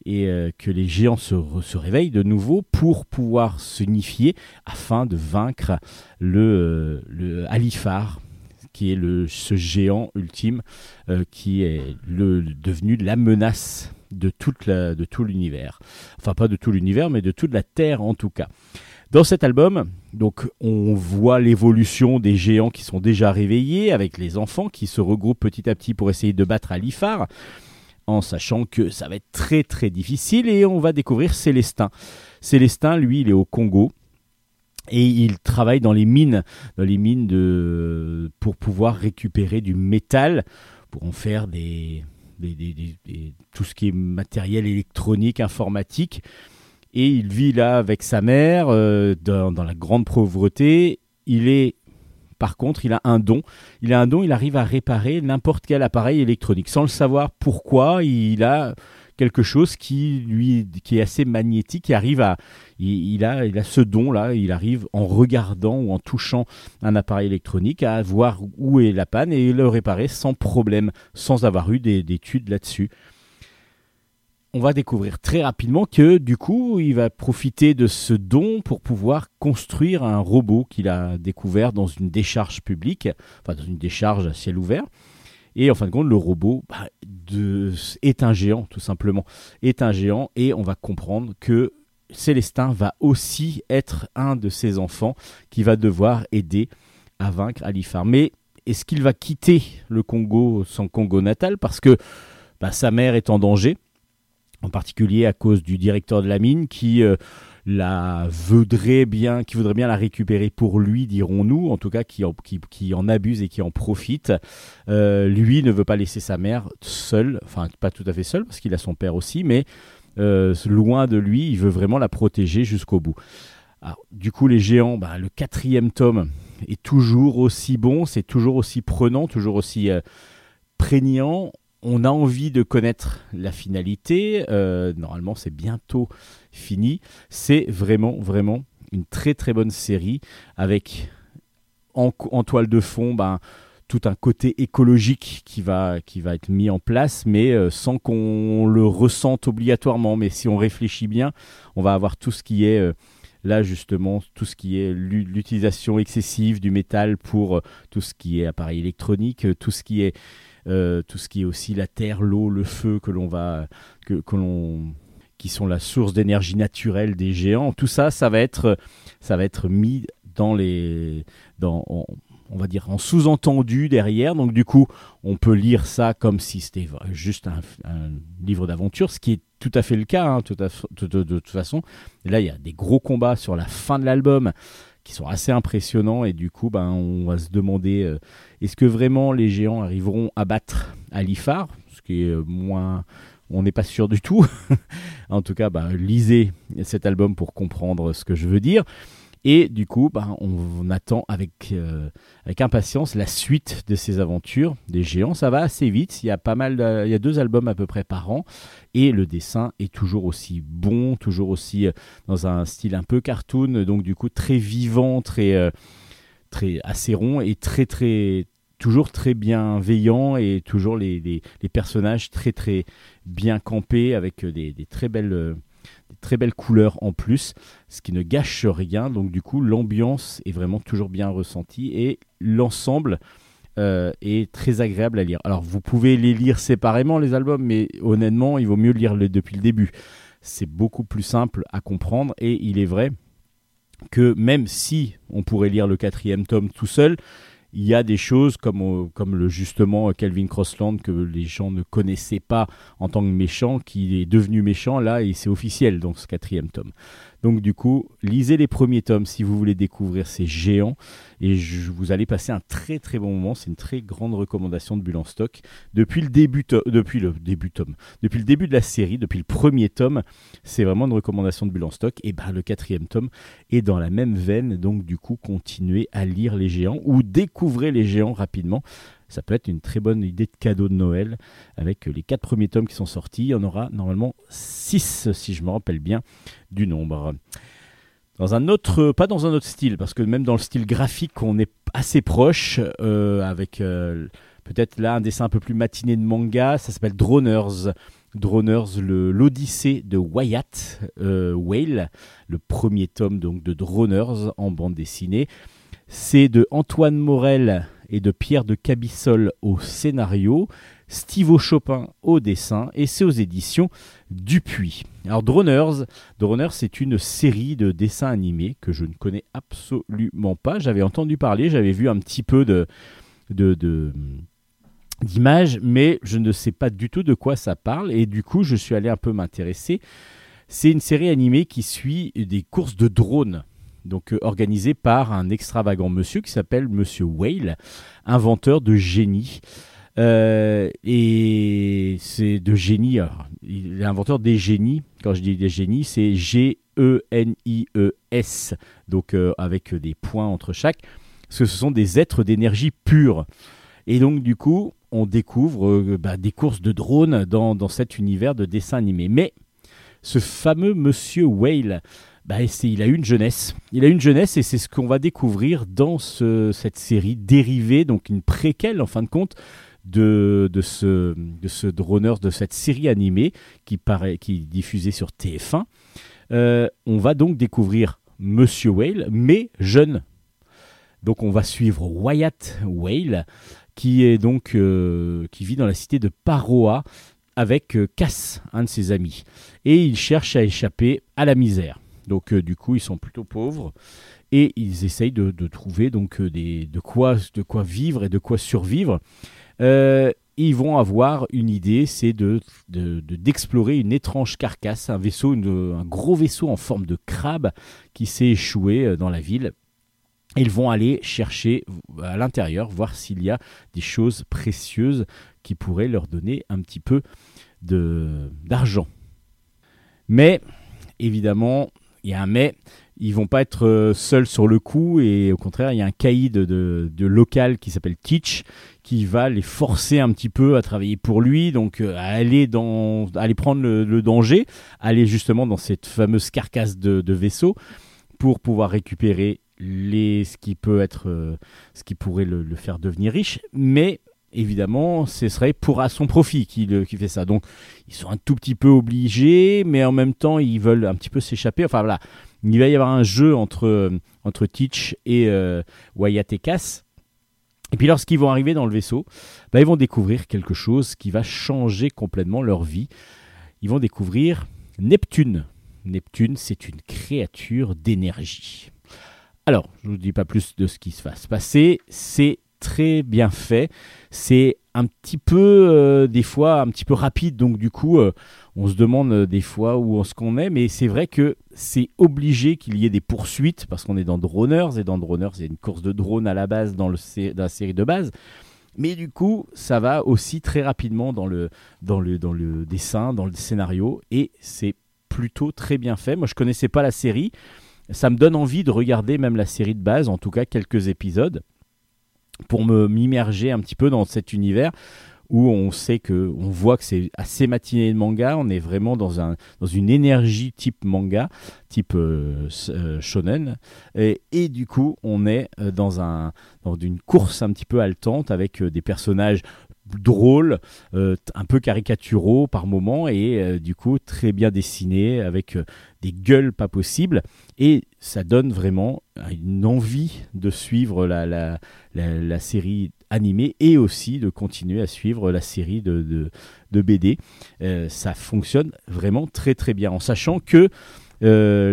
[SPEAKER 1] et euh, que les géants se, réveillent de nouveau pour pouvoir s'unifier afin de vaincre le, euh, Alifar, qui est le, ce géant ultime euh, qui est le, devenu la menace de, toute de tout l'univers. Enfin, pas de tout l'univers, mais de toute la Terre en tout cas. Dans cet album, donc, on voit l'évolution des géants qui sont déjà réveillés avec les enfants qui se regroupent petit à petit pour essayer de battre Alifar, en sachant que ça va être très très difficile et on va découvrir Célestin. Célestin, lui, il est au Congo et il travaille dans les mines, dans les mines pour pouvoir récupérer du métal pour en faire des- tout ce qui est matériel électronique, informatique. Et il vit là avec sa mère euh, dans, dans la grande pauvreté. Il est, par contre, il a un don. Il a un don, il arrive à réparer n'importe quel appareil électronique sans le savoir pourquoi. Il a quelque chose qui lui est assez magnétique, qui arrive à il, a ce don là, il arrive en regardant ou en touchant un appareil électronique à voir où est la panne et le réparer sans problème, sans avoir eu des- d'études là-dessus. On va découvrir très rapidement que du coup, il va profiter de ce don pour pouvoir construire un robot qu'il a découvert dans une décharge publique, enfin dans une décharge à ciel ouvert. Et en fin de compte, le robot bah, est un géant, tout simplement. Est un géant et on va comprendre que Célestin va aussi être un de ses enfants qui va devoir aider à vaincre Alifar. Mais est-ce qu'il va quitter le Congo, son Congo natal, parce que bah, sa mère est en danger, en particulier à cause du directeur de la mine qui euh, la voudrait bien, qui voudrait bien la récupérer pour lui, dirons-nous, en tout cas qui en, abuse et qui en profite. Euh, lui ne veut pas laisser sa mère seule, enfin pas tout à fait seule parce qu'il a son père aussi, mais euh, loin de lui, il veut vraiment la protéger jusqu'au bout. Du coup, les géants, bah, le quatrième tome est toujours aussi bon, c'est toujours aussi prenant, toujours aussi prégnant. On a envie de connaître la finalité. euh, normalement, c'est bientôt fini. C'est vraiment, vraiment une très très bonne série avec en, toile de fond ben, tout un côté écologique qui va, qui va être mis en place, mais euh, sans qu'on le ressente obligatoirement. Mais si on réfléchit bien, on va avoir tout ce qui est euh, là justement, tout ce qui est l'u- l'utilisation excessive du métal pour tout ce qui est appareil électronique, tout ce qui est euh, tout ce qui est aussi la terre, l'eau, le feu que l'on va que, que l'on qui sont la source d'énergie naturelle des géants. Tout ça, ça va être ça va être mis dans les dans on va dire en sous-entendu derrière. Donc du coup, on peut lire ça comme si c'était juste un, livre d'aventure, ce qui est tout à fait le cas, hein, tout à de, toute façon. Là, il y a des gros combats sur la fin de l'album sont assez impressionnants et du coup, ben, on va se demander euh, est-ce que vraiment les géants arriveront à battre Alifar Ce qui est moins. On n'est pas sûr du tout. *laughs* en tout cas, ben, lisez cet album pour comprendre ce que je veux dire. Et du coup, ben, on, attend avec, euh, avec impatience la suite de ces aventures des géants. Ça va assez vite. Il y a pas mal, il y a deux albums à peu près par an, et le dessin est toujours aussi bon, toujours aussi euh, dans un style un peu cartoon, donc du coup très vivant, très, euh, très assez rond et très très toujours très bienveillant et toujours les, les, personnages très très bien campés avec des, très belles très belles couleurs en plus, ce qui ne gâche rien. Donc du coup, l'ambiance est vraiment toujours bien ressentie et l'ensemble euh, est très agréable à lire. Alors vous pouvez les lire séparément les albums, mais honnêtement, il vaut mieux lire depuis le début. C'est beaucoup plus simple à comprendre et il est vrai que même si on pourrait lire le quatrième tome tout seul, il y a des choses comme, euh, comme le, justement Calvin Crossland que les gens ne connaissaient pas en tant que méchant, qui est devenu méchant là et c'est officiel dans ce quatrième tome. Donc du coup, lisez les premiers tomes si vous voulez découvrir ces géants et vous allez passer un très très bon moment. C'est une très grande recommandation de Bulle en stock depuis le début, de la série, depuis le premier tome. C'est vraiment une recommandation de Bulle stock. Et ben le quatrième tome est dans la même veine. Donc du coup, continuez à lire les géants ou découvrez les géants rapidement. Ça peut être une très bonne idée de cadeau de Noël avec les quatre premiers tomes qui sont sortis. Il y en aura normalement six si je me rappelle bien du nombre. Dans un autre, pas dans un autre style, parce que même dans le style graphique, on est assez proche, euh, avec euh, peut-être là un dessin un peu plus matiné de manga, ça s'appelle Droners. Droners, l'Odyssée de Wyatt euh, Whale, le premier tome donc de Droners en bande dessinée. C'est de Antoine Morel et de Pierre de Cabissol au scénario, Steve Chopin au dessin, et c'est aux éditions Dupuis. Alors Droners, Droners, c'est une série de dessins animés que je ne connais absolument pas. J'avais entendu parler, j'avais vu un petit peu de- d'images, mais je ne sais pas du tout de quoi ça parle, et du coup je suis allé un peu m'intéresser. C'est une série animée qui suit des courses de drones, donc euh, organisées par un extravagant monsieur qui s'appelle Monsieur Whale, inventeur de génie. Euh, et c'est de génie. inventeur des génies. Quand je dis des génies, c'est G-E-N-I-E-S, donc euh, avec des points entre chaque, parce que ce sont des êtres d'énergie pure. Et donc, du coup, on découvre bah, des courses de drones dans, dans cet univers de dessin animé. Mais ce fameux Monsieur Whale, bah, il a eu une jeunesse. Il a une jeunesse et c'est ce qu'on va découvrir dans ce- cette série dérivée, donc une préquelle en fin de compte de, ce, de de cette série animée qui, paraît, qui est diffusée sur TF1. Euh, on va donc découvrir Monsieur Whale, mais jeune. Donc on va suivre Wyatt Whale, qui euh, qui vit dans la cité de Paroa avec euh, Cass, un de ses amis, et il cherche à échapper à la misère. Donc euh, du coup ils sont plutôt pauvres et ils essayent de, trouver donc euh, de quoi de quoi vivre et de quoi survivre. Euh, ils vont avoir une idée, c'est de, de- de- d'explorer une étrange carcasse, un vaisseau, un gros vaisseau en forme de crabe qui s'est échoué dans la ville. Ils vont aller chercher à l'intérieur, voir s'il y a des choses précieuses qui pourraient leur donner un petit peu d'argent. Mais, évidemment, il y a un mais, ils vont pas être euh, seuls sur le coup et au contraire, il y a un caïd de, local qui s'appelle Teach qui va les forcer un petit peu à travailler pour lui, donc euh, à aller, dans, prendre le, danger, aller justement dans cette fameuse carcasse de, vaisseau pour pouvoir récupérer ce qui peut être, euh, ce qui pourrait le, le faire devenir riche, mais évidemment, ce serait pour à son profit qu'il qui fait ça. Donc, ils sont un tout petit peu obligés, mais en même temps, ils veulent un petit peu s'échapper. Enfin voilà, il va y avoir un jeu entre, euh, entre Teach et euh, Wyatt et Cass. Et puis lorsqu'ils vont arriver dans le vaisseau, bah, ils vont découvrir quelque chose qui va changer complètement leur vie. Ils vont découvrir Neptune. Neptune, c'est une créature d'énergie. Alors, je ne vous dis pas plus de ce qui va se passer. C'est très bien fait. C'est un petit peu, euh, des fois, un petit peu rapide. Donc, du coup, euh, on se demande euh, des fois où est-ce qu'on est. Mais c'est vrai que c'est obligé qu'il y ait des poursuites parce qu'on est dans Droners. Et dans Droners, c'est une course de drone à la base dans, le, dans la série de base. Mais du coup, ça va aussi très rapidement dans le, dans le, dans le dessin, dans le scénario. Et c'est plutôt très bien fait. Moi, je connaissais pas la série. Ça me donne envie de regarder même la série de base, en tout cas quelques épisodes, pour me m'immerger un petit peu dans cet univers où on sait que, on voit que c'est assez matiné de manga. On est vraiment dans un dans une énergie type manga, type euh, euh, shonen, et, du coup, on est euh, dans un dans une course un petit peu haletante avec des personnages drôles, euh, un peu caricaturaux par moments et euh, du coup très bien dessinés avec euh, des gueules pas possibles et ça donne vraiment une envie de suivre la, série animée et aussi de continuer à suivre la série de, de, BD. Ça fonctionne vraiment très très bien en sachant que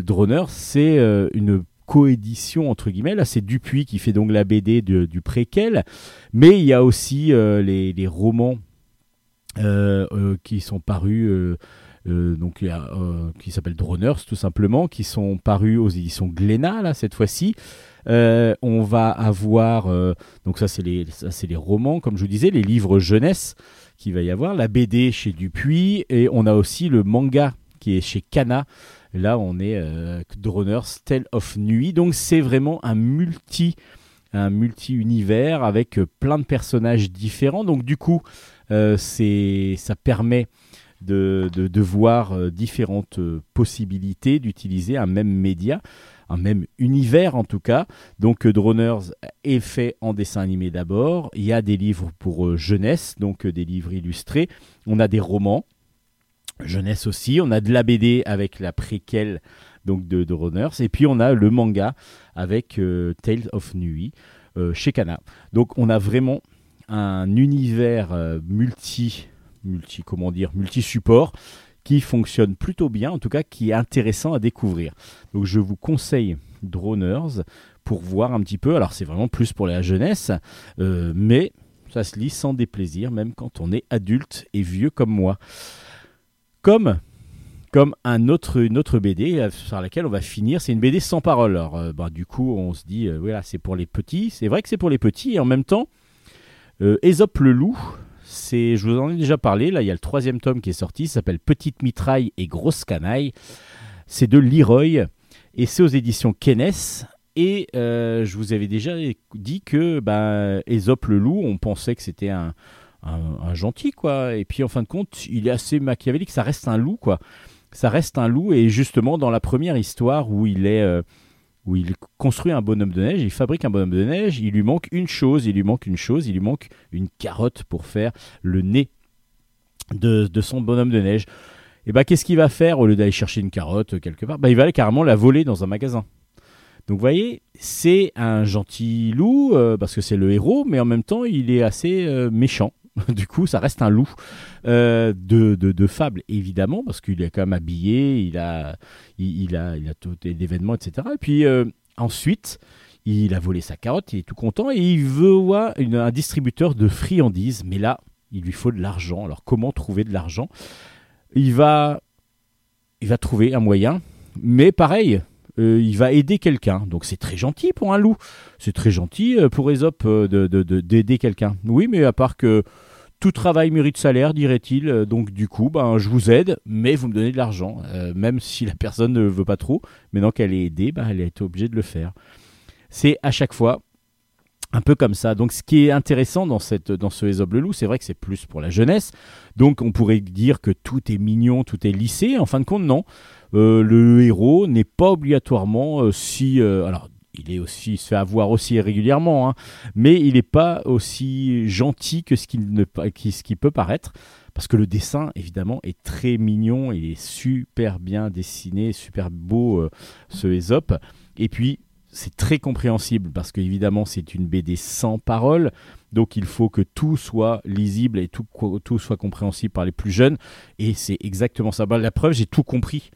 [SPEAKER 1] Droner c'est une coédition entre guillemets. Là c'est Dupuis qui fait donc la BD du préquel. Mais il y a aussi euh, les, romans euh, euh, qui sont parus donc qui s'appellent Droners tout simplement qui sont parus aux éditions Glénat là cette fois-ci. On va avoir donc ça c'est les ça c'est les romans comme je vous disais les livres jeunesse qu'il va y avoir. La BD chez Dupuis et on a aussi le manga qui est chez Kana là on est euh, Droners Tale of Nuit donc c'est vraiment un multi un multi-univers avec euh, plein de personnages différents. Donc du coup, euh, c'est, ça permet de, de, voir euh, différentes possibilités d'utiliser un même média, un même univers en tout cas. Donc Droners est fait en dessin animé d'abord. Il y a des livres pour jeunesse, donc des livres illustrés. On a des romans. Jeunesse aussi, on a de la BD avec la préquelle donc de, de et puis on a le manga avec euh, Tales of Nuit euh, chez Kana. Donc on a vraiment un univers euh, multi, multi, comment dire, multi-support qui fonctionne plutôt bien, en tout cas qui est intéressant à découvrir. Donc je vous conseille Droners pour voir un petit peu. Alors c'est vraiment plus pour la jeunesse, mais ça se lit sans déplaisir, même quand on est adulte et vieux comme moi. Comme un autre, une autre BD euh, sur laquelle on va finir. C'est une BD sans parole. Alors, euh, bah, du coup, on se dit, euh, voilà, c'est pour les petits. C'est vrai que c'est pour les petits. Et en même temps, Ésope le loup, je vous en ai déjà parlé. Là, il y a le troisième tome qui est sorti. Ça s'appelle Petite mitraille et grosse canaille. C'est de Leroy. Et c'est aux éditions Kenes. Et je vous avais déjà dit que bah, Ésope le loup, on pensait que c'était un, un, gentil, quoi. Et puis, en fin de compte, il est assez machiavélique. Ça reste un loup, quoi ça reste un loup et justement dans la première histoire où il est euh, où il construit un bonhomme de neige, il fabrique un bonhomme de neige, il lui manque une chose, il lui manque une chose, il lui manque une carotte pour faire le nez de, de son bonhomme de neige. Et bah qu'est-ce qu'il va faire au lieu d'aller chercher une carotte euh, quelque part? Bah, il va aller carrément la voler dans un magasin. Donc vous voyez, c'est un gentil loup euh, parce que c'est le héros, mais en même temps il est assez méchant. *laughs* du coup, ça reste un loup euh, de, de, fable, évidemment, parce qu'il est quand même habillé, il a, il, a, il a tout l'événement, etc. Et puis euh, ensuite, il a volé sa carotte, il est tout content et il veut un distributeur de friandises. Mais là, il lui faut de l'argent. Alors, comment trouver de l'argent? Il va, il va trouver un moyen, mais pareil. euh, il va aider quelqu'un, donc c'est très gentil pour un loup. C'est très gentil pour Aesop euh, de- de- d'aider quelqu'un. Oui, mais à part que tout travail mérite salaire, dirait-il. Euh, Donc du coup, ben, je vous aide, mais vous me donnez de l'argent. Euh, même si la personne ne veut pas trop, maintenant qu'elle est aidée, ben, elle est obligée de le faire. C'est à chaque fois un peu comme ça. Donc ce qui est intéressant dans, ce Aesop le loup, c'est vrai que c'est plus pour la jeunesse. Donc on pourrait dire que tout est mignon, tout est lissé. En fin de compte, non. Euh, le héros n'est pas obligatoirement si... alors il est aussi se fait avoir aussi régulièrement, hein, mais il n'est pas aussi gentil que ce qu'il qui- peut paraître, parce que le dessin évidemment est très mignon, il est super bien dessiné, super beau euh, ce Aesop, et puis c'est très compréhensible parce qu'évidemment c'est une BD sans parole, donc il faut que tout soit lisible et tout, tout soit compréhensible par les plus jeunes, et c'est exactement ça. Bah, la preuve, j'ai tout compris.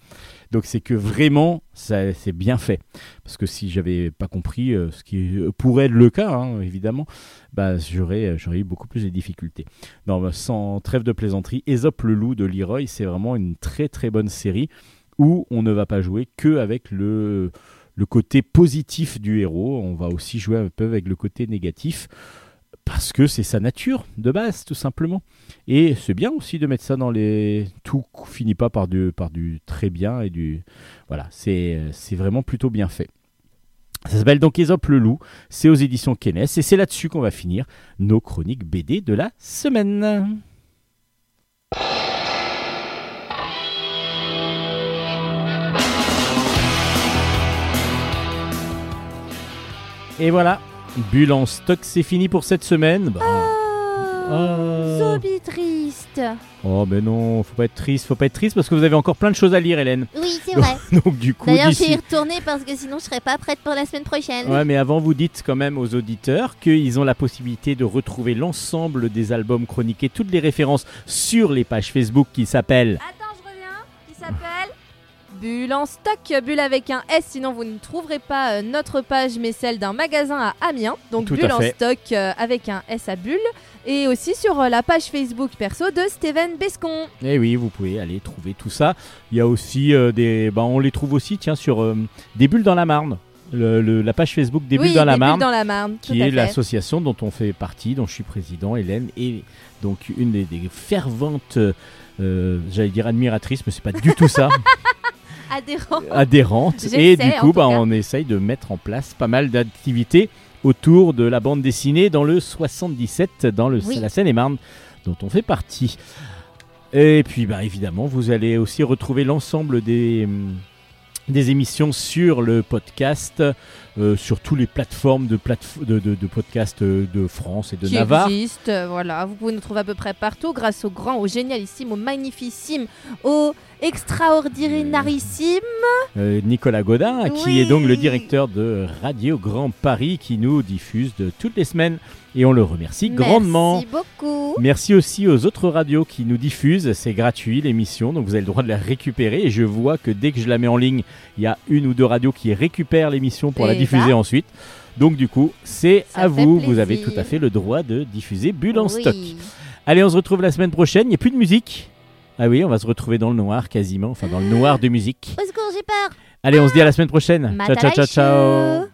[SPEAKER 1] Donc c'est que vraiment, ça, c'est bien fait. Parce que si j'avais pas compris, euh, ce qui pourrait être le cas, hein, évidemment, bah, j'aurais, j'aurais eu beaucoup plus de difficultés. Non, bah, sans trêve de plaisanterie, Aesop le loup de Leroy, c'est vraiment une très très bonne série où on ne va pas jouer que avec le, le côté positif du héros, on va aussi jouer un peu avec le côté négatif parce que c'est sa nature de base tout simplement et c'est bien aussi de mettre ça dans les tout finit pas par du très bien et du voilà c'est vraiment plutôt bien fait ça s'appelle donc Aesop le loup, c'est aux éditions Kenes et c'est là-dessus qu'on va finir nos chroniques BD de la semaine. Et voilà, Bulle en stock, c'est fini pour cette semaine. Bah,
[SPEAKER 2] Oh,
[SPEAKER 1] Oh.
[SPEAKER 2] Zombie triste.
[SPEAKER 1] Oh mais non, faut pas être triste, faut pas être triste parce que vous avez encore plein de choses à lire Hélène.
[SPEAKER 7] Oui, c'est vrai. *laughs*
[SPEAKER 1] Donc du coup
[SPEAKER 7] D'ailleurs, je vais y retourner parce que sinon, je serais pas prête pour la semaine prochaine.
[SPEAKER 1] Ouais, mais avant, vous dites quand même aux auditeurs qu'ils ont la possibilité de retrouver l'ensemble des albums chroniqués, toutes les références sur les pages Facebook qui s'appellent.
[SPEAKER 2] Attends, je reviens. Qui s'appelle Bulle en stock, Bulle avec un S, sinon vous ne trouverez pas euh, notre page, mais celle d'un magasin à Amiens. Donc
[SPEAKER 1] Tout
[SPEAKER 2] Bulle en stock euh, avec un S à Bulle. Et aussi sur euh, la page Facebook perso de Steven Bescon.
[SPEAKER 1] Eh oui, vous pouvez aller trouver tout ça. Il y a aussi euh, des. Bah, on les trouve aussi, tiens, sur euh, Des Bulles dans la Marne. Le- le- la page Facebook Des Bulles
[SPEAKER 2] oui,
[SPEAKER 1] dans la
[SPEAKER 2] des
[SPEAKER 1] Marne.
[SPEAKER 2] Bulles dans la Marne,
[SPEAKER 1] qui est l'association dont on fait partie, dont je suis président, Hélène, et donc une des, des ferventes, euh, j'allais dire admiratrices, mais c'est pas du tout ça, *laughs*
[SPEAKER 2] Adhérent.
[SPEAKER 1] adhérentes.
[SPEAKER 2] J'essaie,
[SPEAKER 1] Et du coup, bah, on essaye de mettre en place pas mal d'activités autour de la bande dessinée dans le 77, dans le,
[SPEAKER 7] Oui.
[SPEAKER 1] la Seine-et-Marne, dont on fait partie. Et puis, bah, évidemment, vous allez aussi retrouver l'ensemble des, hum, des émissions sur le podcast, euh, sur toutes les plateformes de, platef- de, de, de podcasts euh, de France et de
[SPEAKER 2] qui
[SPEAKER 1] Navarre.
[SPEAKER 2] existe, euh, voilà. Vous pouvez nous trouver à peu près partout grâce au grand, au génialissime, au magnificime, au extraordinarissime.
[SPEAKER 1] Euh, Nicolas Godin, qui est donc le directeur de Radio Grand Paris, qui nous diffuse de toutes les semaines. Et on le remercie grandement.
[SPEAKER 7] Merci beaucoup.
[SPEAKER 1] Merci aussi aux autres radios qui nous diffusent. C'est gratuit l'émission, donc vous avez le droit de la récupérer. Et je vois que dès que je la mets en ligne, il y a une ou deux radios qui récupèrent l'émission pour la diffuser ensuite. Donc du coup, c'est à vous. Vous avez tout à fait le droit de diffuser Bulle en
[SPEAKER 7] Oui.
[SPEAKER 1] stock. Allez, on se retrouve la semaine prochaine. Il n'y a plus de musique. Ah oui, on va se retrouver dans le noir quasiment, enfin dans le noir de musique.
[SPEAKER 7] Au secours, j'ai peur.
[SPEAKER 1] Allez, on se dit à la semaine prochaine. Ciao, ciao, ciao.